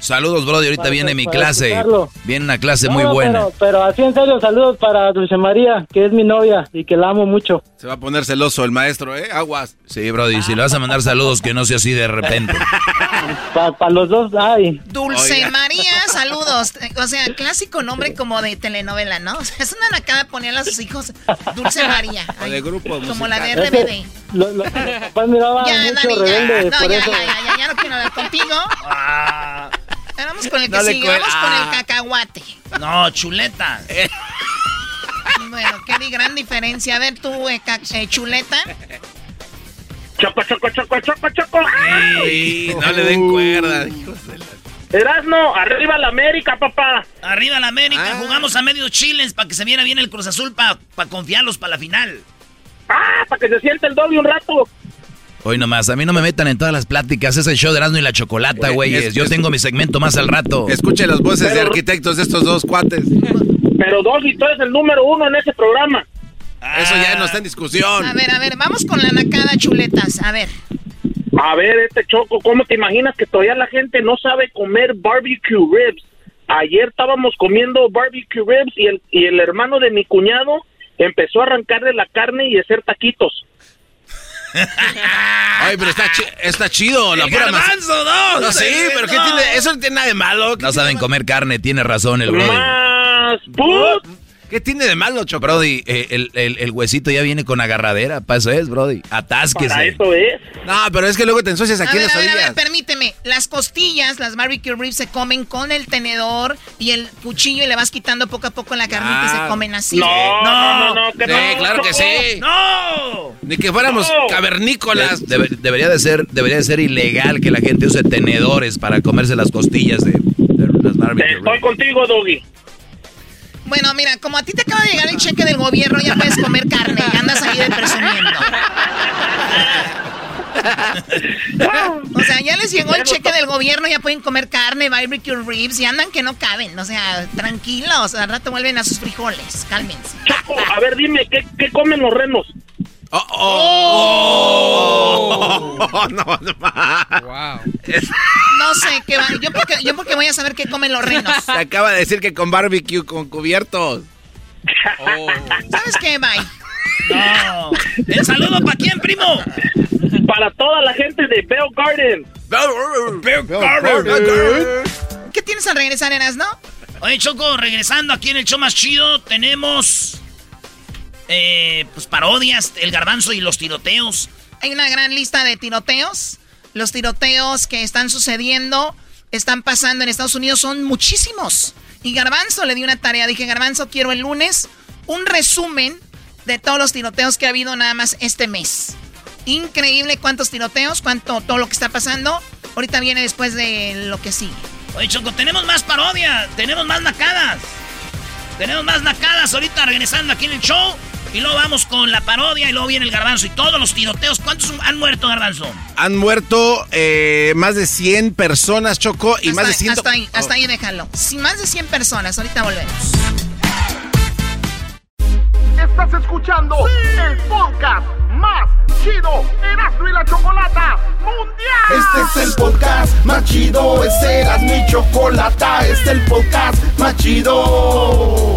Saludos, Brody. Ahorita Para- viene mi clase. escucharlo. Viene una clase muy buena. Pero, pero así en serio, saludos para Dulce María, que es mi novia y que la amo mucho. Se va a poner celoso el maestro, ¿eh? Aguas. Sí, Brody. Si le vas a mandar saludos, que no sea así de repente. Para los dos, ay. Dulce Oiga. María, saludos. O sea, clásico nombre como de telenovela, ¿no? O sea, es una nacada ponerle a sus hijos Dulce María. O de grupo Como la de RBD. lo- lo- miraban Ya, mucho Dani, ya. No, por ya, eso. ya, ya, ya, ya no quiero hablar contigo. Vamos con el que No sigue, vamos con Ah. el cacahuate. No, chuleta. Bueno, qué gran diferencia. A ver, tú, eh, eh, chuleta. Choco, choco, choco, choco, choco. Sí, no le den cuerda. hijos de la- Erasno, arriba la América, papá. Arriba la América, Ah. jugamos a medio chiles para que se viera bien el Cruz Azul para confiarlos para la final. Ah, para que se siente el doble un rato. Hoy nomás, a mí no me metan en todas las pláticas. Es el show de Erasmo y la Chocolata, güeyes. es- Yo tengo mi segmento más al rato. Escuche las voces de arquitectos de estos dos cuates. Pero Doggy, tú eres el número uno en ese programa. Eso ya no está en discusión. A ver, a ver, vamos con la nacada, chuletas. A ver. A ver, este Choco, ¿cómo te imaginas que todavía la gente no sabe comer barbecue ribs? Ayer estábamos comiendo barbecue ribs y el, y el hermano de mi cuñado empezó a arrancarle la carne y hacer taquitos. Ay, pero está, chi- está chido, la El pura garbanzo, no, No, sí, no. pero ¿qué tiene? Eso no tiene nada de malo. ¿Qué No saben comer carne, tiene razón el Brody. Más put. ¿Qué tiene de malo, Choco? Brody, eh, el, el- el huesito ya viene con agarradera. Para eso es, Brody. Para Atásquese. eso es. No, pero es que luego te ensucias A aquí en ver, las a ver, a ver, permíteme. Las costillas, las barbecue ribs se comen con el tenedor y el cuchillo y le vas quitando poco a poco la carnita y se comen así. No, no, no, no, que Sí, no, claro que sí. ¡No! Ni que fuéramos No. cavernícolas. De- debe- debería, de ser, debería de ser ilegal que la gente use tenedores para comerse las costillas de, de las barbecue. Estoy contigo, Doggy. Bueno, mira, como a ti te acaba de llegar el cheque del gobierno, ya puedes comer carne y andas ahí de presumiendo. O sea, ya les llegó el cheque del gobierno, ya pueden comer carne, barbecue ribs y andan que no caben. O sea, tranquilos, al rato vuelven a sus frijoles. Cálmense. Choco, a ver, dime, ¿qué, qué comen los renos? Oh, oh. no, no, Wow. No sé qué va. Yo porque, yo porque voy a saber qué comen los renos. Se acaba de decir que con barbecue, con cubiertos. ¿Sabes qué, Bye? No. ¿El saludo para quién, primo? Para toda la gente de Bell Garden. ¿Qué tienes al regresar, Eras, no? Oye, Choco, regresando aquí en el show más chido, tenemos. Eh, pues parodias, el garbanzo y los tiroteos. Hay una gran lista de tiroteos. Los tiroteos que están sucediendo, están pasando en Estados Unidos, son muchísimos. Y Garbanzo le dio una tarea. Dije, Garbanzo, quiero el lunes un resumen de todos los tiroteos que ha habido nada más este mes. Increíble cuántos tiroteos, cuánto todo lo que está pasando. Ahorita viene después de lo que sigue. Oye, Choco, tenemos más parodia, tenemos más nacadas. Tenemos más nacadas ahorita regresando aquí en el show. Y luego vamos con la parodia y luego viene el garbanzo y todos los tiroteos. ¿Cuántos han muerto, garbanzo? Han muerto eh, más de 100 personas, Choco, y más de 100... Hasta ahí, hasta ahí déjalo. Sí, más de 100 personas. Ahorita volvemos. Estás escuchando el podcast más chido Erasmo y la Chocolata Mundial. Este es el podcast más chido, este Erasmo y Chocolata, este es el podcast más chido.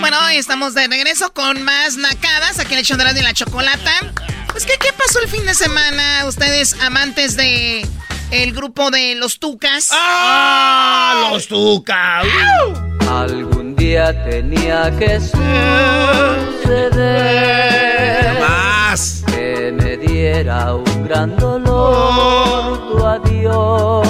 Bueno, estamos de regreso con más nacadas aquí en el show de la chocolata. Pues, ¿qué, ¿qué pasó el fin de semana? Ustedes, amantes de el grupo de los Tucas. ¡Ah! ¡Los Tucas! Algún día tenía que suceder. Más. Un gran dolor tu adiós.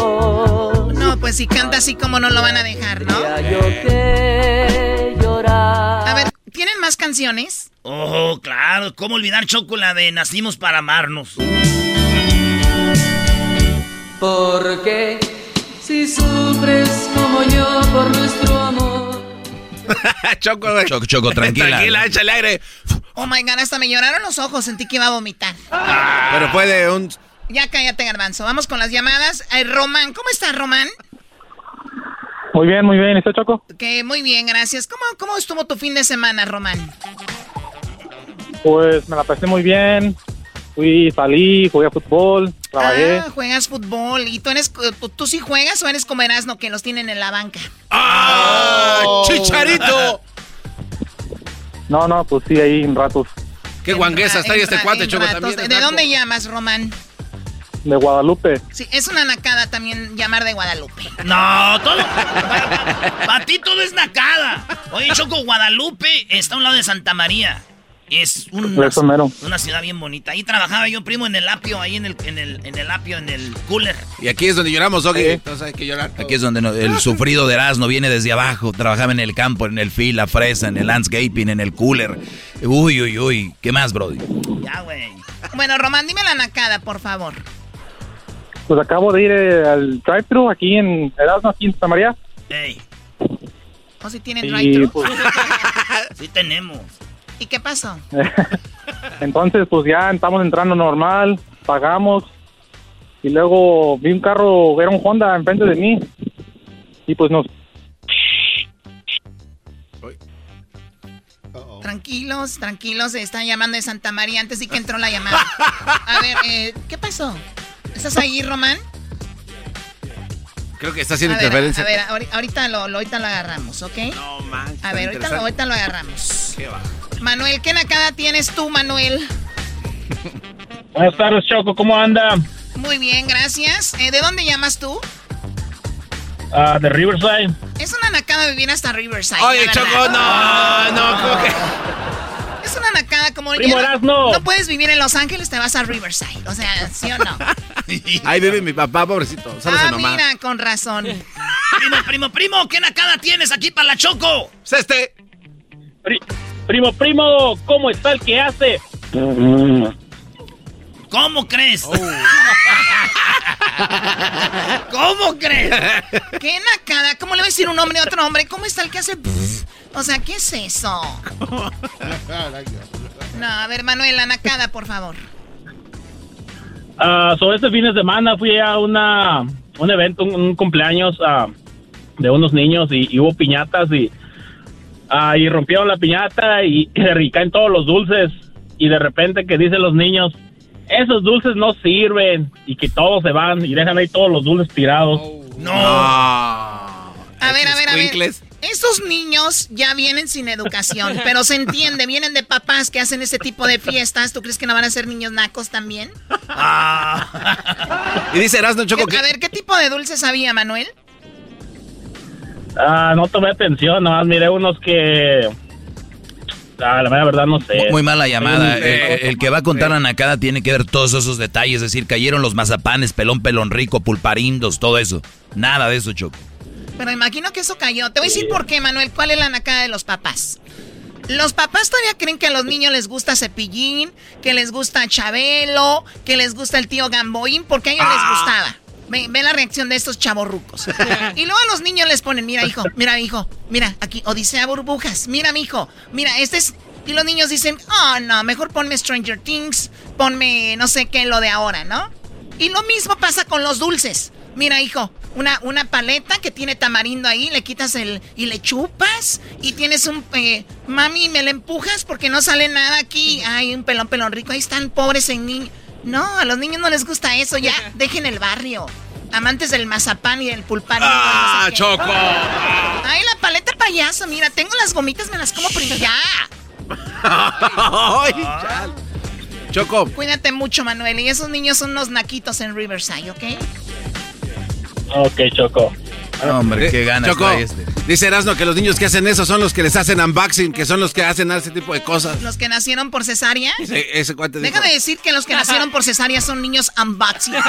No, pues si canta así como no lo van a dejar, ¿no? Yo que llorar. A ver, ¿tienen más canciones? Oh, claro. ¿Cómo olvidar Chocola de Nacimos para amarnos? Porque si sufres como yo por nuestro amor. Choco. Choco, Choco, tranquila. Tranquila, échale aire. Oh my god, hasta me lloraron los ojos, sentí que iba a vomitar. Pero puede un... Ya cállate, garbanzo. Vamos con las llamadas. Ay, Román, ¿cómo estás, Román? Muy bien, muy bien. ¿Y usted, Choco? Que muy bien, gracias. ¿Cómo, ¿Cómo estuvo tu fin de semana, Román? Pues me la pasé muy bien. Fui, salí, jugué a fútbol, trabajé. Ah, juegas fútbol. ¿Y tú, eres, tú, tú sí juegas o eres como Erasmo que los tienen en la banca? ¡Ah! ¡Chicharito! No, no, pues sí, ahí en ratos. ¡Qué guanguesa está ahí este cuate, Choco, también! ¿De dónde llamas, Román? De Guadalupe. Sí, es una nacada también llamar de Guadalupe. No, todo. Para ti todo es nacada. Oye, Choco, Guadalupe está a un lado de Santa María. Es un- Eso mero. una ciudad bien bonita. Ahí trabajaba yo, primo, en el apio, ahí en el, en el, en el apio, en el cooler. Y aquí es donde lloramos, Doggy. Entonces hay que llorar. Aquí es donde no- el sufrido de Erasmo viene desde abajo. Trabajaba en el campo, en el fil, la fresa, en el landscaping, en el cooler. Uy, uy, uy. ¿Qué más, Brody? Ya, güey. Bueno, Román, dime la nacada, por favor. Pues acabo de ir eh, al drive-thru aquí en Erasmo, aquí en Santa María. Ey, ¿O si tienen drive-thru? pues, sí tenemos. ¿Y qué pasó? entonces, pues ya estamos entrando normal, pagamos. Y luego vi un carro, era un Honda enfrente de mí. Y pues nos Tranquilos, tranquilos, están llamando de Santa María antes de que entró la llamada. A ver, eh, ¿qué pasó? ¿Estás ahí, Román? Creo que está haciendo a ver, interferencia. A ver, ahori- ahorita lo, lo- ahorita lo agarramos, ¿ok? No, man, A ver, ahorita ahorita lo agarramos. ¿Qué va? Manuel, ¿qué nacada tienes tú, Manuel? Buenas tardes, Choco, ¿cómo anda? Muy bien, gracias. Eh, ¿De dónde llamas tú? Ah, de Riverside. Es una nacada vivir hasta Riverside. Oye, Choco, no, no, ¿cómo que? Es una nacada como... Primo ya no- no puedes vivir en Los Ángeles, te vas a Riverside. O sea, ¿sí o no? Ahí vive mi papá, pobrecito. Ah, nomás. mira, con razón. Primo, primo, primo, ¿qué nacada tienes aquí para la Choco? Es este. Pri- primo, primo, ¿cómo está el que hace? ¿Cómo crees? Oh. ¿Cómo crees? ¿Qué nacada? ¿Cómo le va a decir un hombre a otro hombre? ¿Cómo está el que hace? O sea, ¿qué es eso? No, a ver, Manuel, la nacada, por favor. Ah, sobre este fin de semana fui a una un evento, un, un cumpleaños ah, de unos niños y, y hubo piñatas y, ah, y rompieron la piñata y, y se caen todos los dulces y de repente que dicen los niños, esos dulces no sirven y que todos se van y dejan ahí todos los dulces tirados. No. A ver, a ver, a ver. Estos niños ya vienen sin educación, pero se entiende, vienen de papás que hacen ese tipo de fiestas. ¿Tú crees que no van a ser niños nacos también? Ah. y dice Erasmo Choco. A ver, ¿qué tipo de dulces había, Manuel? Ah, no tomé atención, nomás miré unos que... Ah, la verdad no sé. Muy mala llamada. El, que va a contar la nacada tiene que ver todos esos detalles. Es decir, cayeron los mazapanes, pelón, pelón rico, pulparindos, todo eso. Nada de eso, Choco. Pero imagino que eso cayó. Te voy a decir por qué, Manuel. ¿Cuál es la nacada de los papás? Los papás todavía creen que a los niños les gusta Cepillín, que les gusta Chabelo, que les gusta el tío Gamboín, porque a ellos les ah. gustaba. Ve, la reacción de estos chavorrucos. y luego a los niños les ponen, mira hijo, mira hijo, mira aquí, Odisea Burbujas, mira mi hijo, mira, este es... Y los niños dicen, oh no, mejor ponme Stranger Things, ponme no sé qué, lo de ahora, ¿no? Y lo mismo pasa con los dulces. Mira hijo, una, una paleta que tiene tamarindo ahí, le quitas el... y le chupas y tienes un... Eh, mami, ¿me le empujas porque no sale nada aquí? Ay, un pelón, pelón rico, ahí están pobres en niños. No, a los niños no les gusta eso, ya, dejen el barrio. Amantes del mazapán y del pulpán. ¡Ah, Choco! Ay, la paleta payaso, mira, tengo las gomitas, me las como primero. Ya. Ay, Choco. Cuídate mucho, Manuel. Y esos niños son unos naquitos en Riverside, ¿ok? Ok, Choco. Hombre, qué ganas Choco, este. Dice Erasmo que los niños que hacen eso son los que les hacen unboxing, que son los que hacen ese tipo de cosas. ¿Los que nacieron por cesárea? Sí, ese cuate Deja de decir que los que nacieron por cesárea son niños unboxing.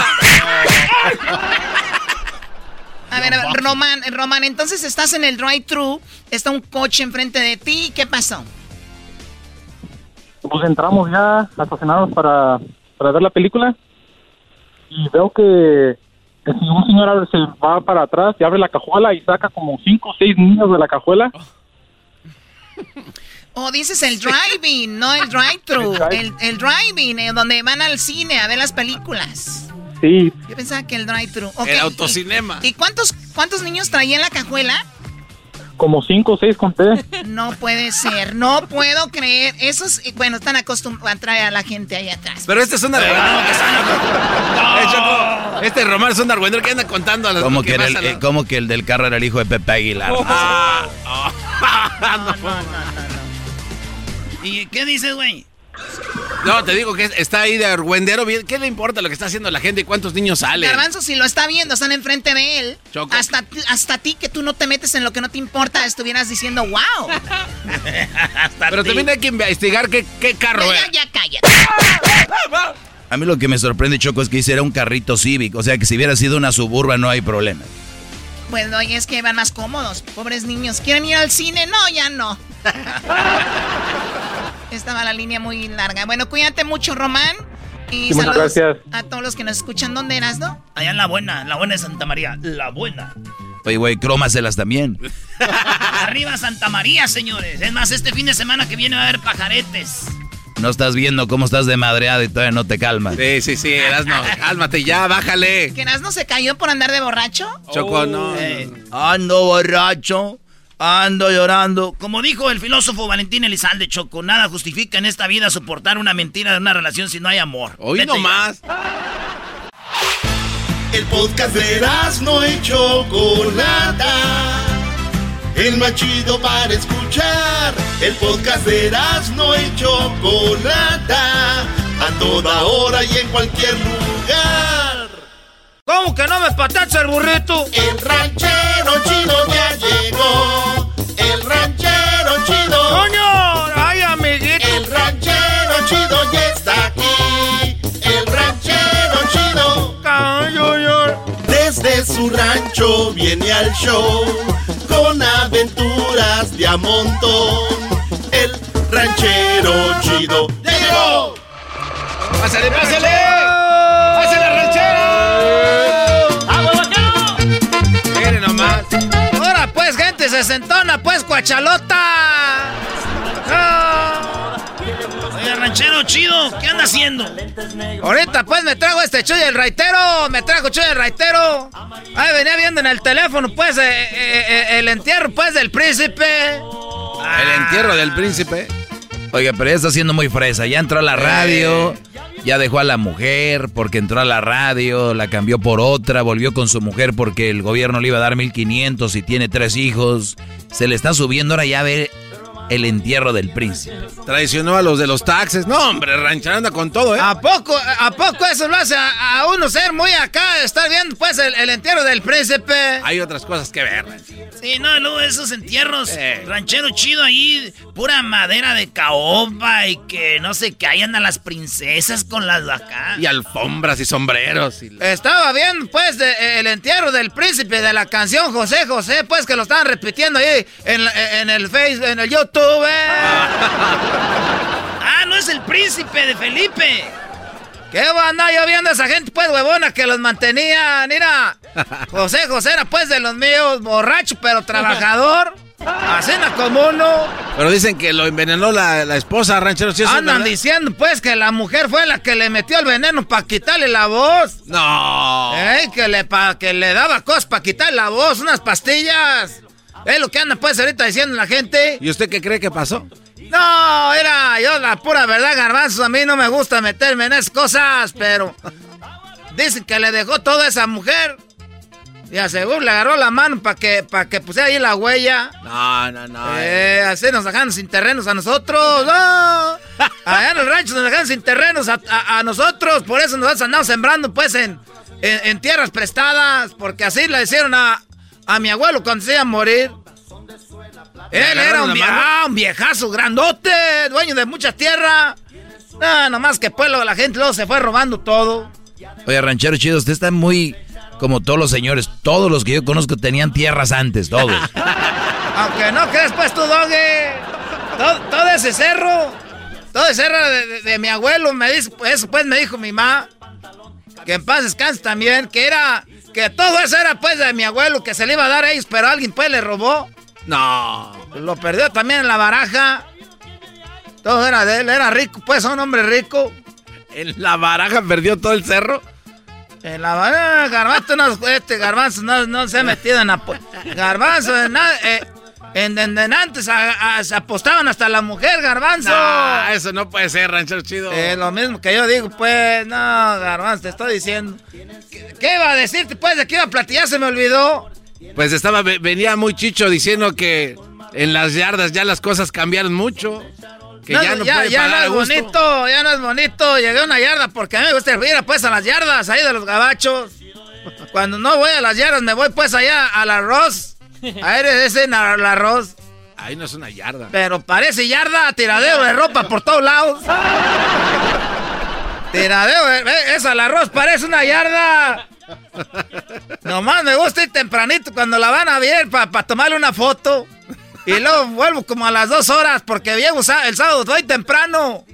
A ver, Román, Román, entonces estás en el drive-thru, está un coche enfrente de ti, ¿qué pasó? Pues entramos ya estacionados para, para ver la película y veo que un señor se va para atrás y abre la cajuela y saca como cinco o seis niños de la cajuela. Oh, dices el driving, no el drive-thru. el, el, driving, eh, donde van al cine a ver las películas. Sí. Yo pensaba que el drive-thru. El autocinema. ¿Y, cuántos, cuántos niños traía en la cajuela? Como cinco o seis conté. No puede ser, no puedo creer. Esos, bueno, están acostumbrados a traer a la gente ahí atrás. Pero este es un argüendero que Este Román es un argüendero que anda contando a los como que, el, eh, como que el del carro era el hijo de Pepe Aguilar. Ah, no, no, no, ¿Y qué dices, güey? No, te digo que está ahí de argüendero. ¿Qué le importa lo que está haciendo la gente y cuántos niños salen? Garbanzo, si lo está viendo, están enfrente de él. Hasta, hasta ti, que tú no te metes en lo que no te importa, estuvieras diciendo, wow. Pero también hay que investigar qué, qué carro ya, es. Ya, ya, cállate. A mí lo que me sorprende, Choco, es que hiciera un carrito Civic. O sea, que si hubiera sido una suburba no hay problema. Bueno, y es que van más cómodos. Pobres niños. ¿Quieren ir al cine? No, ya no. Estaba la línea muy larga. Bueno, cuídate mucho, Román. Y saludos a todos los que nos escuchan. ¿Dónde eras, no? Allá en La Buena, La Buena de Santa María. La Buena. Oye, güey, crómaselas también. Arriba Santa María, señores. Es más, este fin de semana que viene va a haber pajaretes. No estás viendo cómo estás de madreada y todavía no te calmas. Sí, sí, sí, Erasno, cálmate ya, bájale. ¿Que Erasno se cayó por andar de borracho? Choco, no. Ando borracho. Ando llorando. Como dijo el filósofo Valentín Elizalde Choco, nada justifica en esta vida soportar una mentira de una relación si no hay amor. Hoy no más. El podcast de no y Chocolata. El más chido para escuchar. El podcast de no y Chocolata. A toda hora y en cualquier lugar. ¿Cómo que no me patacha el burrito? El ranchero chido ya llegó. El ranchero chido. ¡Coño! ¡Ay, amiguito! El ranchero chido ya está aquí. El ranchero chido. ¡Cayo, Desde su rancho viene al show con aventuras de a montón. El ranchero chido ya llegó. ¡Pásale, pásale! ¡Pásale, sesentona, pues, cuachalota. Ah. Oye, ranchero chido, ¿qué anda haciendo? Ahorita, pues, me trajo este chuy el raitero. Me trajo chuy el raitero. Ahí venía viendo en el teléfono, pues, eh, eh, eh, el entierro, pues, del príncipe. ¿El entierro del príncipe? Oiga, pero ya está siendo muy fresa. Ya entró a la radio. Ya dejó a la mujer porque entró a la radio, la cambió por otra, volvió con su mujer porque el gobierno le iba a dar 1500 y tiene tres hijos. Se le está subiendo, ahora ya ve el entierro del príncipe. Traicionó a los de los taxes. No, hombre, ranchando con todo, ¿eh? ¿A poco, a poco eso lo hace a, uno ser muy acá, estar viendo pues el, entierro del príncipe? Hay otras cosas que ver. Sí, no, luego esos entierros, ranchero chido ahí, pura madera de caoba y que no sé, que ahí andan las princesas con las de acá. Y alfombras y sombreros. Estaba viendo pues el entierro del príncipe de la canción José José, pues que lo estaban repitiendo ahí en, en el Facebook, en el YouTube ah, no es el príncipe de Felipe. ¿Qué va a andar yo viendo a esa gente, pues, huevona, que los mantenía? Mira, José José era, pues, de los míos, borracho, pero trabajador. A cena como uno. Pero dicen que lo envenenó la, esposa, ranchero. Andan diciendo, pues, que la mujer fue la que le metió el veneno para quitarle la voz. No. que le, pa, que le daba cosas para quitarle la voz, unas pastillas. Es lo que anda pues ahorita diciendo la gente. ¿Y usted qué cree que pasó? No, era yo la pura verdad, garbanzos. A mí no me gusta meterme en esas cosas, pero dicen que le dejó toda esa mujer. Y a seguro le agarró la mano para que, para que pusiera ahí la huella. No, no, no. Eh, así nos dejaron sin terrenos a nosotros. No. Allá en el rancho nos dejaron sin terrenos a, nosotros. Por eso nos andamos sembrando pues en, en, tierras prestadas. Porque así le hicieron a, a mi abuelo cuando se iba a morir. Él era un, ah, un, viejazo grandote, dueño de mucha tierra. No, nomás que pueblo, la gente luego se fue robando todo. Oye, ranchero chido, usted está muy como todos los señores. Todos los que yo conozco tenían tierras antes, todos. Aunque no crees, pues tú, Doge. Todo, ese cerro, todo ese cerro de, mi abuelo, me dice, eso pues me dijo mi mamá. Que en paz descanse también, que era que todo eso era pues de mi abuelo que se le iba a dar a ellos, pero alguien pues le robó. No. Lo perdió también en la baraja. Todo era de él, era rico, pues un hombre rico. ¿En la baraja perdió todo el cerro? En la baraja, garbanzo no, este garbanzo no, no se ha metido en la... Garbanzo, eh, en, en, antes se apostaban hasta la mujer, garbanzo. No, eso no puede ser, ranchero chido. Es lo mismo que yo digo, pues, no, garbanzo, te estoy diciendo. ¿Qué, iba a decirte, pues, de qué iba a platicar? Se me olvidó. Pues estaba, venía muy chicho diciendo que en las yardas ya las cosas cambiaron mucho. Que ya no, ya, ya no es bonito, ya no es bonito. Llegué a una yarda porque a mí me gusta ir pues a las yardas ahí de los gabachos. Cuando no voy a las yardas me voy pues allá al arroz. Ahí ese el arroz. Ahí no es una yarda. Pero parece yarda, tiradeo de ropa por todos lados. tiradeo, de, esa el arroz parece una yarda. Nomás me gusta ir tempranito cuando la van a ver para tomarle una foto. Y luego vuelvo como a las dos horas porque llego el sábado voy temprano.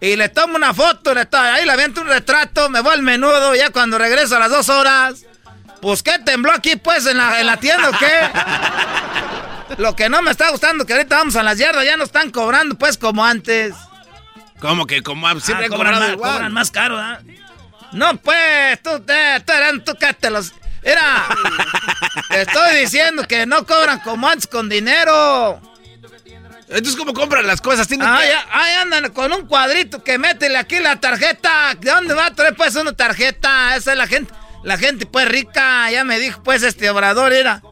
Y le tomo una foto, ahí le aviento un retrato, me voy al menudo, ya cuando regreso a las dos horas. Pues qué tembló aquí pues en la, en la tienda o qué. Lo que no me está gustando que ahorita vamos a las yardas, ya no están cobrando pues como antes. ¿Cómo que como siempre ah, cobran, más, cobran más caro, ¿ah? No, pues, tú, te, tú, tú, te los... Era, te estoy diciendo que no cobran como antes con dinero. Entonces, ¿cómo compran las cosas? Ah, ahí andan con un cuadrito que métele aquí la tarjeta. ¿De dónde va a traer pues una tarjeta? Esa es la gente. La gente pues rica, ya me dijo pues este obrador, era,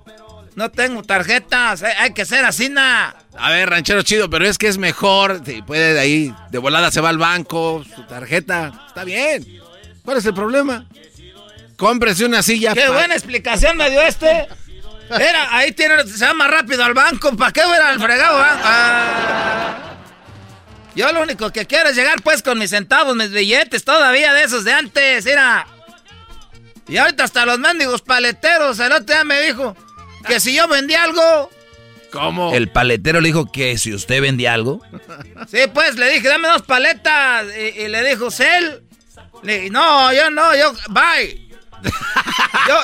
no tengo tarjetas, hay que ser así, na. A ver, ranchero chido, pero es que es mejor, puede de ahí, de volada se va al banco, su tarjeta, está bien. ¿Cuál es el problema? Cómprese una silla. Qué buena explicación me dio este. Era, ahí tiene, se va más rápido al banco, ¿para qué voy al fregado ah. Yo lo único que quiero es llegar pues con mis centavos, mis billetes, todavía de esos de antes, era... Y ahorita hasta los mendigos paleteros, el otro día me dijo que si yo vendía algo. ¿Cómo? El paletero le dijo que si usted vendía algo. Sí, pues le dije, dame dos paletas. Y, le dijo, Cel. Le no, yo no, yo, bye. yo,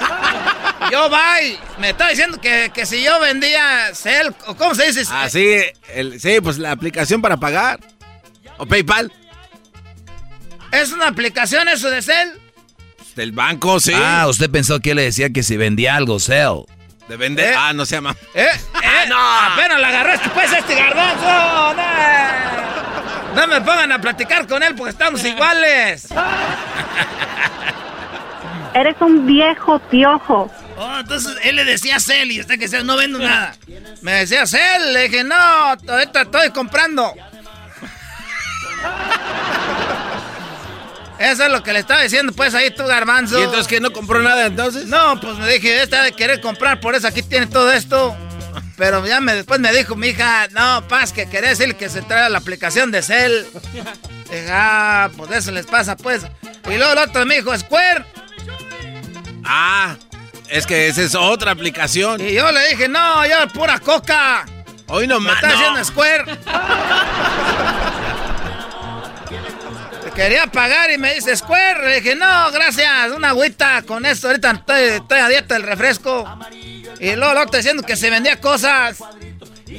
yo, bye. Me está diciendo que, si yo vendía Cel, ¿cómo se dice? Ah, sí, sí, pues la aplicación para pagar. O PayPal. ¿Es una aplicación eso de Cel? Del banco, sí. Ah, usted pensó que le decía que si vendía algo, sell. ¿De vender? ¿Eh? Ah, no se llama. ¿Eh? ¿Eh? no! Apenas la agarraste, pues, este garbanzo. No, No me pongan a platicar con él porque estamos iguales. Eres un viejo piojo. Oh, entonces él le decía a Cel y usted que sea, no vendo nada. Me decía Cel, le dije, no, ahorita estoy comprando. Eso es lo que le estaba diciendo, pues ahí tú, Garbanzo. ¿Y entonces que no compró nada entonces? No, pues me dije, esta de querer comprar, por eso aquí tiene todo esto. Pero ya me, después me dijo mi hija, no, Paz, que quería decir que se trae la aplicación de Cell. Dije, ah, pues eso les pasa, pues. Y luego el otro me dijo, Square. Ah, es que esa es otra aplicación. Y yo le dije, no, yo pura coca. Hoy no Me está haciendo Square. Quería pagar y me dice Square. Le dije, no, gracias, una agüita con esto. Ahorita estoy, estoy a dieta del refresco. Y luego el otro diciendo que se vendía cosas.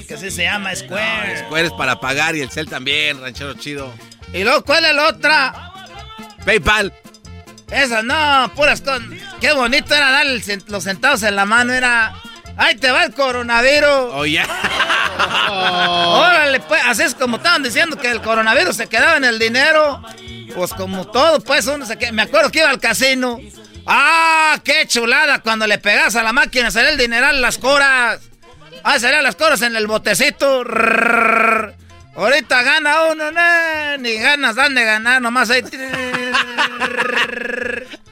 Que así se llama Square. Square es para pagar y el cel también, ranchero chido. Y luego, ¿cuál es la otra? PayPal. Esa no, puras cosas. Qué bonito era dar los centavos en la mano. Era. ¡Ahí te va el coronavirus! Oh, ya. Órale, pues, así es como estaban diciendo que el coronavirus se quedaba en el dinero. Pues como todo, pues uno se queda. Me acuerdo que iba al casino. ¡Ah, qué chulada! Cuando le pegas a la máquina salía el dineral las coras. Ah, salían las coras en el botecito. Ahorita gana uno, no, ni ganas dan de ganar, nomás ahí.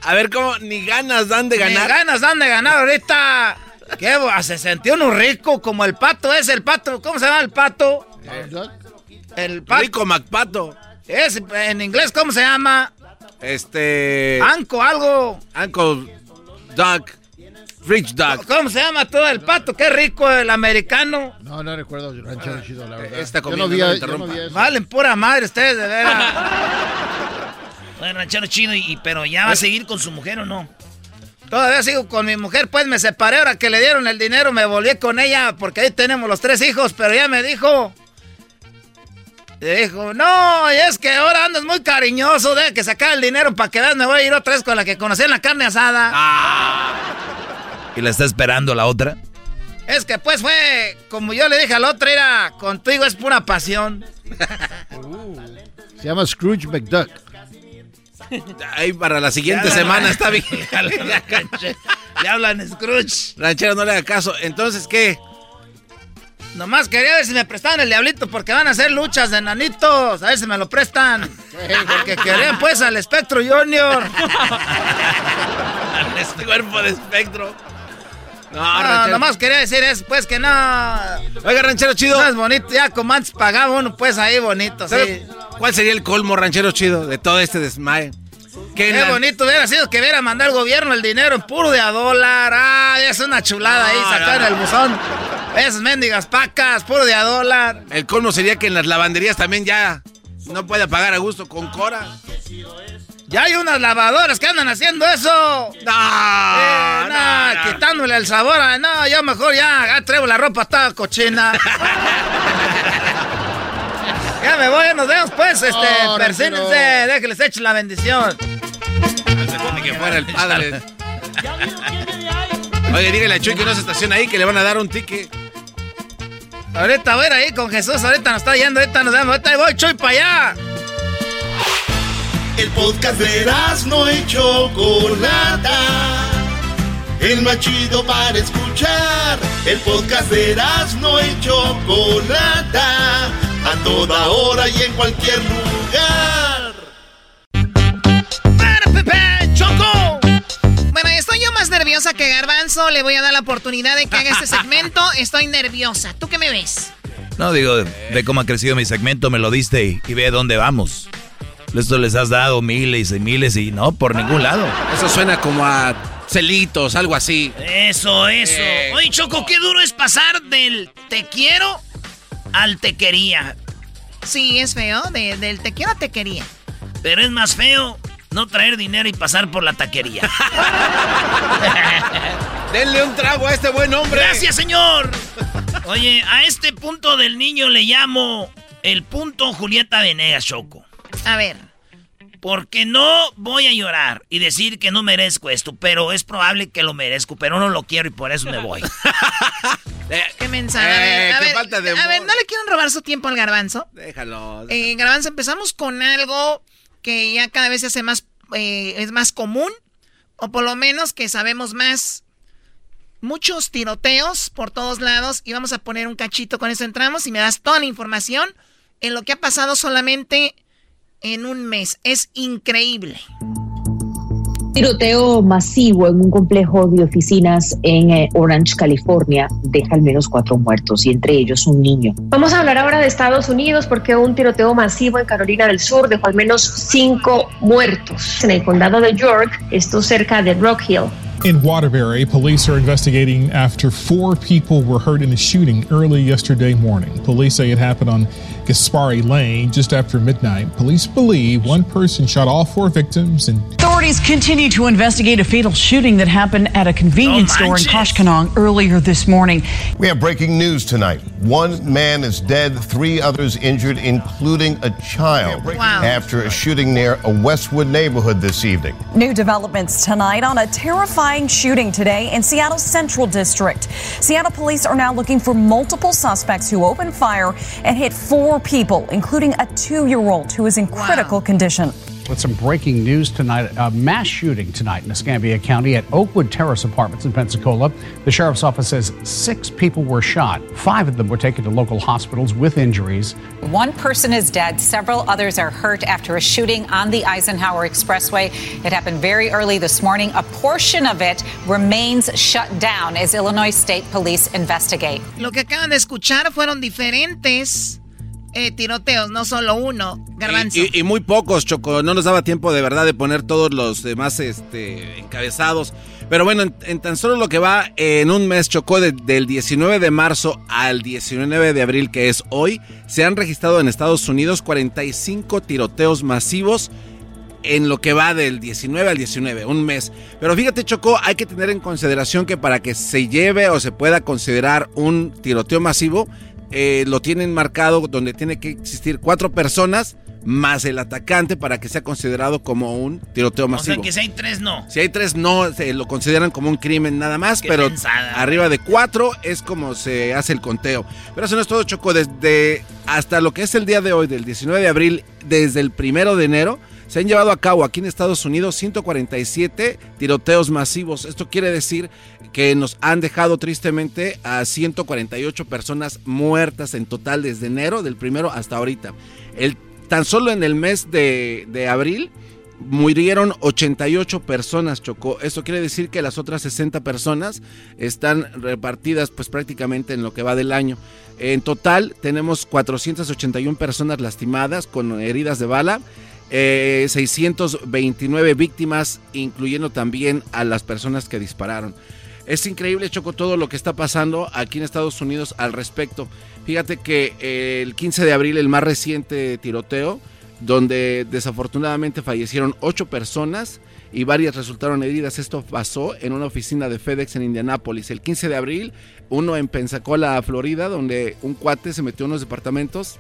A ver, ¿cómo? Ni ganas dan de ganar. Ni ganas dan de ganar ahorita. ¿Qué? Se sintió uno rico como el pato ese, el pato. ¿Cómo se llama el pato? El pato. Rico MacPato. Es, en inglés, ¿cómo se llama? Este. Anco, algo. Uncle Duck. Rich Duck. ¿Cómo se llama todo el pato? Qué rico el americano. No, no recuerdo ranchero chido, la verdad. Está Yo comiendo, no vi, no me yo no interrumpa. vi eso. Valen pura madre ustedes, de veras. Bueno, ranchero chido, y, pero ya va a seguir con su mujer o no. Todavía sigo con mi mujer, pues me separé. Ahora que le dieron el dinero, me volví con ella porque ahí tenemos los tres hijos. Pero ella me dijo. Me dijo, no, y es que ahora andas muy cariñoso, de que sacar el dinero para que veas, me voy a ir otra vez con la que conocí en la carne asada. ¿Y la está esperando la otra? Es que pues fue, como yo le dije al otro, era, contigo es pura pasión. Se llama Scrooge McDuck. Ahí para la siguiente semana está bien. Ya hablan Scrooge. Ranchero, no le haga caso. Entonces, ¿qué? Nomás quería ver si me prestaban el diablito porque van a hacer luchas de nanitos. A ver si me lo prestan. Porque querían pues al Espectro Junior. este cuerpo de espectro. No, nomás quería decir eso, pues que no. Oiga, ranchero chido. Es bonito, ya como antes pagaba uno, pues ahí bonito, sí. ¿Sabe ¿Cuál sería el colmo, ranchero chido, de todo este desmaye? Qué bonito hubiera sido que hubiera mandado el gobierno el dinero en puro de a dólar. Ah, es una chulada ahí, sacar no, el buzón. Esas mendigas pacas, puro de a dólar. El colmo sería que en las lavanderías también ya no puede pagar a gusto con Cora. Ya hay unas lavadoras que andan haciendo eso. No, Eh, no, no, no. quitándole el sabor. No, yo mejor ya, traigo la ropa toda cochina. ya me voy, ya nos vemos pues. Este, Oh, persínense, déjenles echen la bendición. Ni que fuera el padre. Oye, dígale a Chuy que no se estaciona ahí, que le van a dar un ticket. Ahorita voy a ir ahí con Jesús, ahorita nos está yendo, ahorita nos vemos, ahorita ahí voy, Chuy, para allá. El podcast de no y Chocolata. El más chido para escuchar. El podcast de no y Chocolata. A toda hora y en cualquier lugar. ¡Para, Pepe! ¡Choco! Bueno, estoy yo más nerviosa que Garbanzo. Le voy a dar la oportunidad de que haga este segmento. Estoy nerviosa. ¿Tú qué me ves? No, digo, ve cómo ha crecido mi segmento, me lo diste y, y ve dónde vamos. Esto les has dado miles y miles y no, por ningún lado. Eso suena como a celitos, algo así. Eso, eso. Eh. Oye, Choco, qué duro es pasar del te quiero al te quería. Sí, es feo. De- del te quiero a te quería. Pero es más feo no traer dinero y pasar por la taquería. Denle un trago a este buen hombre. Gracias, señor. Oye, a este punto del niño le llamo el punto Julieta Venegas, Choco. A ver. Porque no voy a llorar y decir que no merezco esto, pero es probable que lo merezco, pero no lo quiero y por eso me voy. Qué mensaje. A ver, Eh, a ver, falta de a ver, humor. no le quiero dejen robar su tiempo al garbanzo. Déjalo. Eh, garbanzo, empezamos con algo que ya cada vez se hace más, eh, es más común, o por lo menos que sabemos más. Muchos tiroteos por todos lados y vamos a poner un cachito con eso entramos y me das toda la información en lo que ha pasado solamente en un mes. Es increíble tiroteo masivo en un complejo de oficinas en eh, Orange, California, deja al menos cuatro muertos y entre ellos un niño. Vamos a hablar ahora de Estados Unidos porque un tiroteo masivo en Carolina del Sur dejó al menos cinco muertos en el condado de York, esto cerca de Rock Hill. In Waterbury, police are investigating after four people were hurt in a shooting early yesterday morning. Police say it happened on Gaspari Lane just after midnight. Police believe one person shot all four victims and Authorities continue to investigate a fatal shooting that happened at a convenience store in Koshkonong earlier this morning. We have breaking news tonight. One man is dead, three others injured, including a child, Wow. after a shooting near a Westwood neighborhood this evening. New developments tonight on a terrifying shooting today in Seattle's Central District. Seattle police are now looking for multiple suspects who opened fire and hit four people, including a two year old who is in critical condition. With some breaking news tonight, a mass shooting tonight in Escambia County at Oakwood Terrace Apartments in Pensacola. The sheriff's office says six people were shot. Five of them were taken to local hospitals with injuries. One person is dead, several others are hurt after a shooting on the Eisenhower Expressway. It happened very early this morning. A portion of it remains shut down as Illinois State Police investigate. Lo que acaban de escuchar fueron diferentes eh, tiroteos, no solo uno. Y, muy pocos, Choco. No nos daba tiempo de verdad de poner todos los demás este, encabezados. Pero bueno, en, tan solo lo que va en un mes, Chocó, de- del 19 de marzo al 19 de abril, que es hoy, se han registrado en Estados Unidos 45 tiroteos masivos en lo que va del 19 al 19, un mes. Pero fíjate, Choco, hay que tener en consideración que para que se lleve o se pueda considerar un tiroteo masivo, eh, lo tienen marcado donde tiene que existir cuatro personas más el atacante para que sea considerado como un tiroteo O masivo. sea, que si hay tres, no. Si hay tres, no, se lo consideran como un crimen nada más, Qué pero pensada. arriba de cuatro es como se hace el conteo. Pero eso no es todo, Choco. Desde hasta lo que es el día de hoy, del 19 de abril, desde el primero de enero, se han llevado a cabo aquí en Estados Unidos 147 tiroteos masivos. Esto quiere decir que nos han dejado tristemente a 148 personas muertas en total desde enero, del primero hasta ahorita. El, tan solo en el mes de, abril murieron 88 personas, Chocó. Esto quiere decir que las otras 60 personas están repartidas pues prácticamente en lo que va del año. En total tenemos 481 personas lastimadas con heridas de bala. Eh, 629 víctimas, incluyendo también a las personas que dispararon. Es increíble, Choco, todo lo que está pasando aquí en Estados Unidos al respecto. Fíjate que eh, el 15 de abril, el más reciente tiroteo, donde desafortunadamente fallecieron ocho personas y varias resultaron heridas. Esto pasó en una oficina de FedEx en Indianápolis. El 15 de abril, uno en Pensacola, Florida, donde un cuate se metió en unos departamentos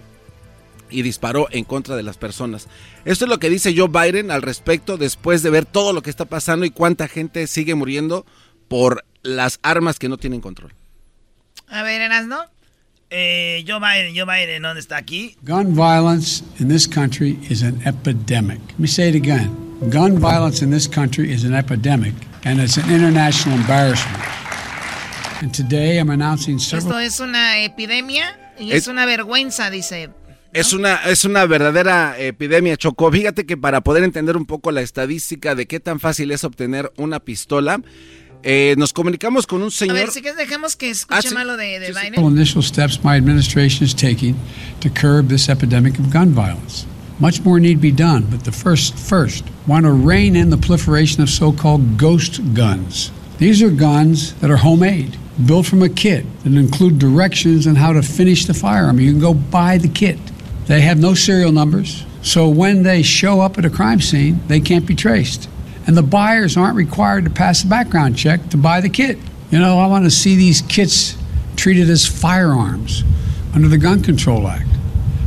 y disparó en contra de las personas. Esto es lo que dice Joe Biden al respecto después de ver todo lo que está pasando y cuánta gente sigue muriendo por las armas que no tienen control. A ver, Erasno. Eh, Joe Biden, Joe Biden, ¿dónde está aquí? Gun violence in this country is an epidemic. Let me say it again. Gun violence in this country is an epidemic, and it's an international embarrassment. And today I'm announcing several. Esto es una epidemia y es, Es- una vergüenza, dice. Es una, es una verdadera epidemia, Chocó. Fíjate que para poder entender un poco la estadística de qué tan fácil es obtener una pistola, eh, nos comunicamos con un A señor... ver, si quieres dejemos que escuche sí. más lo de, de Biden. several initial steps my administration is taking to curb this epidemic of gun violence. Much more need be done, but the first first want to rein in the proliferation of so-called ghost guns. These are guns that are homemade, built from a kit that include directions on how to finish the firearm. You can go buy the kit. They have no serial numbers, so when they show up at a crime scene, they can't be traced. And the buyers aren't required to pass a background check to buy the kit. You know, I want to see these kits treated as firearms under the Gun Control Act,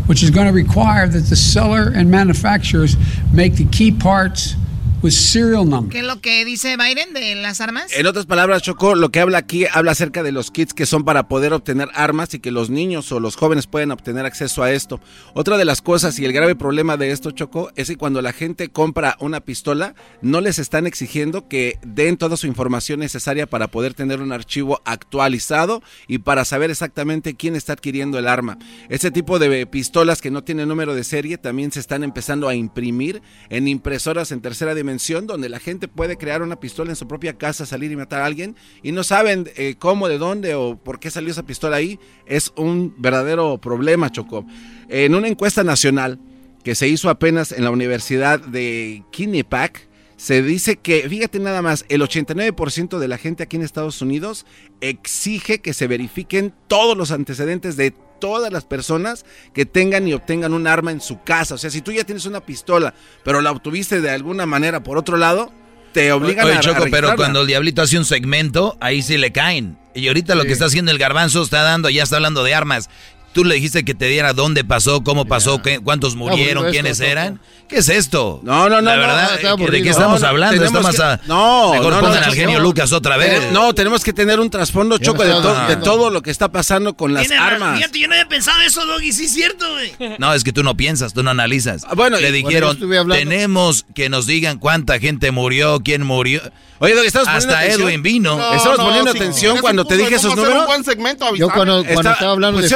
which is going to require that the seller and manufacturers make the key parts with serial numbers. ¿Qué es lo que dice Biden de las armas? En otras palabras, Choco, lo que habla aquí habla acerca de los kits que son para poder obtener armas y que los niños o los jóvenes pueden obtener acceso a esto. Otra de las cosas y el grave problema de esto, Choco, es que cuando la gente compra una pistola, no les están exigiendo que den toda su información necesaria para poder tener un archivo actualizado y para saber exactamente quién está adquiriendo el arma. Ese tipo de pistolas que no tienen número de serie también se están empezando a imprimir en impresoras en tercera dimensión donde la gente puede crear una pistola en su propia casa, salir y matar a alguien y no saben eh, cómo, de dónde o por qué salió esa pistola ahí. Es un verdadero problema, Choco. En una encuesta nacional que se hizo apenas en la Universidad de Quinnipiac, se dice que, fíjate nada más, el 89% de la gente aquí en Estados Unidos exige que se verifiquen todos los antecedentes de todas las personas que tengan y obtengan un arma en su casa. O sea, si tú ya tienes una pistola, pero la obtuviste de alguna manera por otro lado, te obligan Oye, a, Choco, a pero cuando el diablito hace un segmento, ahí sí le caen. Y ahorita lo que está haciendo el garbanzo está dando, ya está hablando de armas. Tú le dijiste que te diera dónde pasó, cómo pasó, qué- cuántos murieron, quiénes esto, eran. ¿Qué es esto? No, no, no. La verdad, ¿de qué estamos No, hablando? Estamos que- a- No, Mejor no, pongan no, al genio no. Lucas otra vez. No, tenemos que tener un trasfondo, Choco, de, to- de todo lo que está pasando con las armas. Fíjate, yo no había pensado eso, Doggy. Sí es cierto, güey. No, es que tú no piensas, tú no analizas. bueno, le dijeron, bueno, yo estuve hablando- tenemos que nos digan cuánta gente murió, quién murió. Oye, Doggy, estamos poniendo Hasta atención. Edwin vino. No, Estamos no, poniendo atención cuando te dije esos ¿cómo hacer números. un buen segmento, Yo cuando, estaba hablando de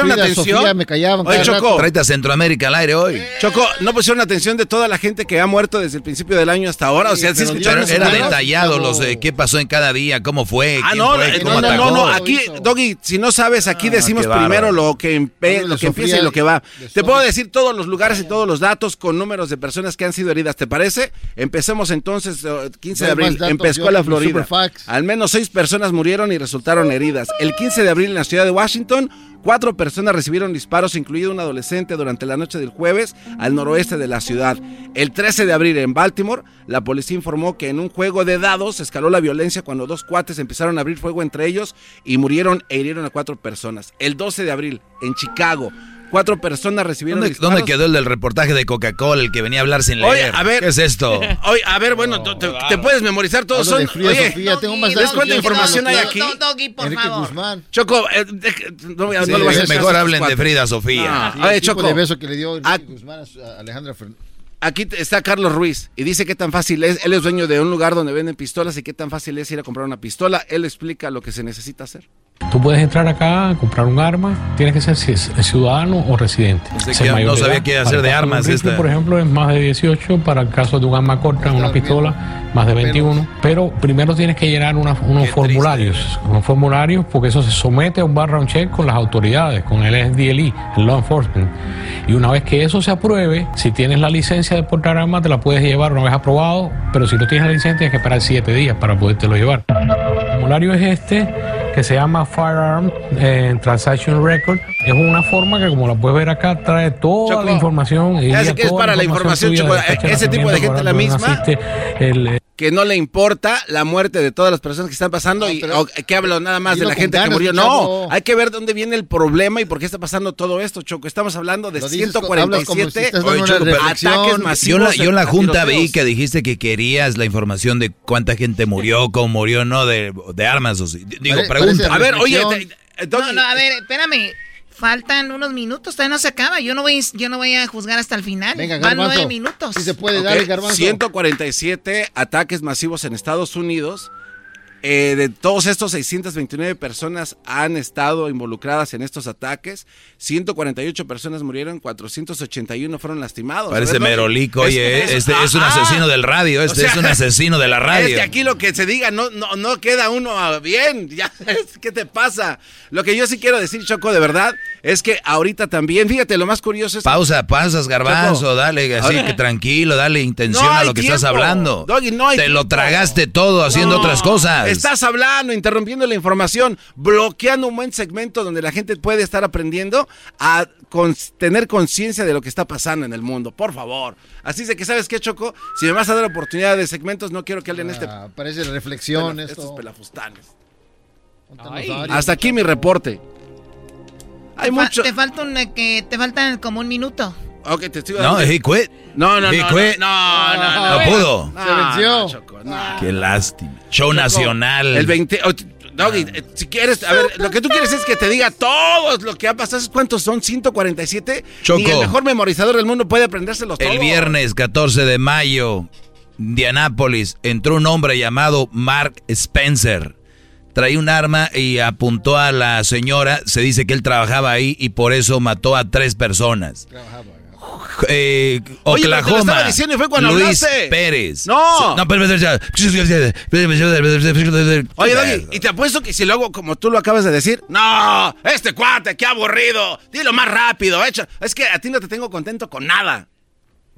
atención. Me callaban. Oye, Choco. Centroamérica al aire hoy. Choco, no pusieron atención de toda la gente que ha muerto desde el principio del año hasta ahora. O sea, sí escucharon era detallado los de qué pasó en cada día, cómo fue, Ah, no, fue, eh, no, no, atacó. no, no, aquí, Doggy, si no sabes, aquí decimos qué bárbaro. primero lo que, empe- lo de que empieza y lo que va. de Te puedo decir todos los lugares y todos los datos con números de personas que han sido heridas, ¿te parece? Empecemos entonces, eh, 15 de Dale más abril, en Pescola, Florida. Al menos seis personas murieron y resultaron heridas. El 15 de abril en la ciudad de Washington, cuatro personas recibieron disparos, incluido un adolescente, durante la noche del jueves al noroeste de la ciudad. El 13 de abril en Baltimore, la policía informó que en un juego de dados escaló la violencia cuando dos cuates empezaron a abrir fuego entre ellos y murieron e hirieron a cuatro personas. El 12 de abril en Chicago, cuatro personas recibieron ¿Dónde, disparos. dónde quedó el del reportaje de Coca-Cola, el que venía a hablar sin leer? Oye, a ver. ¿Qué es esto? Oye, a ver, bueno, te, te- te puedes memorizar todos. Son, Frida oye, Sofía, tengo más ¿ves cuánta información hay aquí? Do- Doggy, por Enrique favor. Guzmán. Choco, eh, de- no, voy a- Sí, no voy a hacer mejor hablen de. Frida Sofía. Ah, Sí, oye, Choco, beso que le dio Ah, Enrique Guzmán a Alejandra Fernández. Aquí está Carlos Ruiz y dice qué tan fácil es. Él es dueño de un lugar donde venden pistolas y qué tan fácil es ir a comprar una pistola. Él explica lo que se necesita hacer. Tú puedes entrar acá a comprar un arma, tienes que ser ci- ciudadano o residente. Que no sabía qué hacer de armas rifle, esta. por ejemplo, es más de 18, para el caso de un arma corta, una pistola, más de 21. Pero primero tienes que llenar una- unos formularios, unos formularios porque eso se somete a un background check con las autoridades, con el SDLI, el Law Enforcement. Y una vez que eso se apruebe, si tienes la licencia de portar armas, te la puedes llevar una vez aprobado, pero si no tienes la licencia, tienes que esperar 7 días para podértelo llevar. El formulario es este, que se llama Firearm eh, Transaction Record. Es una forma que, como la puedes ver acá, trae toda la información. y Ya sé guía que es para la información, tuya, de Ese tipo de gente la misma. el, Que no le importa la muerte de todas las personas que están pasando y o, que hablo nada más de la gente que murió. No, hay que ver dónde viene el problema y por qué está pasando todo esto, Choco. Estamos hablando de Lo dices co- hablas como si 147 estás dando una Choco, ataques Yo, masivos. la, yo en la junta vi que dijiste que querías la información de cuánta gente murió, cómo murió, no de, de armas. O sí. Digo, pregunta. A ver, oye, te- No, no, a ver, espérame. Faltan unos minutos, todavía no se acaba. Yo no voy, yo no voy a juzgar hasta el final. Venga, Van nueve minutos. Si se puede, Ok, dale, Garbanzo. 147 ataques masivos en Estados Unidos. Eh, de todos estos, 629 personas han estado involucradas en estos ataques. 148 personas murieron, 481 fueron lastimados. Parece merolico, es- oye, es- este es un asesino del radio, este o sea, es un asesino de la Es radio. que aquí lo que se diga no, no, no queda uno bien. Ya, es- ¿Qué te pasa? Lo que yo sí quiero decir, Choco, de verdad, es que ahorita también, fíjate, lo más curioso es... Pausa, pasas, garbanzo, Choco. dale así que tranquilo, dale intención No a lo que estás hablando. Doggy, no hay Te lo tragaste todo haciendo No, otras cosas. Estás hablando, interrumpiendo la información, bloqueando un buen segmento donde la gente puede estar aprendiendo a con- tener conciencia de lo que está pasando en el mundo. Por favor. Así es de que, ¿sabes qué, Choco? Si me vas a dar oportunidad de segmentos, no quiero que este. Ah, parece reflexión esto. estos pelafustanes. Ay. Hasta aquí mi reporte. Hay Te mucho. Te falta eh, que te faltan como un minuto. Ok, te estoy No, he quit. No, no, He no, quit. no, no, no, No pudo. Se venció. no, Choco, no. Qué lástima. Show nacional. El 20. oh, Doggy, eh, si quieres, a ver, lo que tú quieres es que te diga todo lo que ha pasado. ¿Sabes ¿Cuántos son? 147. Choco. Ni el mejor memorizador del mundo puede aprendérselos todos. El viernes 14 de mayo, Indianápolis, entró un hombre llamado Mark Spencer. Traía un arma y apuntó a la señora. Se dice que él trabajaba ahí y por eso mató a tres personas. Eh, Oye, pero te lo Oklahoma. estaba diciendo y fue cuando Luis hablaste. Pérez. No. No, pero, Oye, Doggy, y te apuesto que si lo hago como tú lo acabas de decir, no, este cuate, qué aburrido, dilo más rápido, echa. Es que a ti no te tengo contento con nada.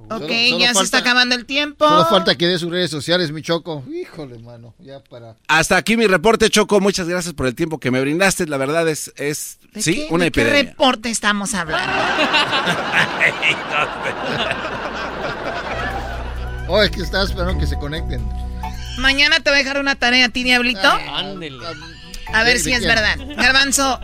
Ok, Solo- solo ya se está acabando el tiempo. Solo falta que dé sus redes sociales, mi choco. Híjole, mano. Ya para. Hasta aquí mi reporte, Choco. Muchas gracias por el tiempo que me brindaste. La verdad es, es ¿De sí, qué- una de qué reporte estamos hablando? Oh, es que estaba esperando que se conecten. Mañana te voy a dejar una tarea a ti, Diablito. Ándele. A ver ¿De- si es quién? verdad. Garbanzo,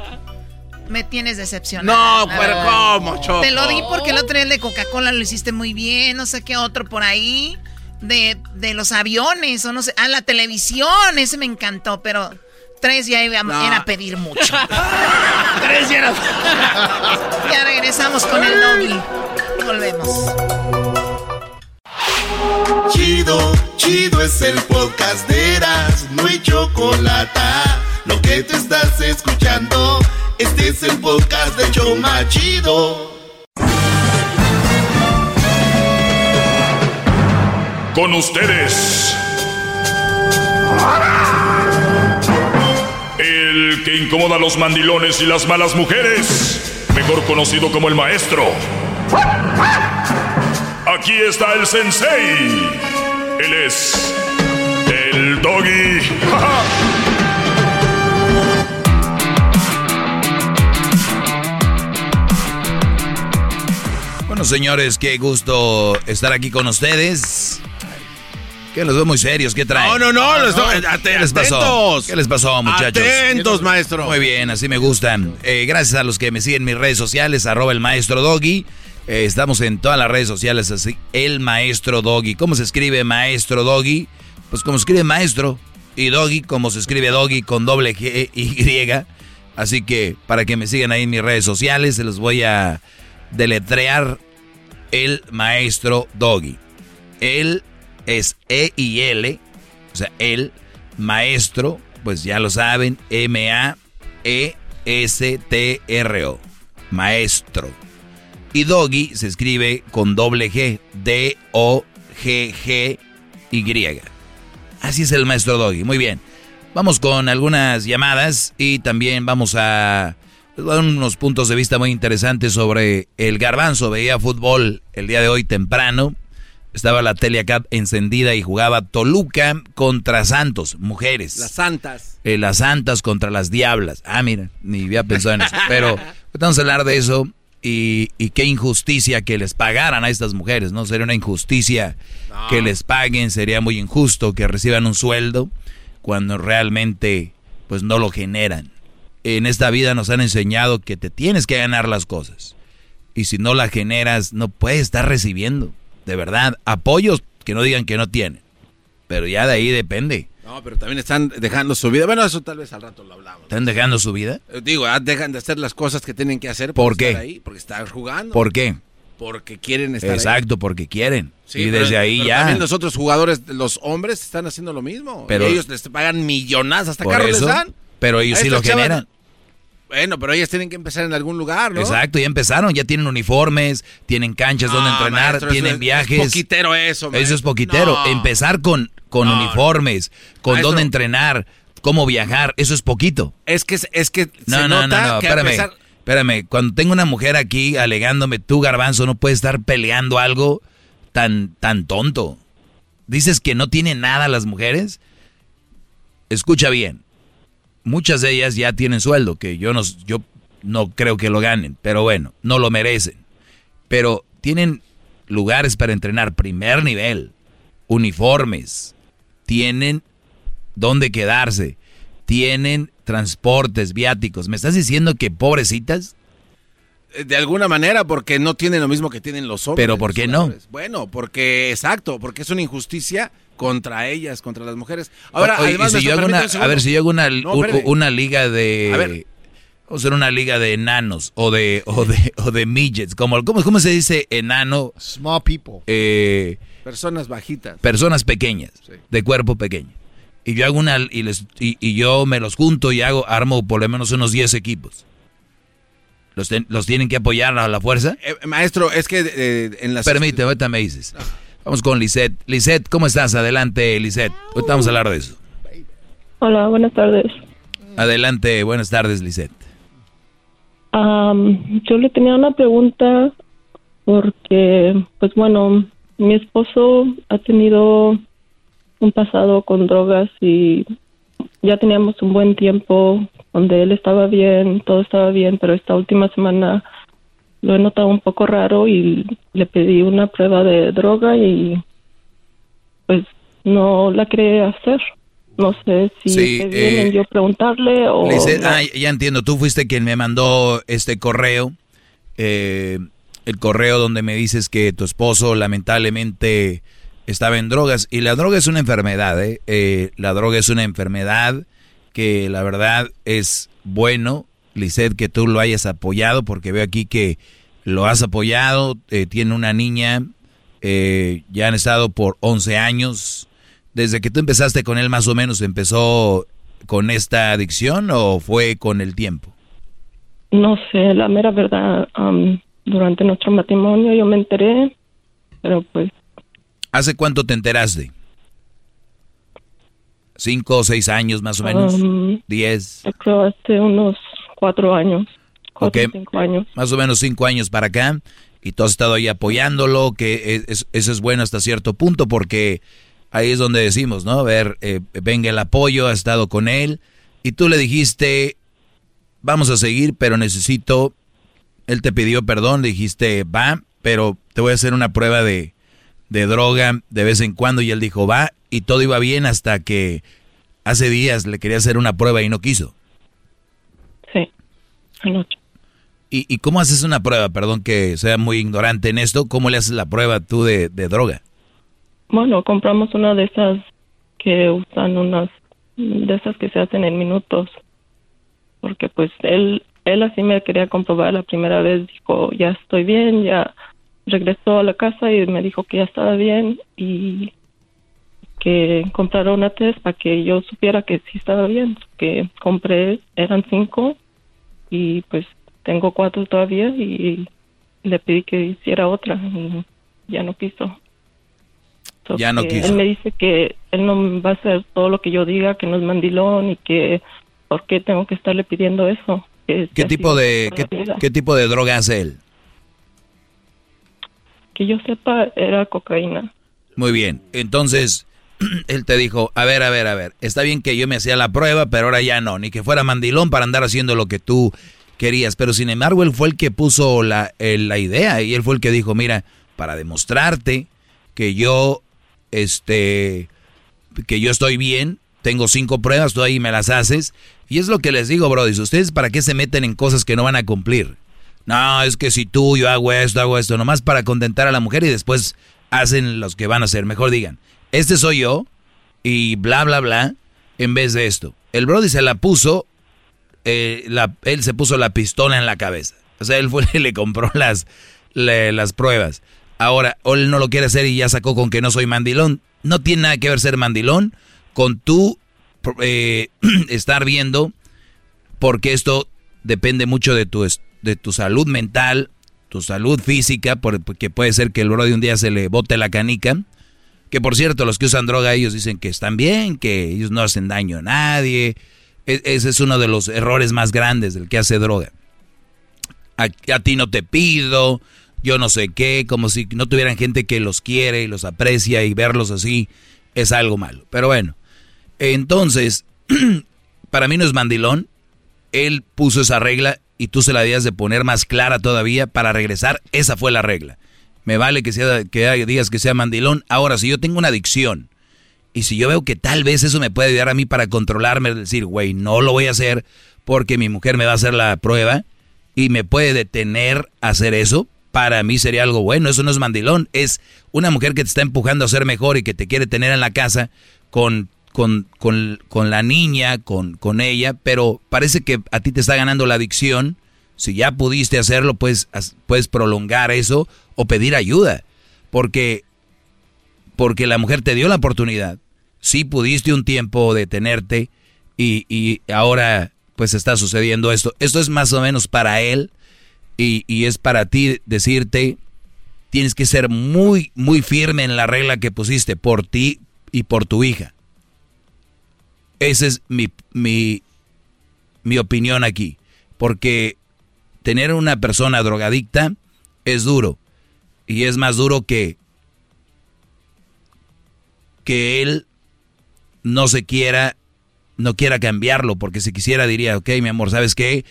me tienes decepcionado. No, pero ¿cómo, Choco? Te lo di porque el otro día el de Coca-Cola lo hiciste muy bien, no sé qué otro por ahí. De, de los aviones, o no sé. Ah, la televisión, ese me encantó, pero tres ya iba, No. era pedir mucho. tres ya era. ya regresamos con el doggy. Volvemos. Chido, chido es el podcast de Eras, no hay chocolate. Lo que te estás escuchando, este es el podcast de Choma Chido. Con ustedes. Que incomoda a los mandilones y las malas mujeres. Mejor conocido como el maestro. Aquí está el sensei. Él es. El doggy. Bueno, señores, qué gusto estar aquí con ustedes. Que los veo muy serios, ¿qué traen? No, no, no, los do- ¿Qué ate- les pasó? atentos. ¿Qué les pasó, muchachos? Atentos, maestro. Muy bien, así me gustan. Eh, gracias a los que me siguen en mis redes sociales, arroba el maestro Doggy. Eh, estamos en todas las redes sociales así, el maestro Doggy. ¿Cómo se escribe maestro Doggy? Pues como se escribe maestro y Doggy, como se escribe Doggy con doble G Y. Así que para que me sigan ahí en mis redes sociales, se los voy a deletrear el maestro Doggy. Él es E y L, o sea, el maestro, pues ya lo saben, M-A-E-S-T-R-O, maestro. Y Doggy se escribe con doble G, D-O-G-G-Y. Así es el maestro Doggy, muy bien. Vamos con algunas llamadas y también vamos a a dar unos puntos de vista muy interesantes sobre el garbanzo. Veía fútbol el día de hoy temprano. Estaba la tele acá encendida y jugaba Toluca contra Santos, mujeres. Las santas. Eh, las santas contra las diablas. Ah, mira, ni había pensado en eso. Pero vamos a hablar de eso y, y qué injusticia que les pagaran a estas mujeres, ¿no? Sería una injusticia que les paguen, sería muy injusto que reciban un sueldo cuando realmente pues no lo generan. En esta vida nos han enseñado que te tienes que ganar las cosas. Y si no las generas, no puedes estar recibiendo. De verdad, apoyos que no digan que no tienen. Pero ya de ahí depende. No, pero también están dejando su vida. Bueno, eso tal vez al rato lo hablamos. ¿Están dejando su vida? Eh, Digo, ah, dejan de hacer las cosas que tienen que hacer. ¿Por qué? ahí, porque están jugando. ¿Por qué? Porque quieren estar ahí. Exacto, porque quieren. Sí, y pero- desde ahí pero ya. También los otros jugadores, los hombres, están haciendo lo mismo. Pero- y ellos les pagan millonadas, hasta carros les dan. pero ellos sí lo generan. Bueno, pero ellas tienen que empezar en algún lugar, ¿no? Exacto, ya empezaron, ya tienen uniformes, tienen canchas donde entrenar, maestro, eso tienen es- viajes. Es poquitero eso, Eso es poquitero. No. Empezar con, con No, uniformes, con Maestro. dónde entrenar, cómo viajar, eso es poquito. Es que, es que No, se no, nota no, no, que espérame. Espérame, cuando tengo una mujer aquí alegándome, tú garbanzo, no puedes estar peleando algo tan, tan tonto. Dices que no tienen nada las mujeres. Escucha bien. Muchas de ellas ya tienen sueldo, que yo no, yo no creo que lo ganen, pero bueno, no lo merecen. Pero tienen lugares para entrenar primer nivel, uniformes, tienen dónde quedarse, tienen transportes, viáticos. ¿Me estás diciendo que pobrecitas? de alguna manera porque no tienen lo mismo que tienen los hombres. Pero ¿por qué no? Bueno, porque exacto, porque es una injusticia contra ellas, contra las mujeres. Ahora, además, si yo una, a ver si yo hago una, una liga de a ver. Vamos a hacer una liga de enanos o de o de o de midgets, como ¿cómo, cómo se dice enano? Small people. Eh, personas bajitas. Personas pequeñas, de cuerpo pequeño. Y yo hago una y les y, yo me los junto y hago armo por lo menos unos 10 equipos. ¿Los, ¿Los, tienen que apoyar a la fuerza? Eh, maestro, es que eh, en las... Permíteme, ahorita me dices. Vamos con Lisette. Lisette, ¿cómo estás? Adelante, Lisette. Vamos a hablar de eso. Hola, buenas tardes. Adelante, buenas tardes, Lisette. yo le tenía una pregunta porque, pues bueno, mi esposo ha tenido un pasado con drogas y ya teníamos un buen tiempo donde él estaba bien, todo estaba bien, pero esta última semana lo he notado un poco raro y le pedí una prueba de droga y pues no la quería hacer. No sé si sí, eh, yo preguntarle o... ah, ya entiendo, tú fuiste quien me mandó este correo, eh, el correo donde me dices que tu esposo lamentablemente estaba en drogas y la droga es una enfermedad, ¿eh? eh la droga es una enfermedad que la verdad es bueno, Lisette, que tú lo hayas apoyado, porque veo aquí que lo has apoyado, eh, tiene una niña, eh, ya han estado por 11 años. Desde que tú empezaste con él, más o menos, ¿empezó con esta adicción o fue con el tiempo? No sé, la mera verdad, durante nuestro matrimonio yo me enteré, pero pues... ¿Hace cuánto te enteraste? ¿Cinco o seis años más o menos? ¿Diez? creo hace unos cuatro años. Cuatro, cinco años. Más o menos cinco años para acá. Y tú has estado ahí apoyándolo, que eso es bueno hasta cierto punto porque ahí es donde decimos, ¿no? A ver, eh, venga el apoyo, ha estado con él. Y tú le dijiste, vamos a seguir, pero necesito... Él te pidió perdón, dijiste, va, pero te voy a hacer una prueba de, de droga de vez en cuando. Y él dijo, va, y todo iba bien hasta que hace días le quería hacer una prueba y no quiso. Anoche. ¿Y, ¿Y cómo haces una prueba? Perdón que sea muy ignorante en esto. ¿Cómo le haces la prueba tú de, droga? Bueno, compramos una de esas que usan unas de esas que se hacen en minutos. Porque pues él él así me quería comprobar la primera vez, dijo, ya estoy bien, ya regresó a la casa y me dijo que ya estaba bien y que comprara una test para que yo supiera que sí estaba bien. Que compré, eran cinco y pues tengo cuatro todavía y le pedí que hiciera otra y ya no quiso. ya no quiso. Él me dice que él no va a hacer todo lo que yo diga, que no es mandilón y que por qué tengo que estarle pidiendo eso. ¿Qué tipo de qué, qué tipo de droga hace él? Que yo sepa era cocaína. Muy bien. Entonces, él te dijo, a ver, a ver, a ver, está bien que yo me hacía la prueba, pero ahora ya no, ni que fuera mandilón para andar haciendo lo que tú querías. Pero sin embargo, él fue el que puso la, la idea y él fue el que dijo, mira, para demostrarte que yo, este, que yo estoy bien, tengo cinco pruebas, tú ahí me las haces. Y es lo que les digo, Brody, ustedes para qué se meten en cosas que no van a cumplir. No, es que si tú, yo hago esto, hago esto, nomás para contentar a la mujer y después hacen los que van a hacer. Mejor digan, este soy yo y bla, bla, bla, en vez de esto. El Brody se la puso, eh, la, él se puso la pistola en la cabeza. O sea, él fue y le compró las, las pruebas. Ahora, él no lo quiere hacer y ya sacó con que no soy mandilón. No tiene nada que ver ser mandilón con tú eh, estar viendo, porque esto depende mucho de tu, de tu salud mental, tu salud física, porque puede ser que el Brody un día se le bote la canica que por cierto, los que usan droga, ellos dicen que están bien, que ellos no hacen daño a nadie. E, ese es uno de los errores más grandes del que hace droga. A, ti no te pido, yo no sé qué, como si no tuvieran gente que los quiere y los aprecia y verlos así es algo malo. Pero bueno, entonces, para mí no es mandilón. Él puso esa regla y tú se la debías de poner más clara todavía para regresar. Esa fue la regla. Me vale que, sea, que digas que sea mandilón. Ahora, si yo tengo una adicción y si yo veo que tal vez eso me puede ayudar a mí para controlarme, decir, güey, no lo voy a hacer porque mi mujer me va a hacer la prueba, y me puede detener a hacer eso, para mí sería algo bueno. Eso no es mandilón, es una mujer que te está empujando a ser mejor y que te quiere tener en la casa con, con, con, con la niña, con, con ella, pero parece que a ti te está ganando la adicción. Si ya pudiste hacerlo, pues puedes prolongar eso o pedir ayuda. Porque, porque la mujer te dio la oportunidad. Sí pudiste un tiempo detenerte y, y ahora pues está sucediendo esto. Esto es más o menos para él y, y, es para ti decirte, tienes que ser muy, muy firme en la regla que pusiste por ti y por tu hija. Esa es mi, mi, mi opinión aquí. Porque tener una persona drogadicta es duro. Y es más duro que, que él no se quiera, no quiera cambiarlo, porque si quisiera diría, ok, mi amor, ¿sabes qué?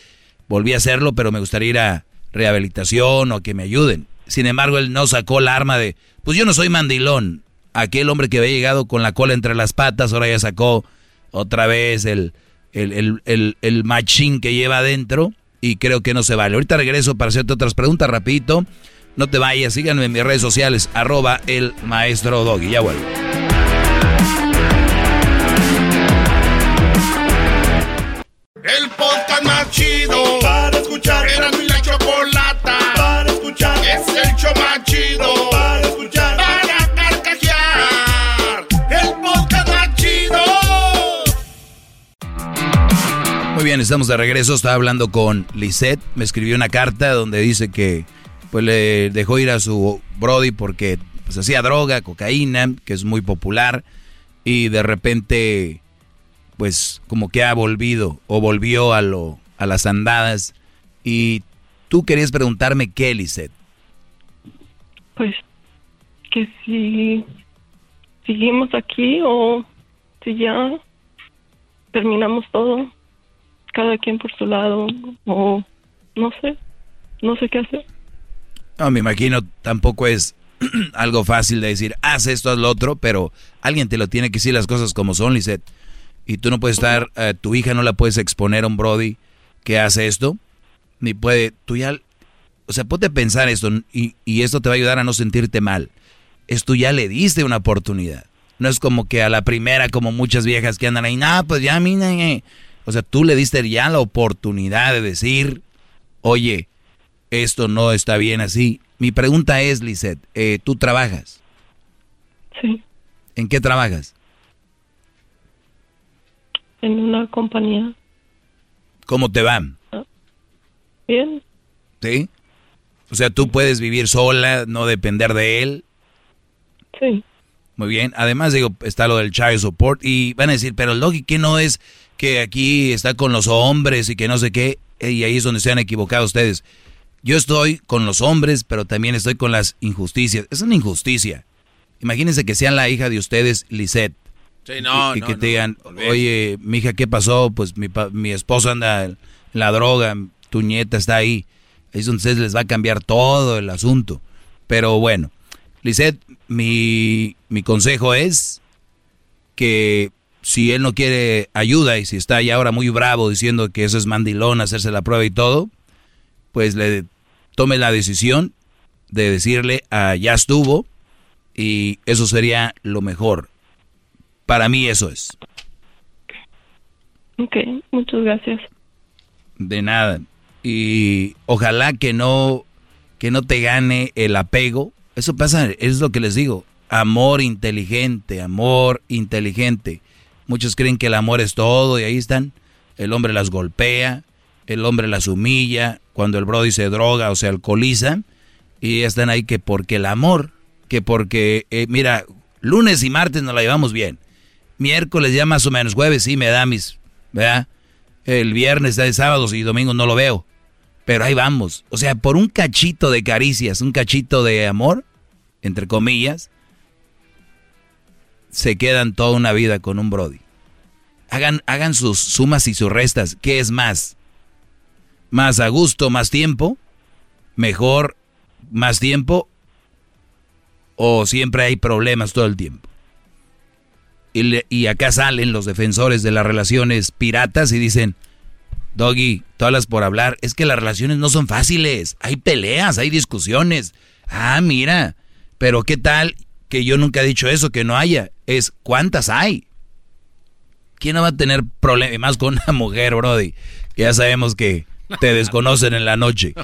Volví a hacerlo, pero me gustaría ir a rehabilitación o que me ayuden. Sin embargo, él no sacó la arma de, pues yo no soy mandilón. Aquel hombre que había llegado con la cola entre las patas, ahora ya sacó otra vez el, el, el, el, el machín que lleva adentro y creo que no se vale. Ahorita regreso para hacerte otras preguntas rapidito. No te vayas, síganme en mis redes sociales, arroba el maestro Doggy. Ya vuelvo. El podcast más chido para escuchar. Era mi la chocolata para escuchar. Es el show más chido para escuchar. Para carcajear. El podcast más chido. Muy bien, estamos de regreso. Estaba hablando con Lisette. Me escribió una carta donde dice que pues le dejó ir a su Brody porque pues, hacía droga, cocaína, que es muy popular, y de repente, pues como que ha volvido o volvió a, lo, a las andadas. Y tú querías preguntarme qué, Lisette. Pues que si seguimos aquí o si ya terminamos todo, cada quien por su lado, o no sé, no sé qué hacer. No, me imagino tampoco es algo fácil de decir, haz esto, haz lo otro, pero alguien te lo tiene que decir las cosas como son, Lisette. Y tú no puedes estar, eh, tu hija no la puedes exponer a un Brody que hace esto, ni puede, tú ya, o sea, ponte a pensar esto y, y esto te va a ayudar a no sentirte mal. Esto ya le diste una oportunidad. No es como que a la primera, como muchas viejas que andan ahí, no, pues ya, mira, eh". o sea, tú le diste ya la oportunidad de decir, oye, esto no está bien así. Mi pregunta es, Lisette, eh, ¿tú trabajas? Sí, ¿En qué trabajas? en una compañía. ¿Cómo te va? Bien, ¿Sí? O sea, tú puedes vivir sola, no depender de él. sí. Muy bien. Además, digo, está lo del child support y van a decir, pero el Doggy, ¿qué no es que aquí está con los hombres y que no sé qué? Y ahí es donde se han equivocado ustedes. Yo estoy con los hombres, pero también estoy con las injusticias. Es una injusticia. Imagínense que sean la hija de ustedes, Lisette. Sí, no, y, y no, que no, te digan, olvídate. oye, mija, ¿qué pasó? Pues mi, pa- mi esposo anda en la droga, tu nieta está ahí. Ahí es donde ustedes les va a cambiar todo el asunto. Pero bueno, Lisette, mi, mi consejo es que si él no quiere ayuda y si está ya ahora muy bravo diciendo que eso es mandilón, hacerse la prueba y todo, pues le tome la decisión de decirle, ah, ya estuvo, y eso sería lo mejor. Para mí eso es. Ok, muchas gracias. De nada. Y ojalá que no, que no te gane el apego. Eso pasa, es lo que les digo. Amor inteligente, amor inteligente. Muchos creen que el amor es todo y ahí están. El hombre las golpea, el hombre las humilla, cuando el brody se droga o se alcoholiza. Y están ahí que porque el amor, que porque, eh, mira, lunes y martes nos la llevamos bien. Miércoles ya más o menos, jueves sí me da mis, ¿verdad? El viernes, de sábados y domingos no lo veo. Pero ahí vamos. O sea, por un cachito de caricias, un cachito de amor, entre comillas, se quedan toda una vida con un Brody. Hagan, hagan sus sumas y sus restas. ¿Qué es más? ¿Más a gusto, más tiempo? ¿Mejor, más tiempo? ¿O siempre hay problemas todo el tiempo? Y, y acá salen los defensores de las relaciones piratas y dicen, Doggy, tú hablas por hablar. Es que las relaciones no son fáciles. Hay peleas, hay discusiones. Ah, mira. Pero ¿qué tal que yo nunca he dicho eso, que no haya? Es cuántas hay. ¿Quién no va a tener problemas más con una mujer, Brody? Ya sabemos que te desconocen en la noche.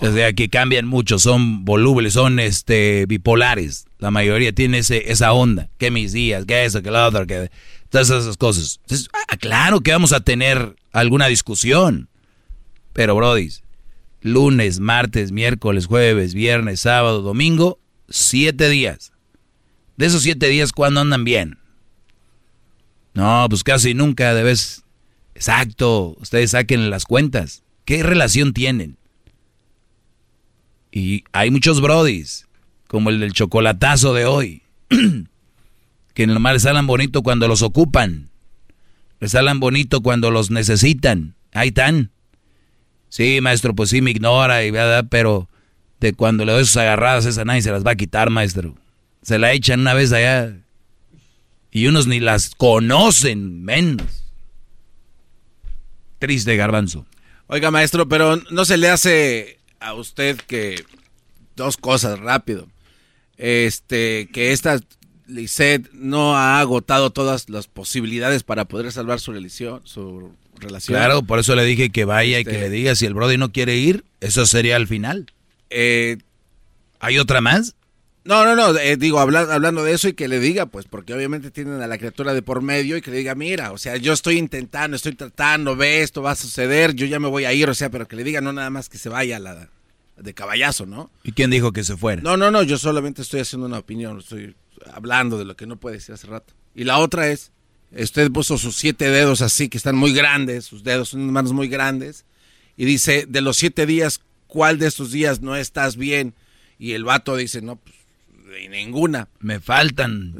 O sea, que cambian mucho, son volubles, son este bipolares. La mayoría tiene ese, esa onda. Que mis días, que eso, que lo otro, que todas esas cosas. Entonces, ah, claro que vamos a tener alguna discusión. Pero, Brody, lunes, martes, miércoles, jueves, viernes, sábado, domingo, siete días. De esos siete días, ¿cuándo andan bien? No, pues casi nunca debes. Exacto, ustedes saquen las cuentas. ¿Qué relación tienen? Y hay muchos brodis, como el del chocolatazo de hoy, que nomás les salen bonito cuando los ocupan. Les salen bonito cuando los necesitan. Ahí están. Sí, maestro, pues sí me ignora, y verdad, pero de cuando le doy sus agarradas, esa nadie se las va a quitar, maestro. Se la echan una vez allá. Y unos ni las conocen, menos. Triste garbanzo. Oiga, maestro, pero no se le hace a usted que dos cosas rápido. Este, que esta Lisette no ha agotado todas las posibilidades para poder salvar su relación, su relación. Claro, por eso le dije que vaya y que este le diga si el Brody no quiere ir, eso sería el final. Eh, ¿Hay otra más? No, no, no, eh, digo, hablando de eso y que le diga, pues, porque obviamente tienen a la criatura de por medio y que le diga, mira, o sea, yo estoy intentando, estoy tratando, ve, esto va a suceder, yo ya me voy a ir, o sea, pero que le diga no nada más que se vaya la de caballazo, ¿no? ¿Y quién dijo que se fuera? No, no, no, yo solamente estoy haciendo una opinión, estoy hablando de lo que no puede decir hace rato. Y la otra es, usted puso sus siete dedos así, que están muy grandes, sus dedos son manos muy grandes, y dice, de los siete días, ¿cuál de estos días no estás bien? Y el vato dice, no, pues ninguna. Me faltan.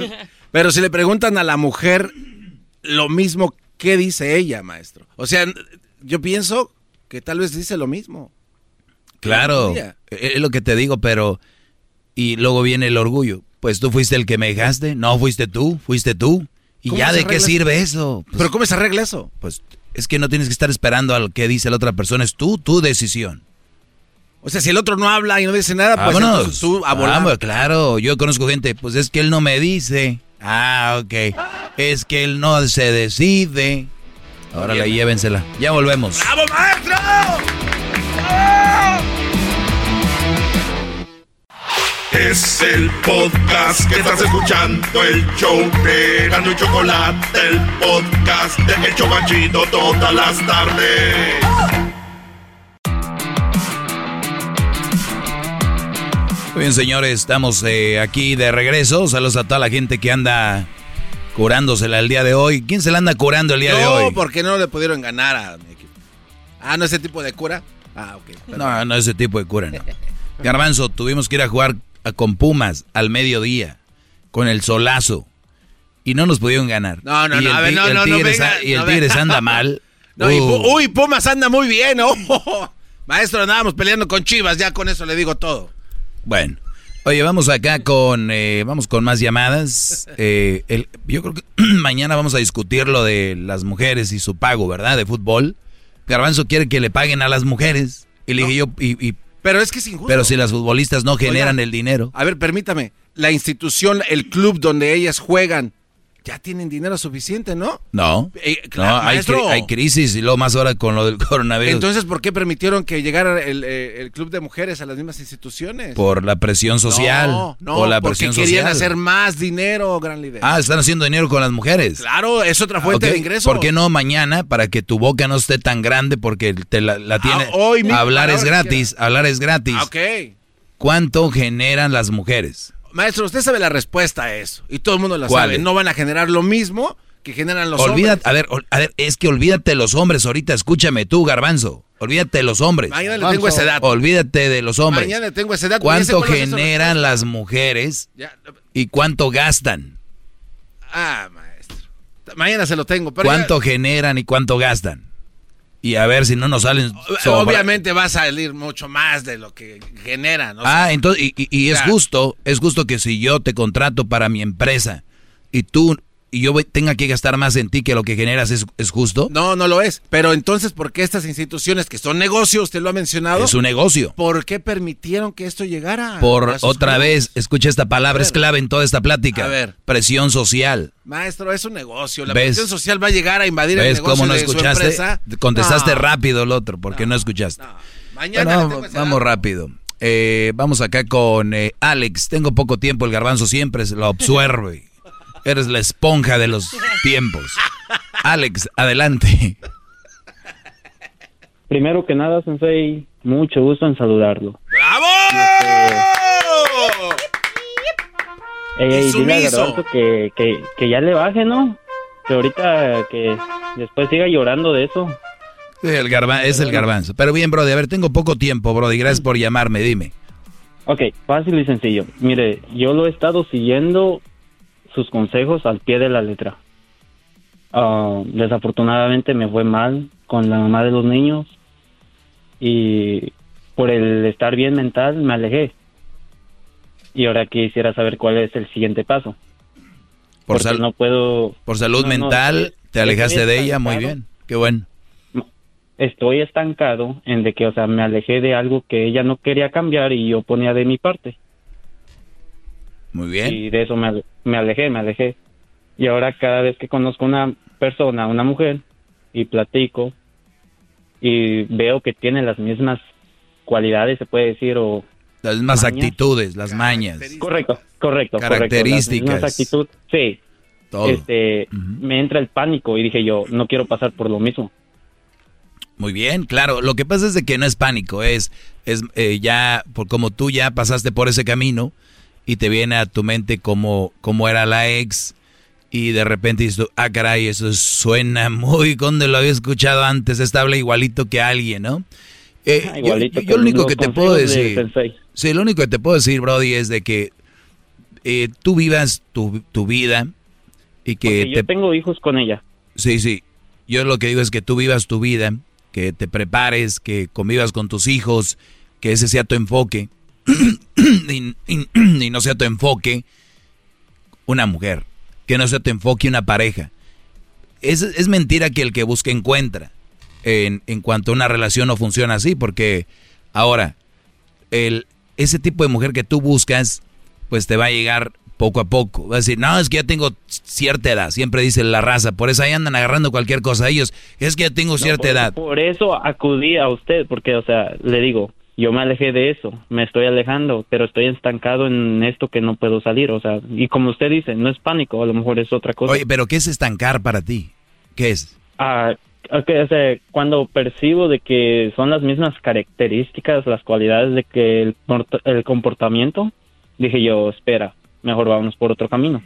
Pero si le preguntan a la mujer lo mismo, ¿qué dice ella, maestro? O sea, yo pienso que tal vez dice lo mismo. Claro, e-, es lo que te digo, pero... Y luego viene el orgullo. Pues tú fuiste el que me dejaste, no fuiste tú, fuiste tú. ¿Y ya de qué sirve eso? Pues ¿Pero cómo se arregla eso? Pues es que no tienes que estar esperando a lo que dice la otra persona, es tú, tu decisión. O sea, si el otro no habla y no dice nada, pues entonces tú a claro, yo conozco gente, pues es que él no me dice. Ah, ok. Es que él no se decide. Ahora la llévensela. Ya volvemos. ¡Bravo, maestro! Es el podcast que estás escuchando, el show de Gano y Chocolate, el podcast de Hecho Chocachito todas las tardes. Muy bien, señores, estamos eh, aquí de regreso. Saludos a toda la gente que anda curándosela el día de hoy. ¿Quién se la anda curando el día de hoy? No, porque no le pudieron ganar a mi equipo. Ah, ¿no ese tipo de cura? Ah, ok. No, no ese tipo de cura, no. Garbanzo, tuvimos que ir a jugar con Pumas al mediodía, con el solazo. Y no nos pudieron ganar. No, no, no, a ver, no, no, Y el Tigres anda mal. No, uh. uy, Pumas anda muy bien. Oh, maestro, andábamos peleando con Chivas, ya con eso le digo todo. Bueno, oye, vamos acá con, eh, vamos con más llamadas. Eh, el, yo creo que mañana vamos a discutir lo de las mujeres y su pago, ¿verdad? De fútbol. Garbanzo quiere que le paguen a las mujeres. Y le dije yo, y, pero es que es injusto. Pero si las futbolistas no generan el dinero. A ver, permítame. La institución, el club donde ellas juegan, ya tienen dinero suficiente, ¿no? No. Eh, hay, crisis y luego más ahora con lo del coronavirus. Entonces, ¿por qué permitieron que llegara el, eh, club de mujeres a las mismas instituciones? Por la presión social. No, no, la porque querían hacer más dinero, gran líder. Ah, están haciendo dinero con las mujeres. Claro, es otra fuente de ingresos. ¿Por qué no mañana para que tu boca no esté tan grande porque te la, ah, tiene hoy hablar es gratis, hablar es gratis. ok. ¿Cuánto generan las mujeres? Maestro, usted sabe la respuesta a eso. Y todo el mundo la sabe. No van a generar lo mismo que generan los hombres. A ver, a ver, es que olvídate de los hombres ahorita. Escúchame tú, Garbanzo. Olvídate de los hombres. Mañana le tengo ese dato. Olvídate de los hombres. Mañana le tengo ese dato. ¿Cuánto generan las mujeres y cuánto gastan? Ah, maestro. Mañana se lo tengo. ¿Cuánto generan y cuánto gastan? Y a ver si no nos salen. Obviamente va a salir mucho más de lo que generan. Ah, entonces, y, es justo, es justo que si yo te contrato para mi empresa y tú y yo tenga que gastar más en ti que lo que generas es, es, justo? No, no lo es. Pero entonces, ¿por qué estas instituciones que son negocios, usted lo ha mencionado? Es un negocio. ¿Por qué permitieron que esto llegara? Por otra vez, escucha esta palabra, es clave en toda esta plática. A ver. Presión social. Maestro, es un negocio. La presión social va a llegar a invadir el negocio cómo no de escuchaste? su. Contestaste rápido el otro, porque no, escuchaste. Mañana bueno, vamos rápido. Eh, vamos acá con eh, Alex. Tengo poco tiempo, el garbanzo siempre se lo absorbe. Eres la esponja de los tiempos. Alex, adelante. Primero que nada, Sensei, mucho gusto en saludarlo. ¡Bravo! Ey, ey, dile al garbanzo que, que, que ya le baje, ¿no? Que ahorita que después siga llorando de eso. Sí, el garba es el garbanzo. Pero bien, Brody, a ver, tengo poco tiempo, Brody. Gracias por llamarme, dime. Ok, fácil y sencillo. Mire, yo lo he estado siguiendo sus consejos al pie de la letra. Uh, desafortunadamente me fue mal con la mamá de los niños y por el estar bien mental me alejé. Y ahora quisiera saber cuál es el siguiente paso. Por, sal no puedo, por salud no, mental, no, te alejaste de ella, muy bien. Qué bueno. Estoy estancado en de que, o sea, me alejé de algo que ella no quería cambiar y yo ponía de mi parte. Muy bien. Y de eso me, me alejé, me alejé. Y ahora cada vez que conozco una persona, una mujer, y platico, y veo que tiene las mismas cualidades, se puede decir, o... Las mismas mañas. actitudes, las mañas. Correcto, correcto. Características. Correcto, las actitud, sí. Todo. Este, uh -huh. Me entra el pánico y dije yo, no quiero pasar por lo mismo. Muy bien, claro. Lo que pasa es de que no es pánico, es, es eh, ya, por como tú ya pasaste por ese camino y te viene a tu mente como, como era la ex y de repente dices, ah, caray, eso suena muy cuando lo había escuchado antes, esta habla igualito que alguien, ¿no? Eh, ah, igualito, yo, yo lo único que te puedo decir, sí, lo único que te puedo decir, Brody, es de que eh, tú vivas tu, tu vida y que Porque yo te... tengo hijos con ella. Sí, sí. Yo lo que digo es que tú vivas tu vida, que te prepares, que convivas con tus hijos, que ese sea tu enfoque y, y, y, no sea tu enfoque una mujer, que no sea tu enfoque una pareja. Es, es mentira que el que busca encuentra en, en, cuanto a una relación no funciona así, porque ahora, el, ese tipo de mujer que tú buscas, pues te va a llegar poco a poco. Va a decir, no, es que ya tengo cierta edad, siempre dice la raza, por eso ahí andan agarrando cualquier cosa ellos, es que ya tengo cierta no, por, edad. Por eso acudí a usted, porque, o sea, le digo, yo me alejé de eso, me estoy alejando, pero estoy estancado en esto que no puedo salir, o sea, y como usted dice, no es pánico, a lo mejor es otra cosa. Oye, pero ¿qué es estancar para ti? ¿Qué es? Ah, okay, o sea, cuando percibo de que son las mismas características, las cualidades de que el, el comportamiento, dije yo, espera, mejor vámonos por otro camino.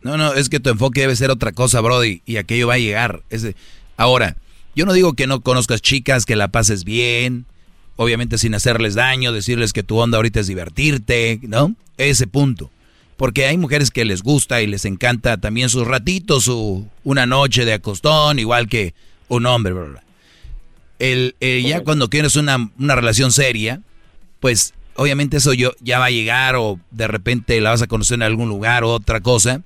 No, no, es que tu enfoque debe ser otra cosa, Brody, y aquello va a llegar. Ese... Ahora, yo no digo que no conozcas chicas, que la pases bien, obviamente sin hacerles daño, decirles que tu onda ahorita es divertirte, ¿no? Ese punto. Porque hay mujeres que les gusta y les encanta también sus ratitos, su, una noche de acostón, igual que un hombre, ¿verdad? El, eh, ya cuando tienes una, una relación seria, pues obviamente eso yo, ya va a llegar o de repente la vas a conocer en algún lugar o otra cosa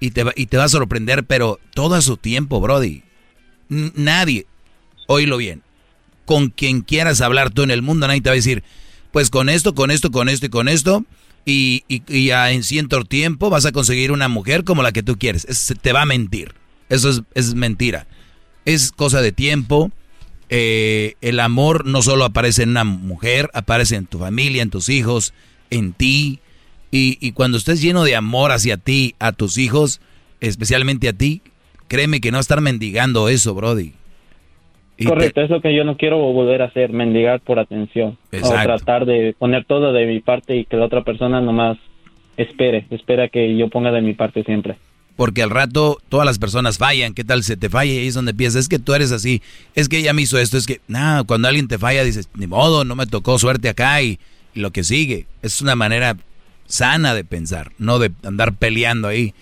y te va, y te va a sorprender, pero todo a su tiempo, Brody. N nadie, oílo bien, con quien quieras hablar tú en el mundo, nadie te va a decir, pues con esto, con esto, con esto y con esto, y, y, y ya en cierto tiempo vas a conseguir una mujer como la que tú quieres. Es, te va a mentir. Eso es, es mentira. Es cosa de tiempo. Eh, el amor no solo aparece en una mujer, aparece en tu familia, en tus hijos, en ti. Y, y, cuando estés lleno de amor hacia ti, a tus hijos, especialmente a ti, créeme que no estar mendigando eso, Brody. Y Correcto, te... es lo que yo no quiero volver a hacer, mendigar por atención. Exacto. O tratar de poner todo de mi parte y que la otra persona nomás espere, espera que yo ponga de mi parte siempre porque al rato todas las personas fallan. ¿Qué tal se te falla? Y ahí es donde piensas, es que tú eres así, es que ella me hizo esto, es que, nada, cuando alguien te falla dices, ni modo, no me tocó suerte acá y, y, lo que sigue. Es una manera sana de pensar, no de andar peleando ahí.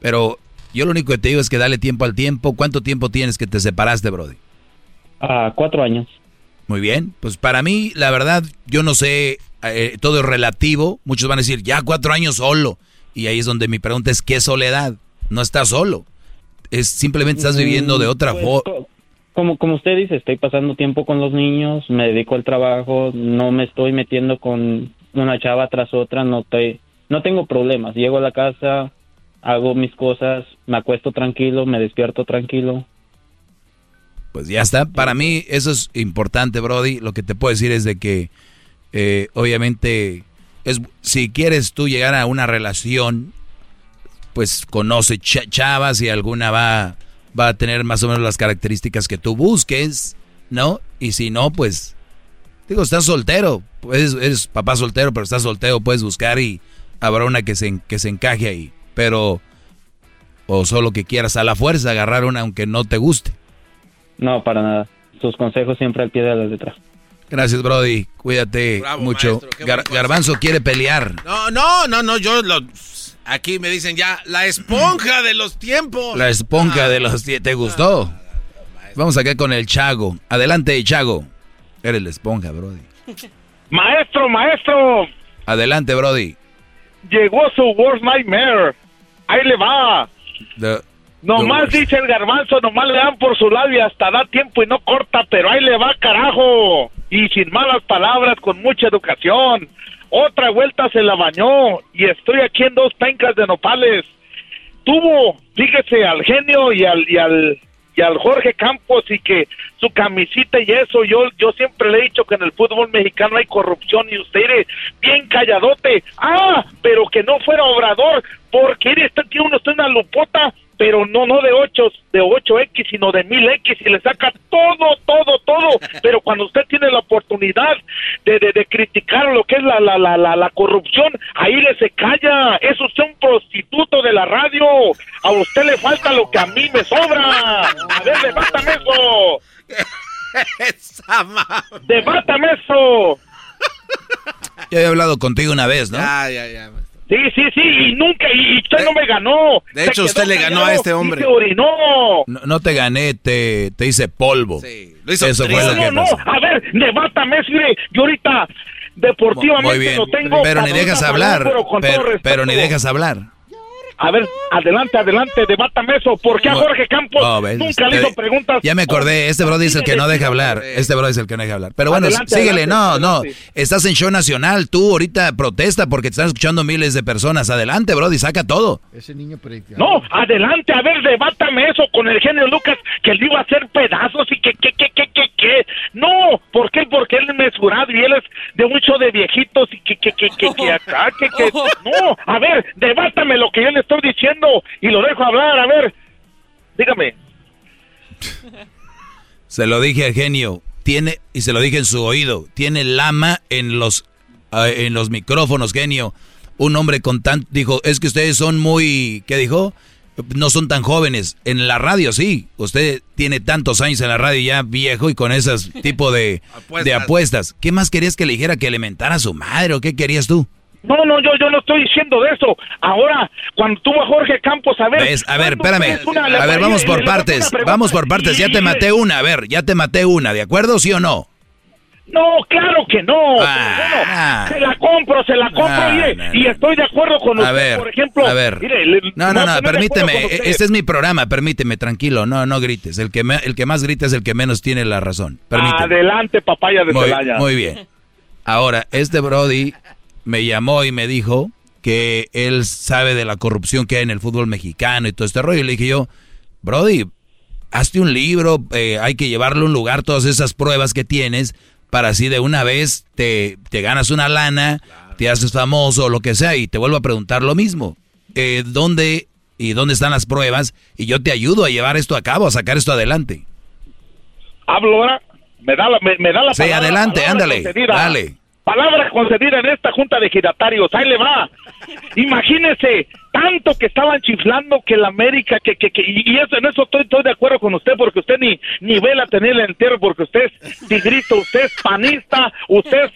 Pero yo lo único que te digo es que dale tiempo al tiempo. ¿Cuánto tiempo tienes que te separaste, Brody? Uh, cuatro años. Muy bien, pues para mí, la verdad, yo no sé, eh, todo es relativo. Muchos van a decir, ya cuatro años solo. Y ahí es donde mi pregunta es, ¿qué soledad? no estás solo. Es simplemente estás viviendo de otra Pues, forma. Como, como usted dice, estoy pasando tiempo con los niños, me dedico al trabajo, no me estoy metiendo con una chava tras otra, no estoy, no tengo problemas. Llego a la casa, hago mis cosas, me acuesto tranquilo, me despierto tranquilo. Pues ya está. Para mí eso es importante, Brody. Lo que te puedo decir es de que eh, obviamente es si quieres tú llegar a una relación, pues conoce ch- chavas y alguna va va a tener más o menos las características que tú busques, ¿no? Y si no, pues digo, estás soltero, pues eres papá soltero, pero estás soltero, puedes buscar y habrá una que se que se encaje ahí, pero o solo que quieras a la fuerza agarrar una aunque no te guste. No, para nada. Sus consejos siempre al pie de la letra. Gracias, Brody. Cuídate mucho. Gar- Garbanzo quiere pelear. No, no, no, no, yo lo... Aquí me dicen ya, la esponja de los tiempos. La esponja de los... die- ¿Te gustó? Vamos acá con el Chago. Adelante, Chago. Eres la esponja, Brody. Maestro, maestro, Adelante, Brody. llegó su worst nightmare. Ahí le va. The- Nomás dice el garbanzo, nomás le dan por su lado y hasta da tiempo y no corta, pero ahí le va, carajo. Y sin malas palabras, con mucha educación. Otra vuelta se la bañó y estoy aquí en dos pencas de nopales. Tuvo, fíjese, al genio y al, y al, y al Jorge Campos y que su camisita y eso, yo, yo siempre le he dicho que en el fútbol mexicano hay corrupción y usted bien calladote. Ah, pero que no fuera obrador, porque este tío uno está en una lupota, pero no, no de 8, de 8X, sino de 1000X y le saca todo, todo, todo. Pero cuando usted tiene la oportunidad de, de, de criticar lo que es la, la, la, la, la corrupción, ahí le se calla. Es usted un prostituto de la radio. A usted le falta lo que a mí me sobra. A ver, debátame eso. Debátame eso. Yo he hablado contigo una vez, ¿no? Ya, ya, ya. Sí, sí, sí, y nunca, y usted no me ganó. de hecho, quedó usted le ganó a este hombre. y se orinó. No, no te gané, te, te hice polvo. lo hizo Eso fue no, lo que no, pasó. no, a ver, debátame, mire, yo ahorita deportivamente Muy bien, lo tengo. pero ni dejas hablar. pero con todo Pero, respeto. pero ni dejas hablar. A ver, adelante, adelante, debátame eso. ¿Por qué a No, Jorge Campos ves, nunca le hizo preguntas? Ya me acordé, este Brody es el que no deja hablar. Este Brody es el que no deja hablar. Pero bueno, Adelante, síguele, adelante, no, adelante. no. Estás en show nacional, tú ahorita protesta porque te están escuchando miles de personas. Adelante, Brody, saca todo. Ese niño. No, adelante, a ver, debátame eso con el genio Lucas, que le iba a hacer pedazos y que, que, que, que, que, que. No, ¿por qué? Porque él es mesurado y él es de un show de viejitos y que, que, que, que, que acá, que, que. No, a ver, debátame lo que yo le estoy diciendo y lo dejo hablar, a ver. Dígame. Se lo dije al genio, tiene, y se lo dije en su oído, tiene lama en los, ah, en los micrófonos, genio. Un hombre con tan, dijo, es que ustedes son muy, ¿qué dijo? No son tan jóvenes. En la radio, sí. Usted tiene tantos años en la radio ya viejo y con ese tipo de, de apuestas. ¿Qué más querías que le dijera? ¿Que le mentara a su madre o qué querías tú? No, no, yo, yo no estoy diciendo de eso. Ahora, cuando tuvo a Jorge Campos, a ver. ¿Ves? A ver, ¿cuándo espérame. A ver, vamos por partes. Vamos por partes. Ya te maté una. A ver, ya te maté una. ¿De acuerdo, sí o no? No, claro que no. Ah, bueno, se la compro, se la compro Ah, no, y estoy de acuerdo con A usted, ver, por ejemplo. a ver. mire, le- No, no, no, permíteme. Este es mi programa, permíteme, tranquilo. No, no grites. El que, me- el que más grita es el que menos tiene la razón. Permíteme. Adelante, papaya de Muy, muy bien. Ahora, este Brody me llamó y me dijo que él sabe de la corrupción que hay en el fútbol mexicano y todo este rollo. Y le dije yo, Brody, hazte un libro, eh, hay que llevarle a un lugar todas esas pruebas que tienes para así de una vez te, te ganas una lana, te haces famoso o lo que sea y te vuelvo a preguntar lo mismo. Eh, ¿Dónde y dónde están las pruebas? Y yo te ayudo a llevar esto a cabo, a sacar esto adelante. Hablo ahora, me da la, me, me da la Sí, palabra. adelante, palabra ándale, concedida. dale. Palabra concedida en esta junta de giratarios, ahí le va. Imagínese, tanto que estaban chiflando que la América, que, que, que y eso, en eso estoy, estoy de acuerdo con usted, porque usted ni, ni vela tenerla entero, porque usted es tigrito, usted es panista, usted es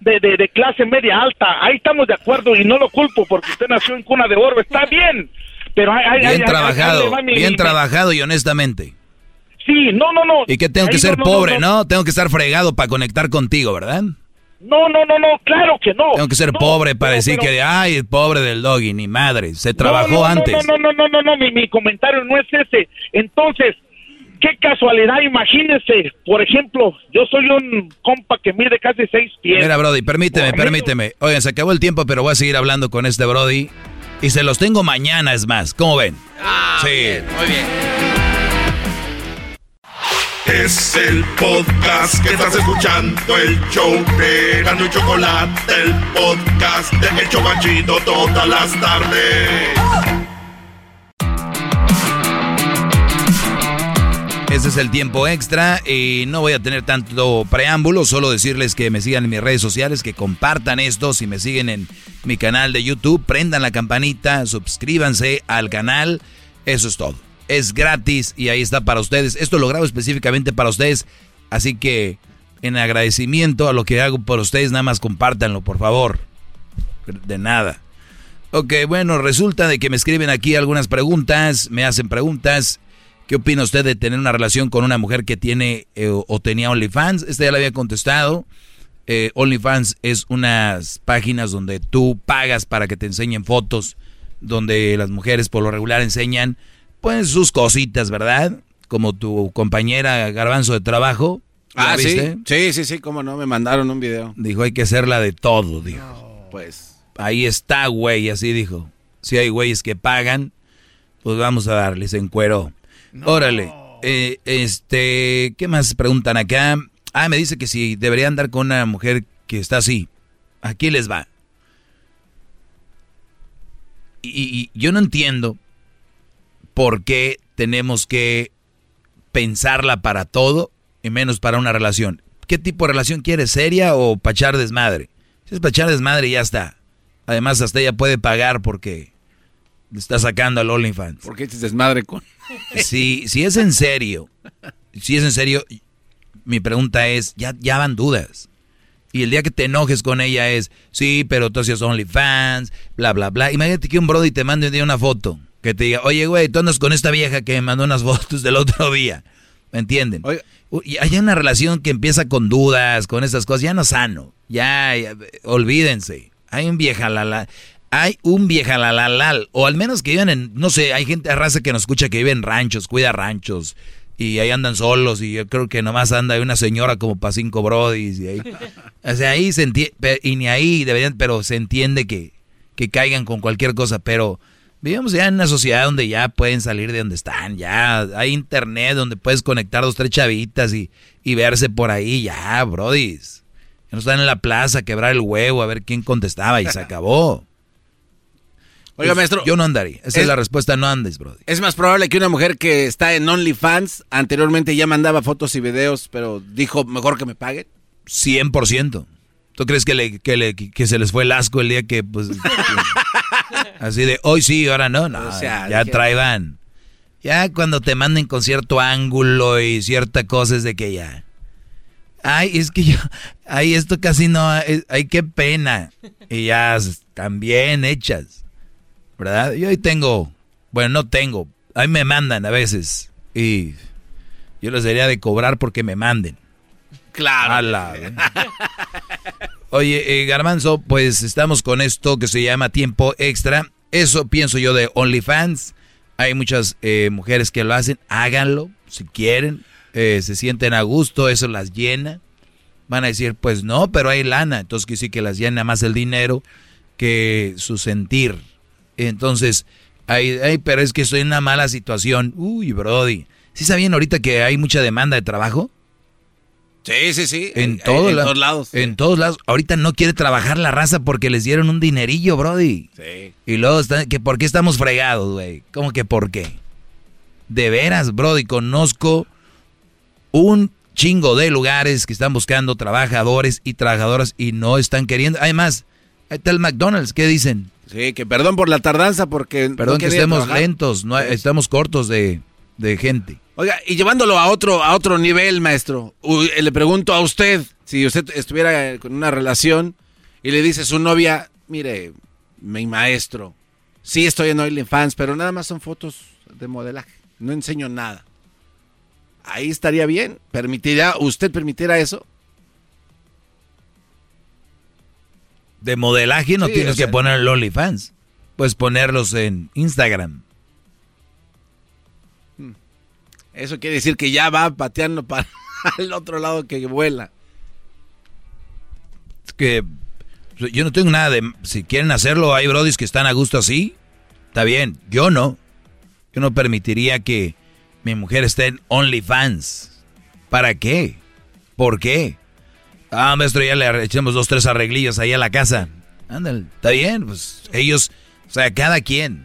de, de, de clase media alta, ahí estamos de acuerdo y no lo culpo porque usted nació en cuna de oro, está bien, pero hay, hay- Bien hay- trabajado, mi- bien mi- trabajado y honestamente. Sí, no, no, no. ¿Y que tengo que ser no, no, pobre, no, no, Tengo que estar fregado para conectar contigo, ¿verdad? No, no, no, no, claro que no. Tengo que ser pobre para decir que, ay, el pobre del doggy, ni madre, se trabajó antes. No, no, no, no, no, mi, mi comentario no es ese. Entonces, qué casualidad, imagínese, por ejemplo, yo soy un compa que mide casi seis pies. Mira, Brody, permíteme, permíteme. Oigan, se acabó el tiempo, pero voy a seguir hablando con este Brody. Y se los tengo mañana, es más. ¿Cómo ven? Ah, sí. muy bien. Es el podcast que estás escuchando, el show de Gano y Chocolate, el podcast de Hecho Chocachito todas las tardes. Este es el tiempo extra y no voy a tener tanto preámbulo, solo decirles que me sigan en mis redes sociales, que compartan esto, si me siguen en mi canal de YouTube, prendan la campanita, suscríbanse al canal, eso es todo. Es gratis y ahí está para ustedes. Esto lo grabo específicamente para ustedes, así que en agradecimiento a lo que hago por ustedes, nada más compártanlo, por favor. De nada. Ok, bueno, resulta de que me escriben aquí algunas preguntas, me hacen preguntas ¿Qué opina usted de tener una relación con una mujer que tiene eh, o tenía OnlyFans? Este ya le había contestado. Eh, OnlyFans es unas páginas donde tú pagas para que te enseñen fotos, donde las mujeres por lo regular enseñan pues sus cositas, ¿verdad? Como tu compañera Garbanzo de trabajo. Ah, ¿sí? Sí, sí, sí, cómo no, me mandaron un video. Dijo, hay que hacerla de todo, dijo. pues. Ahí está, güey, así dijo. Si hay güeyes que pagan, pues vamos a darles en cuero. Órale. Eh, este, ¿qué más preguntan acá? Ah, me dice que si debería andar con una mujer que está así. Aquí les va. Y, yo no entiendo por qué tenemos que pensarla para todo y menos para una relación. ¿Qué tipo de relación quieres? ¿Seria o pachar desmadre? Si es pachar desmadre, ya está. Además, hasta ella puede pagar porque le está sacando al OnlyFans. ¿Por qué te desmadre con.? Si, si es en serio, si es en serio, mi pregunta es: ya, ya van dudas. Y el día que te enojes con ella es: sí, pero tú hacías OnlyFans, bla, bla, bla. Imagínate que un brody te mande un día una foto que te diga: oye, güey, tú andas con esta vieja que me mandó unas fotos del otro día. ¿Me entienden? Y hay una relación que empieza con dudas, con esas cosas, ya no sano. Ya, ya olvídense. Hay un vieja la, la hay un vieja la o al menos que viven en, no sé, hay gente de raza que nos escucha que vive en ranchos, cuida ranchos, y ahí andan solos, y yo creo que nomás anda una señora como para cinco brodis, y ahí, o sea, ahí se entiende, y ni ahí deberían, pero se entiende que, que caigan con cualquier cosa, pero vivimos ya en una sociedad donde ya pueden salir de donde están, ya hay internet donde puedes conectar dos, tres chavitas y, y verse por ahí, ya, brodis. No están en la plaza, quebrar el huevo, a ver quién contestaba y se acabó. Oiga, maestro. Yo no andaría. Esa es, la respuesta, no andes, bro. Es más probable que una mujer que está en OnlyFans anteriormente ya mandaba fotos y videos, pero dijo mejor que me paguen. 100%. ¿Tú crees que, le, que, se les fue el asco el día que, pues, así de hoy sí, ahora no? No, o sea, ya traigan. Ya cuando te manden con cierto ángulo y cierta cosa es de que ya. Ay, es que yo, ay, esto casi no, ay, qué pena. Y ya están bien hechas. ¿verdad? Yo ahí tengo, bueno, no tengo, ahí me mandan a veces y yo les debería de cobrar porque me manden. Claro. Oye, eh, Garbanzo, pues estamos con esto que se llama tiempo extra. Eso pienso yo de OnlyFans. Hay muchas eh, mujeres que lo hacen. Háganlo si quieren. Eh, se sienten a gusto, eso las llena. Van a decir, pues no, pero hay lana. Entonces que sí que las llena más el dinero que su sentir. Entonces, ay, ay, pero es que estoy en una mala situación. Uy, Brody. ¿Sí sabían ahorita que hay mucha demanda de trabajo? Sí, sí, sí. En, todos lados. En todos lados. Ahorita no quiere trabajar la raza porque les dieron un dinerillo, Brody. Sí. Y luego, está, que ¿por qué estamos fregados, güey? ¿Cómo que por qué? De veras, Brody, conozco un chingo de lugares que están buscando trabajadores y trabajadoras y no están queriendo. Además, ahí está el McDonald's, ¿qué dicen? Sí, que perdón por la tardanza porque... Perdón que estemos lentos, no, estamos cortos de, gente. Oiga, y llevándolo a otro, a otro nivel, maestro, le pregunto a usted, si usted estuviera con una relación y le dice a su novia, mire, mi maestro, sí estoy en OnlyFans, pero nada más son fotos de modelaje, no enseño nada. Ahí estaría bien, ¿permitirá, usted permitirá eso? de modelaje no tienes que poner el OnlyFans. Puedes ponerlos en Instagram. Eso quiere decir que ya va pateando para el otro lado que vuela. Es que yo no tengo nada de... Si quieren hacerlo, hay brodis que están a gusto así. Está bien, yo no. Yo no permitiría que mi mujer esté en OnlyFans. ¿Para qué? ¿Por qué? Ah, maestro, ya le echamos dos, tres arreglillos ahí a la casa. Ándale, está bien, pues ellos, o sea, cada quien.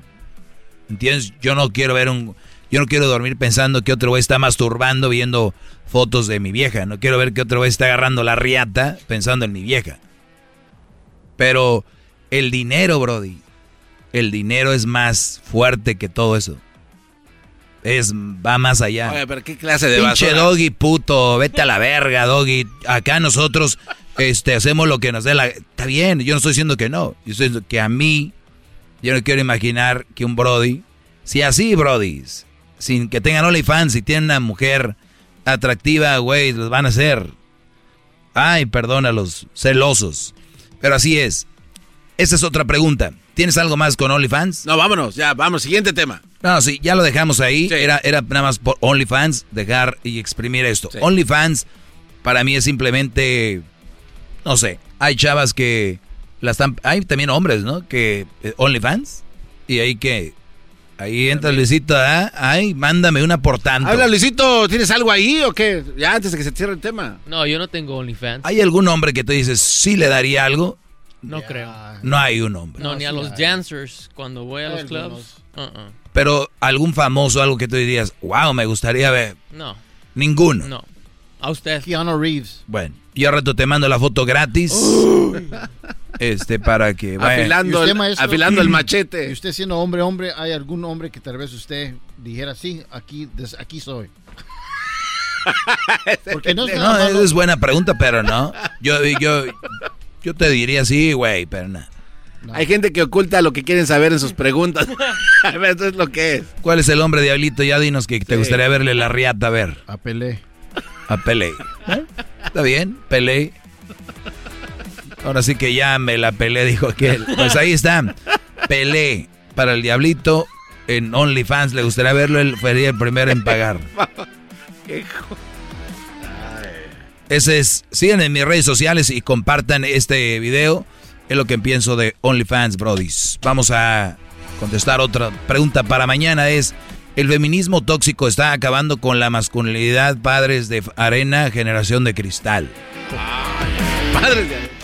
¿Entiendes? Yo no quiero ver un... Yo no quiero dormir pensando que otro güey está masturbando viendo fotos de mi vieja. No quiero ver que otro güey está agarrando la riata pensando en mi vieja. Pero el dinero, Brody, el dinero es más fuerte que todo eso. Es, va más allá. Oye, pero qué clase de Pinche doggy puto, vete a la verga, doggy. Acá nosotros este, hacemos lo que nos dé la... Está bien, yo no estoy diciendo que no. Yo estoy diciendo que a mí, yo no quiero imaginar que un Brody, si así, Brody, sin que tengan OnlyFans, si tienen una mujer atractiva, güey, los van a hacer. Ay, perdón a los celosos. Pero así es. Esa es otra pregunta. ¿Tienes algo más con OnlyFans? No, vámonos, ya, vamos, siguiente tema. No, sí, ya lo dejamos ahí. Era, era nada más por OnlyFans, dejar y exprimir esto. OnlyFans para mí es simplemente, no sé, hay chavas que las están, hay también hombres, ¿no? Que eh, OnlyFans y ahí que Ahí entra Luisito, ¿ah? Ay, mándame una por tanto. Habla Luisito, ¿tienes algo ahí o qué? Ya antes de que se cierre el tema. No, yo no tengo OnlyFans. ¿Hay algún hombre que te dices, sí le daría algo? No creo. No hay un hombre. No, ni a los dancers cuando voy a los clubs. Uh-uh. Pero algún famoso, algo que tú dirías, wow, me gustaría ver. No. Ninguno. No. A usted. Keanu Reeves. Bueno, yo al rato te mando la foto gratis. Este, para que vaya. Afilando, el, afilando el machete. Y usted siendo hombre, hombre, ¿hay algún hombre que tal vez usted dijera, sí, aquí, aquí soy? Porque no, no es buena pregunta, pero no. Yo, yo, yo te diría sí, güey, pero no. Hay gente que oculta lo que quieren saber en sus preguntas. Eso es lo que es. ¿Cuál es el hombre diablito? Ya dinos que te gustaría verle la riata a ver. A Pelé. A Pelé. ¿Eh? ¿Está bien? Pelé. Ahora sí que ya me la pelé, dijo aquel. Pues ahí está. Pelé para el diablito en OnlyFans. Le gustaría verlo, él sería el primero en pagar. Ese es. Sigan en mis redes sociales y compartan este video. Es lo que pienso de OnlyFans, Brodis. Vamos a contestar otra pregunta para mañana. Es. El feminismo tóxico está acabando con la masculinidad, padres de arena, generación de cristal. padres de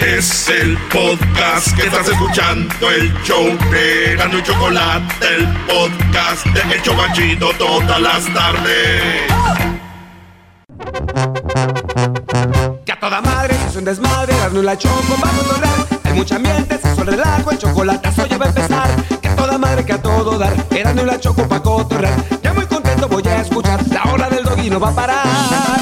es el podcast que estás escuchando, el show de Gano y Chocolate, el podcast de El Chocachito todas las tardes. Que a toda madre es un desmadre, Gano y la Choco vamos a hablar. Hay mucha ambiente, se suele relajo, el chocolate ya va a empezar. Que a toda madre, que a todo dar, Erasmo y la Choco pa' cotorrear. Ya muy contento voy a escuchar, la hora del doggy no va a parar.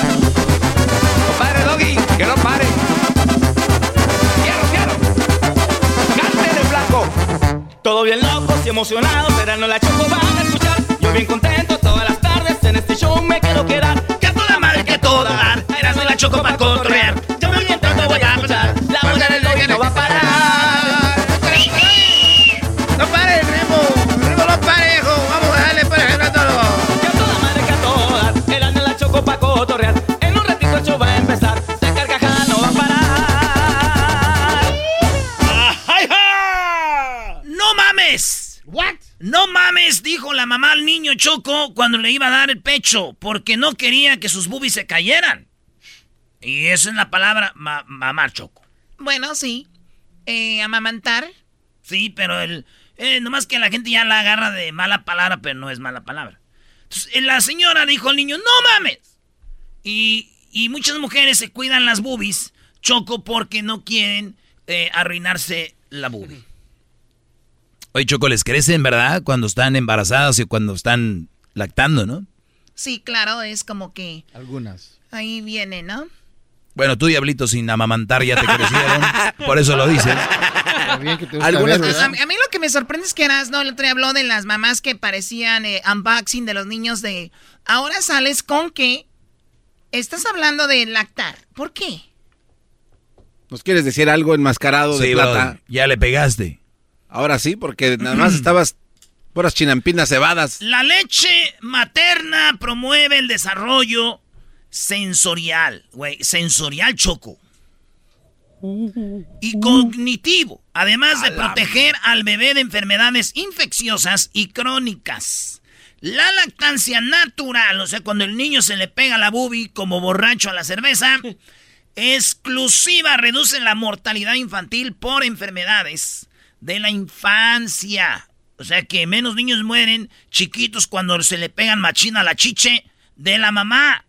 Emocionados, no la choco van a escuchar. Yo bien contento todas las tardes, en este show me quiero quedar. Que toda madre, que toda dar, no la choco para Choco cuando le iba a dar el pecho, porque no quería que sus boobies se cayeran. Y esa es la palabra mamar Choco. Bueno, sí. Eh, amamantar. Sí, pero el, eh, nomás que la gente ya la agarra de mala palabra, pero no es mala palabra. Entonces, eh, la señora dijo al niño, no mames. Y, y muchas mujeres se cuidan las boobies, Choco, porque no quieren eh, arruinarse la boobie. Oye, Choco, les crecen, ¿verdad? Cuando están embarazadas y cuando están lactando, ¿no? Sí, claro, es como que... Algunas. Ahí viene, ¿no? Bueno, tú, Diablito, sin amamantar ya te crecieron. por eso lo dicen. Algunas a, mí, lo que me sorprende es que eras, no, el otro día habló de las mamás que parecían eh, unboxing de los niños de... Ahora sales con que estás hablando de lactar. ¿Por qué? ¿Nos quieres decir algo enmascarado de Sí, plata? brother, ya le pegaste. Ahora sí, porque nada más estabas puras chinampinas cebadas. La leche materna promueve el desarrollo sensorial, güey, sensorial choco. Y cognitivo, además de proteger al bebé de enfermedades infecciosas y crónicas. La lactancia natural, o sea, cuando el niño se le pega la bubi como borracho a la cerveza, exclusiva reduce la mortalidad infantil por enfermedades de la infancia. O sea que menos niños mueren chiquitos cuando se le pegan machina a la chiche de la mamá.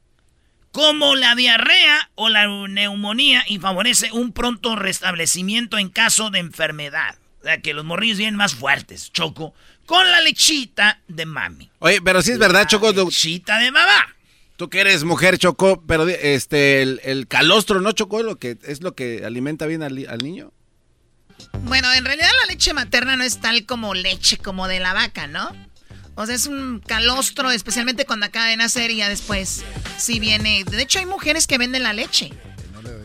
Como la diarrea o la neumonía y favorece un pronto restablecimiento en caso de enfermedad. O sea que los morrillos vienen más fuertes, Choco, con la lechita de mami. Oye, pero sí es verdad, Choco. Lechita de mamá. Tú que eres mujer, Choco, pero este, el, el calostro, ¿no, Choco? Lo que, ¿Es lo que alimenta bien al, al niño? Bueno, en realidad la leche materna no es tal como leche como de la vaca, ¿no? O sea, es un calostro, especialmente cuando acaba de nacer y ya después sí viene. De hecho, hay mujeres que venden la leche.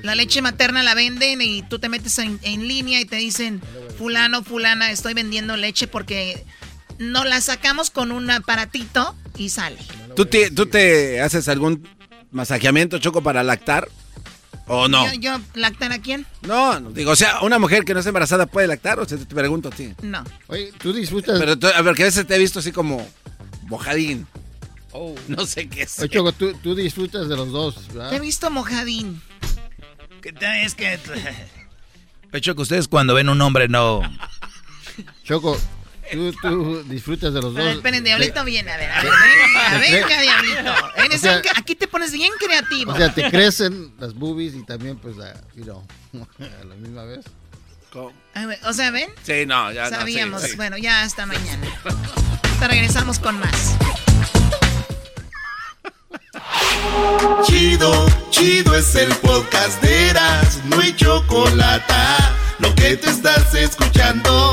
La leche materna la venden y tú te metes en, en línea y te dicen, fulano, fulana, estoy vendiendo leche porque no la sacamos con un aparatito y sale. ¿Tú te, ¿Tú te haces algún masajeamiento, Choco, para lactar? ¿O no? Yo, yo, ¿lactar a quién? No, no, digo, o sea, una mujer que no está embarazada puede lactar, o sea, te pregunto a ti. No. Oye, tú disfrutas. Pero tú- a ver, que a veces te he visto así como mojadín. No sé qué es. Oye, Choco, tú, tú disfrutas de los dos, ¿verdad? Te he visto mojadín. Que te- es que... Hecho que ustedes cuando ven un hombre no... Choco, tú, tú disfrutas de los A ver, dos. esperen, Diablito viene, a ver, a ver, venga, venga, Diablito. Eres O sea- un- aquí te pones bien creativo. O sea, te crecen las boobies y también, pues, a, you know, a la misma vez. A ver, O sea, ¿ven? Sí, no, ya no, sí, Sabíamos. sí. Bueno, ya hasta mañana. Te regresamos con más. Chido, chido es el podcast de Eras, no hay chocolate. Lo que te estás escuchando,